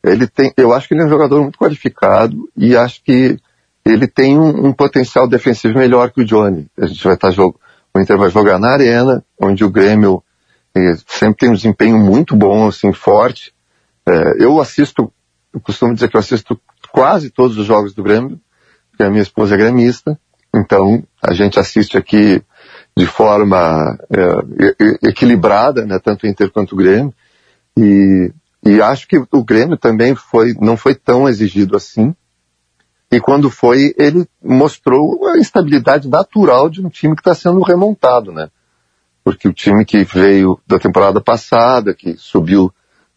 ele tem, eu acho que ele é um jogador muito qualificado e acho que ele tem um, um potencial defensivo melhor que o Johnny. A gente vai estar tá jogando, o Inter vai jogar na arena, onde o Grêmio eh, sempre tem um desempenho muito bom, assim, forte. É, eu assisto, eu costumo dizer que eu assisto quase todos os jogos do Grêmio, porque a minha esposa é gremista, então a gente assiste aqui de forma é, equilibrada, né, tanto Inter quanto Grêmio, e, e acho que o Grêmio também foi, não foi tão exigido assim, e quando foi, ele mostrou a instabilidade natural de um time que está sendo remontado, né? Porque o time que veio da temporada passada, que subiu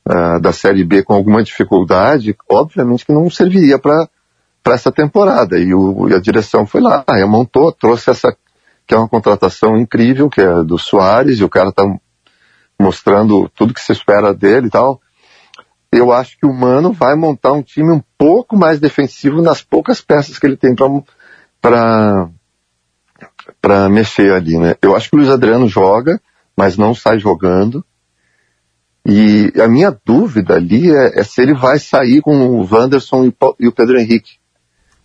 uh, da Série B com alguma dificuldade, obviamente que não serviria para para essa temporada. E, o, e a direção foi lá, remontou, trouxe essa, que é uma contratação incrível, que é do Soares, e o cara está mostrando tudo que se espera dele e tal. Eu acho que o Mano vai montar um time um pouco mais defensivo nas poucas peças que ele tem para mexer ali, né? Eu acho que o Luiz Adriano joga, mas não sai jogando. E a minha dúvida ali é, é se ele vai sair com o Wanderson e o Pedro Henrique.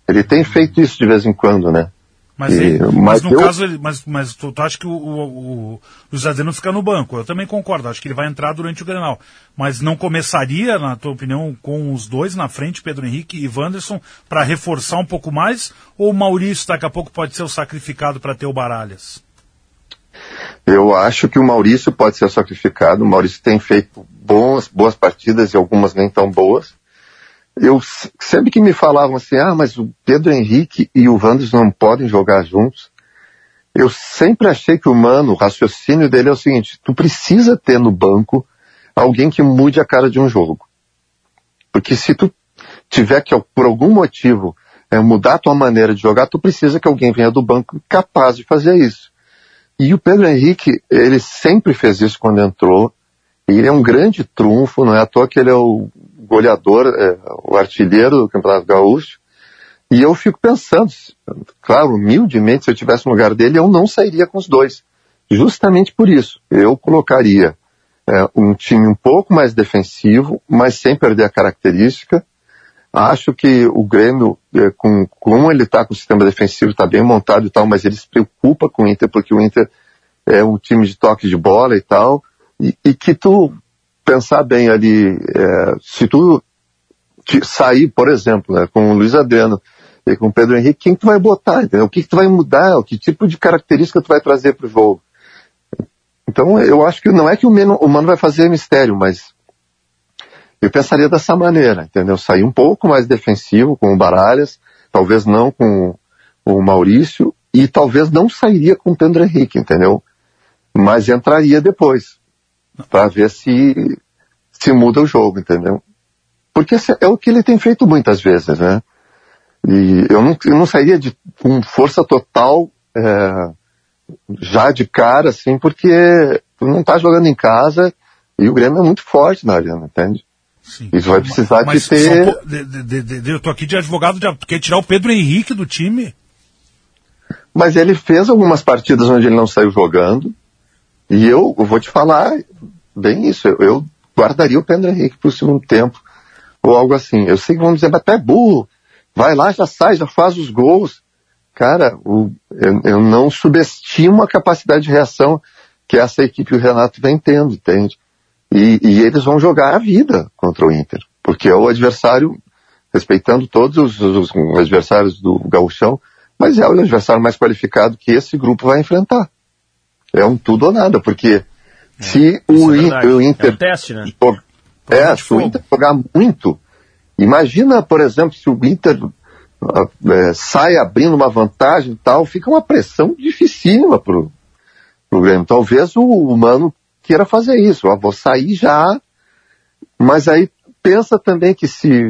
Ele tem feito isso de vez em quando, né? Mas, E- ele- mas mas no eu- caso, ele, mas, mas tu, tu acha que o, o, o Luiz Adriano fica no banco? Eu também concordo, acho que ele vai entrar durante o Grenal. Mas não começaria, na tua opinião, com os dois na frente, Pedro Henrique e Wanderson, para reforçar um pouco mais? Ou o Maurício daqui a pouco pode ser o sacrificado para ter o Baralhas? Eu acho que o Maurício pode ser sacrificado. O Maurício tem feito boas, boas partidas e algumas nem tão boas. Eu sempre que me falavam assim, ah, mas o Pedro Henrique e o Wanderson não podem jogar juntos. Eu sempre achei que o Mano, o raciocínio dele é o seguinte, tu precisa ter no banco alguém que mude a cara de um jogo. Porque se tu tiver que, por algum motivo, eh, mudar a tua maneira de jogar, tu precisa que alguém venha do banco capaz de fazer isso. E o Pedro Henrique, ele sempre fez isso quando entrou. Ele é um grande trunfo, não é à toa que ele é o goleador, é, o artilheiro do Campeonato Gaúcho. E eu fico pensando, claro, humildemente, se eu tivesse no lugar dele, eu não sairia com os dois. Justamente por isso. Eu colocaria é, um time um pouco mais defensivo, mas sem perder a característica. Acho que o Grêmio, é, com, como ele está com o sistema defensivo, está bem montado e tal, mas ele se preocupa com o Inter, porque o Inter é um time de toque de bola e tal, e, e que tu pensar bem ali, é, se tu sair, por exemplo, né, com o Luiz Adriano e com o Pedro Henrique, quem tu vai botar, entendeu? O que, que tu vai mudar, que tipo de característica tu vai trazer para o jogo. Então eu acho que não é que o o Mano vai fazer mistério, mas eu pensaria dessa maneira, entendeu? Sair um pouco mais defensivo com o Baralhas, talvez não com o Maurício, e talvez não sairia com o Pedro Henrique, entendeu? Mas entraria depois, para ver se, se muda o jogo, entendeu? Porque é o que ele tem feito muitas vezes, né? E eu não, eu não sairia de, com força total é, já de cara, assim, porque tu não tá jogando em casa e o Grêmio é muito forte na arena, entende? Sim. Isso vai precisar Mas de ter... só po- de- de- de- eu tô aqui de advogado, de, tu quer tirar o Pedro Henrique do time? Mas ele fez algumas partidas onde ele não saiu jogando. E eu, vou te falar bem isso. Eu, eu guardaria o Pedro Henrique pro segundo tempo. Ou algo assim. Eu sei que vão dizer, mas tu é burro. Vai lá, já sai, já faz os gols. Cara, o- eu, eu não subestimo a capacidade de reação que essa equipe e o Renato vem tendo, entende? E, e eles vão jogar a vida contra o Inter. Porque é o adversário, respeitando todos os, os adversários do Gauchão, mas é o adversário mais qualificado que esse grupo vai enfrentar. É um tudo ou nada, porque se o, é o É Inter um teste, né? jo- é, se o Inter jogar muito, imagina, por exemplo, se o Inter ah, é, sai abrindo uma vantagem e tal, fica uma pressão dificílima pro, pro Grêmio. Talvez o, o Mano queira fazer isso, ah, vou sair já, mas aí pensa também que se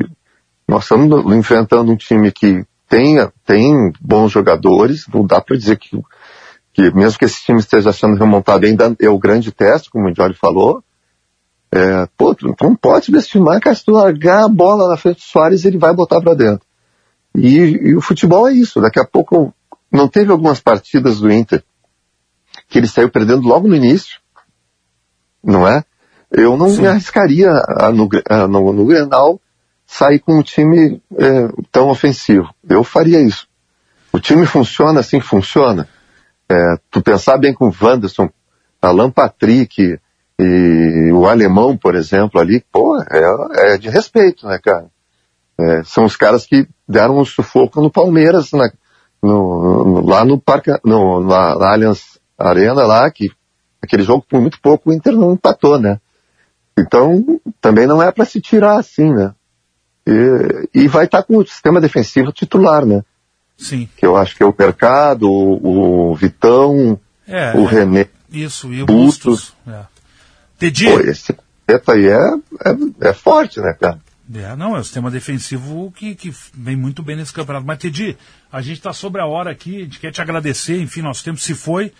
nós estamos enfrentando um time que tenha, tem bons jogadores, não dá para dizer que, que mesmo que esse time esteja sendo remontado, ainda é o grande teste, como o Jorge falou, é, pô, tu não pode subestimar que se tu largar a bola na frente do Soares, ele vai botar para dentro. E, e o futebol é isso. Daqui a pouco, não teve algumas partidas do Inter que ele saiu perdendo logo no início, não é? Eu não me arriscaria a, no, a, no, no Grenal sair com um time é, tão ofensivo. Eu faria isso. O time funciona assim, funciona. É, tu pensar bem com o Wanderson, Alan Patrick e o alemão, por exemplo, ali, pô, é, é de respeito, né, cara? É, são os caras que deram um sufoco no Palmeiras, na- no- no- lá no Parque, no, na, na Allianz Arena lá, que aquele jogo por muito pouco o Inter não empatou, né? Então, também não é para se tirar assim, né? E, e vai estar com o sistema defensivo titular, né? Sim. Que eu acho que é o Mercado, o, o Vitão, É, o é. René. Isso, e o Bustos. Bustos. É. Pô, esse quarteto aí é, é, é forte, né, cara? É, não, é o sistema defensivo que, que vem muito bem nesse campeonato. Mas, Tedi, a gente está sobre a hora aqui, a gente quer te agradecer, enfim, nosso tempo se foi.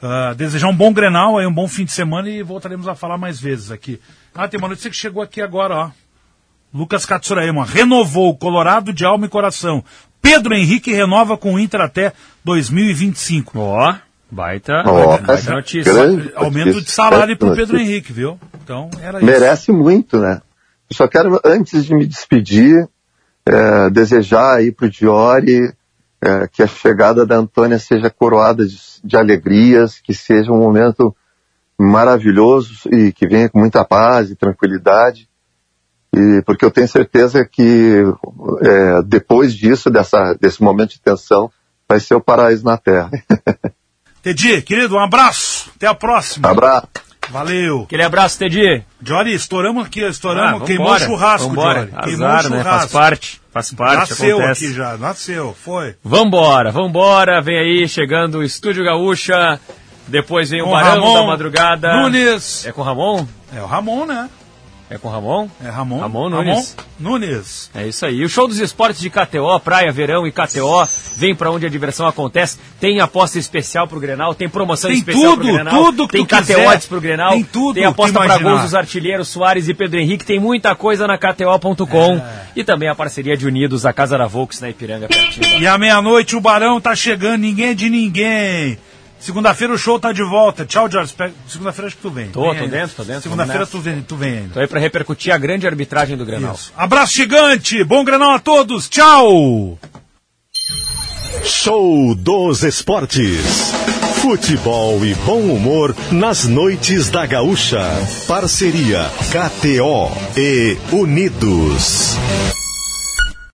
Uh, desejar um bom Grenal, aí um bom fim de semana e voltaremos a falar mais vezes aqui. Ah, tem uma notícia que chegou aqui agora, ó. Lucas Katsuraema renovou Colorado de alma e coração. Pedro Henrique renova com o Inter até 2025. Ó, baita, Ó, baita notícia. grande Aumento notícia, de salário para o. Pedro Henrique, viu? Então, era isso. Merece muito, né? Eu só quero, antes de me despedir, é, desejar aí pro Diori é, que a chegada da Antônia seja coroada de, de alegrias, que seja um momento maravilhoso e que venha com muita paz e tranquilidade. E porque eu tenho certeza que é, depois disso, dessa, desse momento de tensão, vai ser o paraíso na Terra. Tedi, querido, um abraço. Até a próxima. Abraço. Valeu. Aquele abraço, Tedi. Jory, estouramos aqui, estouramos, Ah, queimou o churrasco, vambora. Jory. Queimou Azar, o né? churrasco. Faz parte, faz parte, Nasceu acontece. aqui já, nasceu, foi. Vambora, vambora, vem aí, chegando o Estúdio Gaúcha, depois vem o Com Barão Ramon da Madrugada. Nunes. É com o Ramon? É o Ramon, né? É com o Ramon? É Ramon. Ramon Nunes. Ramon Nunes. É isso aí. O show dos esportes de KTO, praia, verão e KTO, vem pra onde a diversão acontece. Tem aposta especial pro Grenal, tem promoção Tem especial tudo, pro Grenal. tudo que tem tu KTO quiser. odds pro Grenal. Tem tudo Tem aposta imaginar. gols dos artilheiros Soares e Pedro Henrique. Tem muita coisa na KTO.com. É. E também a parceria de Unidos, a Casa da Volks na Ipiranga, pertinho. E à meia-noite o Barão tá chegando, ninguém é de ninguém. Segunda-feira o show tá de volta. Tchau, Jorge. Segunda-feira acho que tu vem. Tô, Vem tô ainda. dentro, tô dentro, Segunda-feira tu vem, tu vem ainda. Tô aí pra repercutir a grande arbitragem do Grenal. Isso. Abraço gigante, bom Grenal a todos, tchau! Show dos Esportes. Futebol e bom humor nas noites da Gaúcha. Parceria KTO e Unidos.